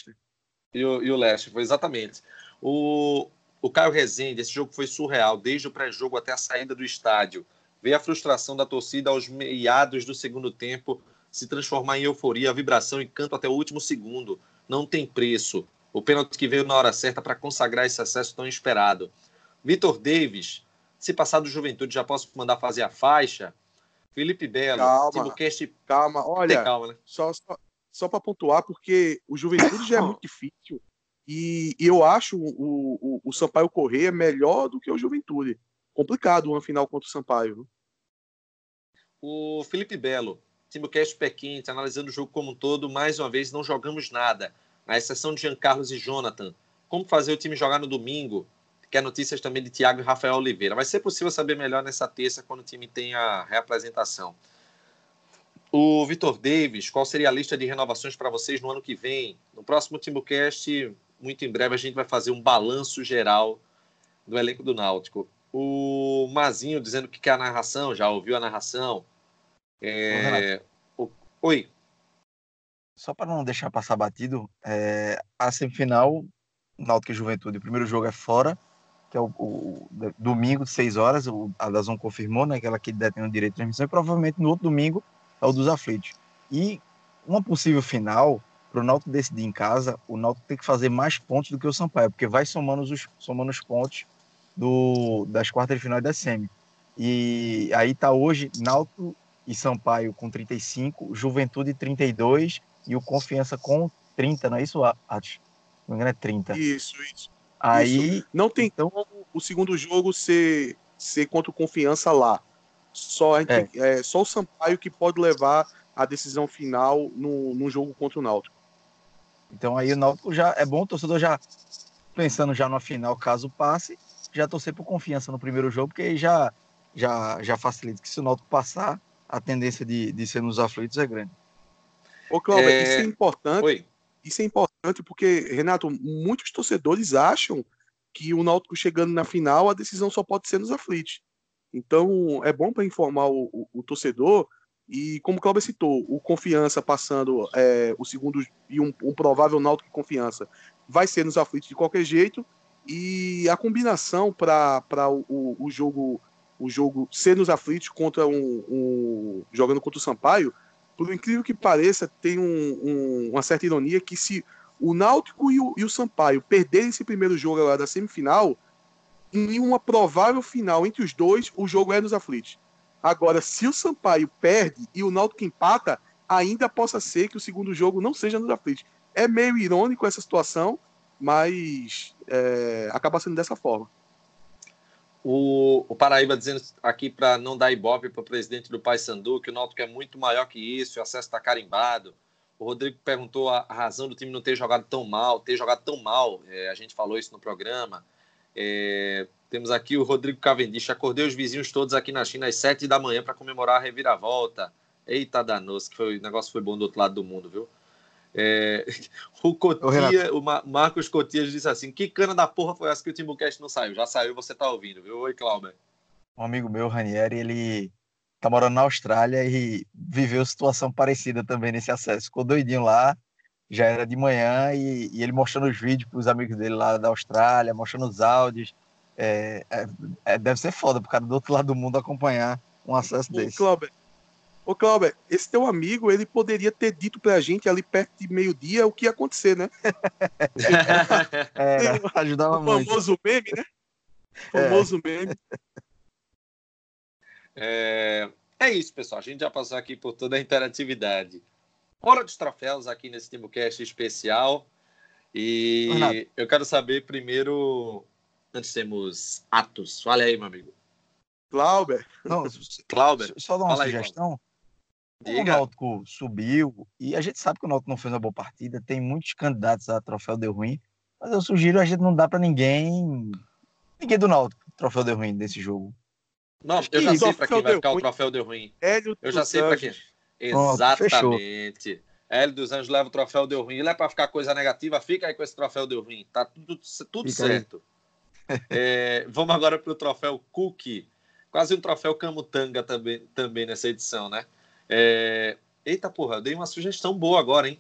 E o, e o Leicester, foi exatamente. O, O Caio Rezende, esse jogo foi surreal, desde o pré-jogo até a saída do estádio. Ver a frustração da torcida aos meados do segundo tempo se transformar em euforia, vibração e canto até o último segundo. Não tem preço. O pênalti que veio na hora certa para consagrar esse acesso tão esperado. Vitor Davis, se passar do Juventude já posso mandar fazer a faixa. Felipe Belo, calma, calma, olha, calma, né? só, só, só para pontuar, porque o Juventude já é *coughs* muito difícil e eu acho o, o, o Sampaio Correia melhor do que o Juventude. Complicado uma final contra o Sampaio. O Felipe Belo, Timocast pé quente, analisando o jogo como um todo, mais uma vez não jogamos nada, à exceção de Jean Carlos e Jonathan. Como fazer o time jogar no domingo? Quer notícias também de Thiago e Rafael Oliveira. Vai ser possível saber melhor nessa terça, quando o time tem a reapresentação. O Vitor Davis, qual seria a lista de renovações para vocês no ano que vem? No próximo Timocast, muito em breve, a gente vai fazer um balanço geral do elenco do Náutico. O Mazinho dizendo que quer a narração, já ouviu a narração. É... Oi. Só para não deixar passar batido, é... a semifinal, Náutico e Juventude, o primeiro jogo é fora, que é o, o, o domingo, 6 horas, o, a Dazon confirmou, né, que ela que detém o direito de transmissão, e provavelmente no outro domingo é o dos aflitos. E uma possível final, para o Náutico decidir em casa, o Náutico tem que fazer mais pontos do que o Sampaio, porque vai somando os, somando os pontos do, das quartas de final e da semi. E aí tá hoje Náutico e Sampaio com 35, Juventude 32 e o Confiança com 30, não é isso, Atos? Não engano é 30. Isso, isso. Aí. Isso. Não tem então o segundo jogo ser, ser contra o Confiança lá. Só, é. é. só o Sampaio que pode levar a decisão final no, no jogo contra o Náutico. Então aí o Náutico já é bom o torcedor já pensando já no final, caso passe, já torcer por confiança no primeiro jogo, porque aí já, já, já facilita que se o Náutico passar, a tendência de, de ser nos aflitos é grande. Ô, Cláudio, é... isso é importante. Oi. Isso é importante porque, Renato, muitos torcedores acham que o Náutico chegando na final, a decisão só pode ser nos aflitos. Então, é bom para informar o, o, o, torcedor. E como o Cláudio citou, o Confiança passando é, o segundo e um, um provável Náutico Confiança vai ser nos aflitos de qualquer jeito. E a combinação para o, o, jogo o jogo ser nos aflitos contra um, um, jogando contra o Sampaio, por incrível que pareça, tem um, um, uma certa ironia que se o Náutico e o, e o Sampaio perderem esse primeiro jogo agora da semifinal, em uma provável final entre os dois, o jogo é nos aflitos. Agora, se o Sampaio perde e o Náutico empata, ainda possa ser que o segundo jogo não seja nos aflitos. É meio irônico essa situação, mas é, acaba sendo dessa forma. O, o Paraíba dizendo aqui para não dar ibope para o presidente do Paysandu, que o Náutico é muito maior que isso, o acesso está carimbado. O Rodrigo perguntou a, razão do time não ter jogado tão mal, ter jogado tão mal. É, a gente falou isso no programa. É, temos aqui o Rodrigo Cavendish. Acordei os vizinhos todos aqui na China às 7 da manhã para comemorar a reviravolta. Eita danos, que foi, o negócio foi bom do outro lado do mundo, viu? É, o Cotia, o, o Marcos Cotias disse assim: que cana da porra foi essa que o Timbucast não saiu? Já saiu, você tá ouvindo, viu? Oi, Cláudio. Um amigo meu, Ranieri, ele tá morando na Austrália e viveu situação parecida também nesse acesso. Ficou doidinho lá, já era de manhã e, e ele mostrando os vídeos para os amigos dele lá da Austrália, mostrando os áudios. É, é, é, deve ser foda pro cara do outro lado do mundo acompanhar um acesso ô, desse. Cláudio, ô Cláudio, esse teu amigo, ele poderia ter dito pra gente ali perto de meio-dia o que ia acontecer, né? *laughs* é, ajudava o muito. famoso meme, né? O é. famoso meme. É, é isso, pessoal. A gente já passou aqui por toda a interatividade. Hora dos troféus aqui nesse TimbuCast especial. E Renato. eu quero saber primeiro, antes temos Atos. Fala aí, meu amigo. Clauber. Não, Clauber. Só dar uma Fala sugestão. Aí, o Náutico subiu, e a gente sabe que o Náutico não fez uma boa partida, tem muitos candidatos a troféu deu ruim, mas eu sugiro a gente não dá para ninguém, ninguém do Náutico, troféu deu ruim desse jogo. Não, eu já sei para quem vai ficar ruim. o troféu deu ruim. Hélio eu já sei para quem. Exatamente. Hélio dos Anjos leva o troféu deu ruim. Ele é para ficar coisa negativa, fica aí com esse troféu deu ruim. Tá tudo, tudo certo. é, vamos agora para o troféu Cookie. Quase um troféu Camutanga também, também nessa edição, né? É... Eita porra, eu dei uma sugestão boa agora, hein?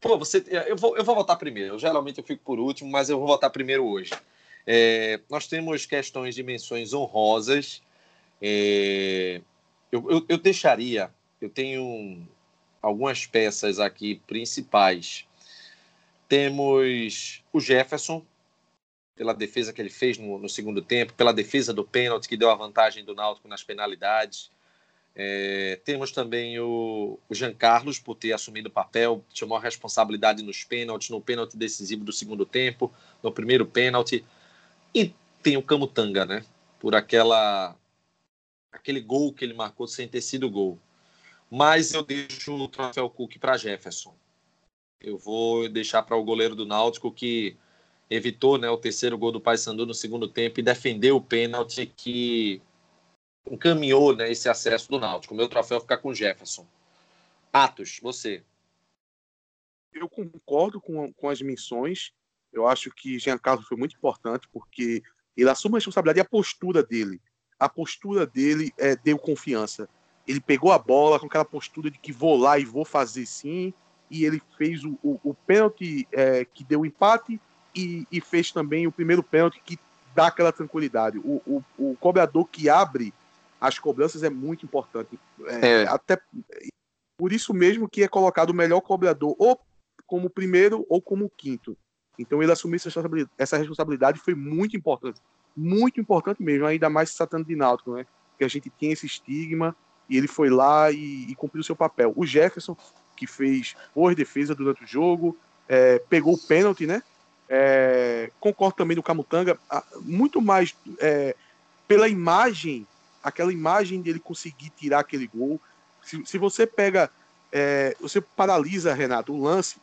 Pô, você. Eu vou, eu vou votar primeiro. Eu, geralmente eu fico por último, mas eu vou votar primeiro hoje. É, nós temos questões de menções honrosas. É, eu, eu, eu, deixaria, eu tenho algumas peças aqui principais. Temos o Jefferson, pela defesa que ele fez no, no segundo tempo, pela defesa do pênalti que deu a vantagem do Náutico nas penalidades. É, temos também o, o Jean Carlos por ter assumido o papel, chamou a responsabilidade nos pênaltis, no pênalti decisivo do segundo tempo, no primeiro pênalti. E tem o Camutanga, né? Por aquela aquele gol que ele marcou sem ter sido gol. Mas eu deixo o troféu Cook para Jefferson. Eu vou deixar para o goleiro do Náutico que evitou né, o terceiro gol do Paysandu no segundo tempo e defendeu o pênalti que encaminhou né, esse acesso do Náutico. O meu troféu fica com Jefferson. Atos, você. Eu concordo com, com as menções. Eu acho que Jean Carlos foi muito importante porque ele assume a responsabilidade e a postura dele. A postura dele é, deu confiança. Ele pegou a bola com aquela postura de que vou lá e vou fazer sim. E ele fez o, o, o pênalti é, que deu empate e, e, fez também o primeiro pênalti que dá aquela tranquilidade. O, o, o cobrador que abre as cobranças é muito importante. É, é. Até por isso mesmo que é colocado o melhor cobrador ou como primeiro ou como quinto. Então ele assumir essa responsabilidade, essa responsabilidade foi muito importante. Muito importante mesmo, ainda mais se tratando de Náutico, né? Que a gente tem esse estigma e ele foi lá e, e cumpriu o seu papel. O Jefferson, que fez boa defesa durante o jogo, é, pegou o pênalti, né? É, concordo também do Camutanga, muito mais é, pela imagem, aquela imagem dele conseguir tirar aquele gol. Se, se você pega, é, você paralisa, Renato, o lance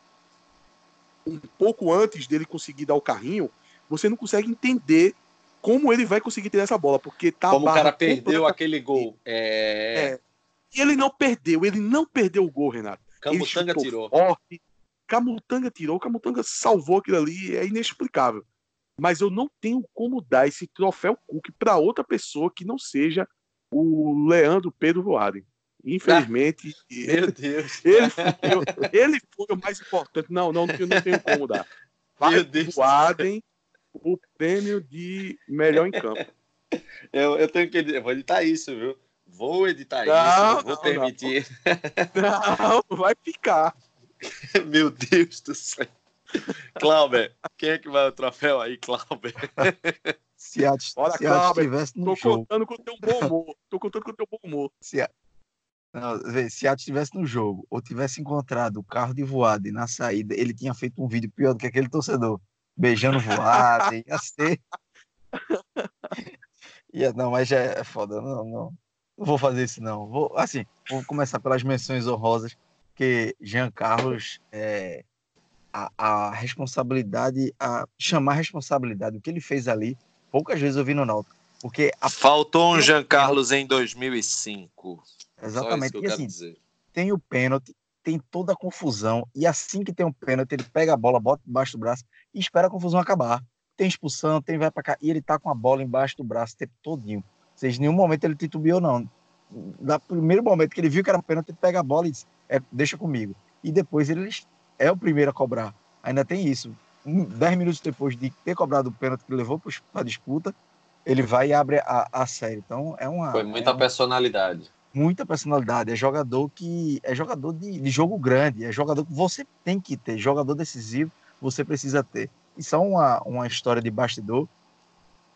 um pouco antes dele conseguir dar o carrinho, você não consegue entender como ele vai conseguir ter essa bola, porque tá Como o cara perdeu aquele gol. É... é... E ele não perdeu, ele não perdeu o gol, Renato. Camutanga tirou. Forte, Camutanga tirou, Camutanga salvou aquilo ali, é inexplicável. Mas eu não tenho como dar esse troféu Cook para outra pessoa que não seja o Leandro Pedro Voaden. Infelizmente, ah, *laughs* meu Deus. *laughs* Ele, foi, ele foi o mais importante. Não, não, eu não tenho como dar. Vai Voaden o prêmio de melhor em campo. Eu, eu tenho que eu vou editar isso, viu? Vou editar não, isso, não, vou não, permitir. *laughs* Não, vai ficar. Meu Deus do céu. Clauber, quem é que vai o troféu aí, Clauber? *laughs* Se a, Olha, se Clauber, estivesse no tô jogo. contando com o teu bom humor. Tô contando com o teu bom humor. Se a, não, vê, se a estivesse no jogo ou tivesse encontrado o carro de voado e na saída ele tinha feito um vídeo pior do que aquele torcedor, beijando voado, ia ser. *laughs* ia, não, mas já é foda. Não, não, não vou fazer isso, não. Vou, assim, vou começar pelas menções honrosas porque Jean Carlos é, a, a, responsabilidade, a chamar a responsabilidade, o que ele fez ali, poucas vezes eu vi no Náutico. Porque a... Faltou um Jean Carlos em 2005. Exatamente. E assim, dizer. tem o pênalti, tem toda a confusão, e assim que tem um pênalti, ele pega a bola, bota embaixo do braço e espera a confusão acabar. Tem expulsão, tem vai para cá, e ele tá com a bola embaixo do braço o tempo todinho. Ou seja, em nenhum momento ele titubeou, não. No primeiro momento que ele viu que era pênalti, ele pega a bola e diz: é, deixa comigo. E depois ele é o primeiro a cobrar. Ainda tem isso. Dez minutos depois de ter cobrado o pênalti que levou para a disputa, ele vai e abre a, a série. Então é uma. Foi muita é personalidade. Muita personalidade. É jogador que. É jogador de, de jogo grande. É jogador que você tem que ter. Jogador decisivo, você precisa ter. E só uma, uma história de bastidor.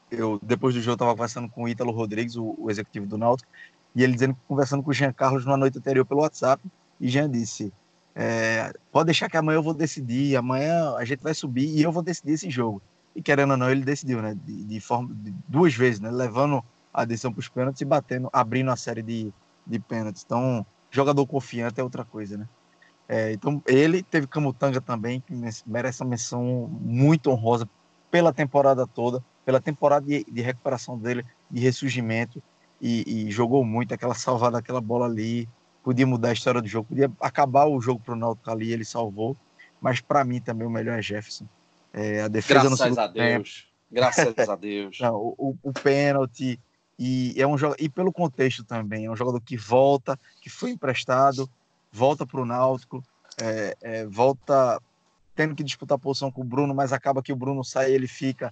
Eu, depois do jogo, estava conversando com o Ítalo Rodrigues, o, o executivo do Náutico, e ele dizendo que conversando com o Jean Carlos na noite anterior pelo WhatsApp, e Jean disse: é, pode deixar que amanhã eu vou decidir, amanhã a gente vai subir e eu vou decidir esse jogo. E querendo ou não, ele decidiu, né? De, de forma de, duas vezes, né? Levando a decisão para os pênaltis e batendo, abrindo a série de, de pênaltis. Então, jogador confiante é outra coisa, né? É, então, ele teve Camutanga também, que merece uma menção muito honrosa pela temporada toda, pela temporada de, de recuperação dele, de ressurgimento, e, e, jogou muito aquela salvada, aquela bola ali, podia mudar a história do jogo, podia acabar o jogo para o Náutico ali, ele salvou, mas para mim também o melhor é Jefferson. É, a defesa Graças a Deus. Tempo. Graças a Deus. Não, o, o, pênalti e é um jogo e pelo contexto também é um jogador que volta, que foi emprestado, volta para o Náutico, é, é, volta tendo que disputar a posição com o Bruno, mas acaba que o Bruno sai, ele fica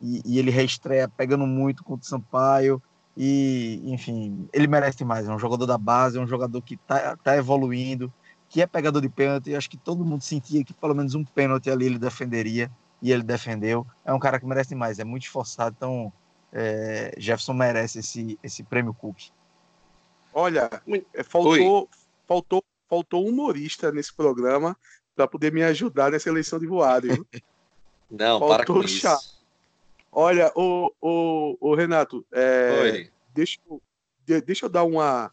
e, e ele reestreia pegando muito contra o Sampaio. E, enfim, ele merece mais. É um jogador da base, é um jogador que está tá evoluindo, que é pegador de pênalti. E acho que todo mundo sentia que pelo menos um pênalti ali ele defenderia, e ele defendeu. É um cara que merece mais, é muito esforçado. Então, é, Jefferson merece esse, esse prêmio Cook. Olha, é, faltou, faltou, faltou humorista nesse programa para poder me ajudar nessa eleição de voado. Não, faltou para com isso. Olha, o, o, o Renato, é, deixa, deixa eu dar uma,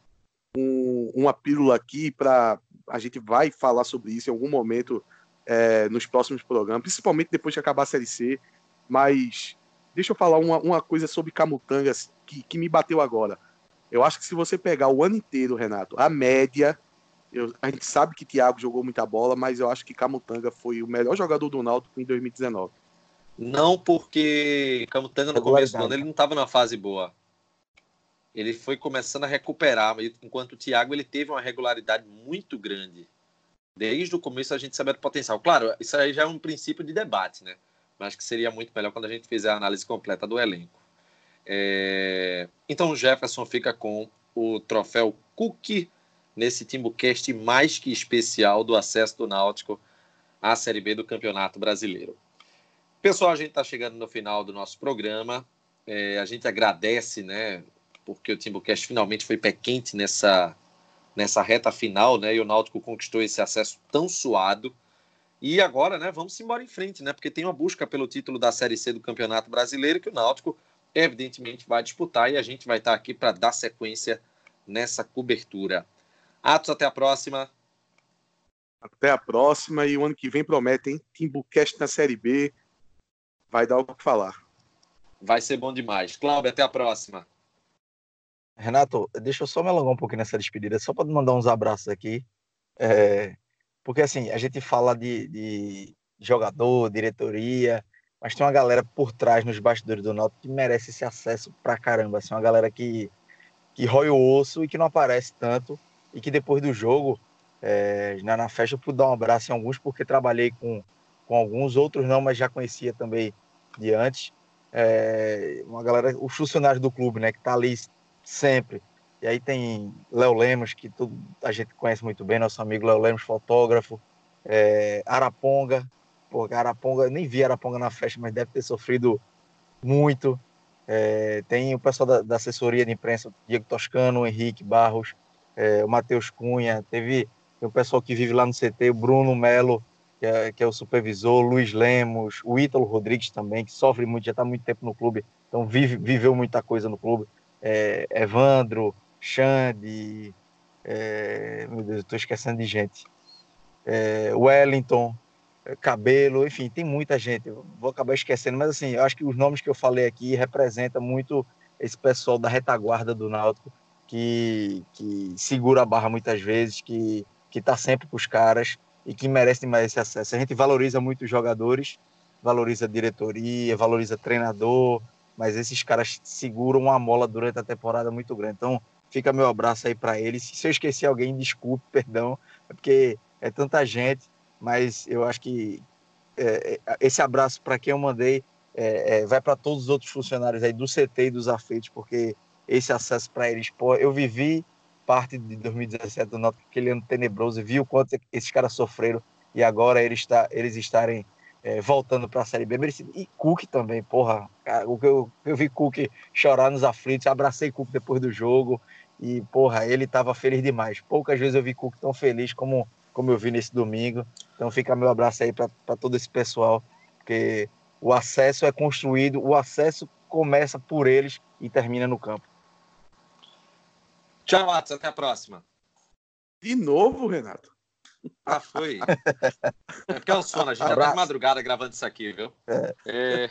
um, uma pílula aqui para a gente vai falar sobre isso em algum momento é, nos próximos programas, principalmente depois de acabar a Série C. Mas deixa eu falar uma, uma coisa sobre Camutangas que, que me bateu agora. Eu acho que se você pegar o ano inteiro, Renato, a média, eu, a gente sabe que Thiago jogou muita bola, mas eu acho que Camutanga foi o melhor jogador do Náutico em 2019. Não porque Camutanga no começo do ano ele não estava na fase boa. Ele foi começando a recuperar, enquanto o Thiago ele teve uma regularidade muito grande. Desde o começo a gente sabia do potencial. Claro, isso aí já é um princípio de debate, né? Mas que seria muito melhor quando a gente fizer a análise completa do elenco. É... Então o Jefferson fica com o troféu Cook nesse Timbucast mais que especial do acesso do Náutico à Série B do Campeonato Brasileiro. Pessoal, a gente está chegando no final do nosso programa. É, a gente agradece, né? Porque o Timbucast finalmente foi pé quente nessa, nessa reta final, né? E o Náutico conquistou esse acesso tão suado. E agora, né? Vamos embora em frente, né? Porque tem uma busca pelo título da Série C do Campeonato Brasileiro que o Náutico evidentemente vai disputar e a gente vai estar aqui para dar sequência nessa cobertura. Atos, até a próxima. Até a próxima e o ano que vem promete, hein? Timbucast na Série B vai dar o que falar. Vai ser bom demais. Cláudio, até a próxima. Renato, deixa eu só me alongar um pouquinho nessa despedida, só para mandar uns abraços aqui. É, porque assim, a gente fala de, de jogador, diretoria, mas tem uma galera por trás nos bastidores do Náutico que merece esse acesso pra caramba. Assim, uma galera que, que rói o osso e que não aparece tanto. E que depois do jogo, é, na, na festa, eu pude dar um abraço em alguns, porque trabalhei com, com alguns, outros não, mas já conhecia também de antes. É, uma galera, os funcionários do clube, né, que tá ali sempre. E aí tem Léo Lemos, que tudo, a gente conhece muito bem, nosso amigo Léo Lemos, fotógrafo. É, Araponga, Pô, Araponga, nem vi Araponga na festa, mas deve ter sofrido muito. É, tem o pessoal da, da, assessoria de imprensa, Diego Toscano, Henrique Barros, é, o Matheus Cunha, teve o pessoal que vive lá no CT, o Bruno Melo, que é, que é o supervisor, Luiz Lemos, o Ítalo Rodrigues também, que sofre muito, já está muito tempo no clube, então vive, viveu muita coisa no clube. É, Evandro, Xande, é, meu Deus, estou esquecendo de gente. É, Wellington, cabelo, enfim, tem muita gente. vou acabar esquecendo, mas assim, eu acho que os nomes que eu falei aqui representam muito esse pessoal da retaguarda do Náutico que, que segura a barra muitas vezes, que que está sempre com os caras e que merece mais esse acesso. A gente valoriza muito os jogadores, valoriza a diretoria, valoriza treinador, mas esses caras seguram uma mola durante a temporada muito grande. Então, fica meu abraço aí para eles. Se eu esqueci alguém, desculpe, *laughs* perdão, é porque é tanta gente mas eu acho que é, é esse abraço para quem eu mandei é, é, vai para todos os outros funcionários aí do CT e dos afeitos, porque esse acesso para eles, pô, eu vivi parte de 2017 do Náutico, aquele ano tenebroso, vi o quanto esses caras sofreram e agora eles, está, eles estarem é, voltando para a Série B, merecido. E Cook também, porra, o que eu, eu vi Cook chorar nos aflitos, abracei Cook depois do jogo e, porra, ele estava feliz demais. Poucas vezes eu vi Cook tão feliz como como eu vi nesse domingo. Então fica meu abraço aí para todo esse pessoal, porque o acesso é construído, o acesso começa por eles e termina no campo. Tchau, Atos, até a próxima. De novo, Renato? Ah, foi. É porque é o sono, a gente Abraço. já tá de madrugada gravando isso aqui, viu? É. É...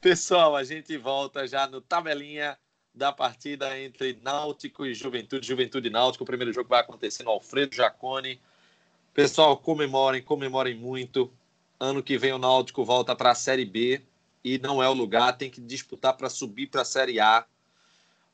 Pessoal, a gente volta já no tabelinha da partida entre Náutico e Juventude. Juventude e Náutico. O primeiro jogo vai acontecer no Alfredo Jacone, Pessoal, comemorem, comemorem muito. Ano que vem o Náutico volta para a Série B e não é o lugar, tem que disputar para subir para a Série A.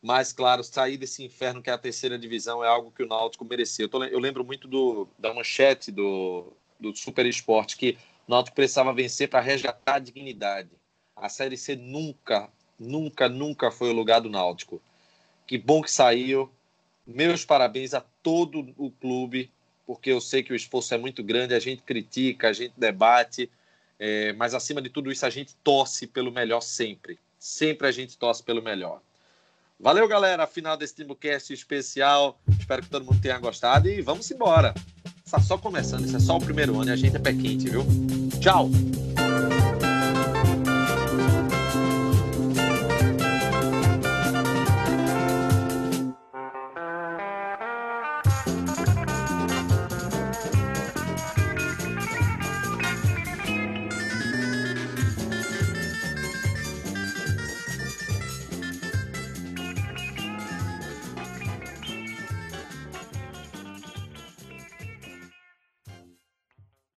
Mas, claro, sair desse inferno que é a terceira divisão é algo que o Náutico mereceu. Eu lembro muito do, da manchete do, do Super Esporte, que o Náutico precisava vencer para resgatar a dignidade. A Série C nunca, nunca, nunca foi o lugar do Náutico. Que bom que saiu. Meus parabéns a todo o clube, porque eu sei que o esforço é muito grande, a gente critica, a gente debate, é, mas acima de tudo isso a gente torce pelo melhor sempre. Sempre a gente torce pelo melhor. Valeu, galera. Final desse Timbucast especial. Espero que todo mundo tenha gostado e vamos embora. Está só começando, isso é só o primeiro ano e a gente é pé quente, viu? Tchau!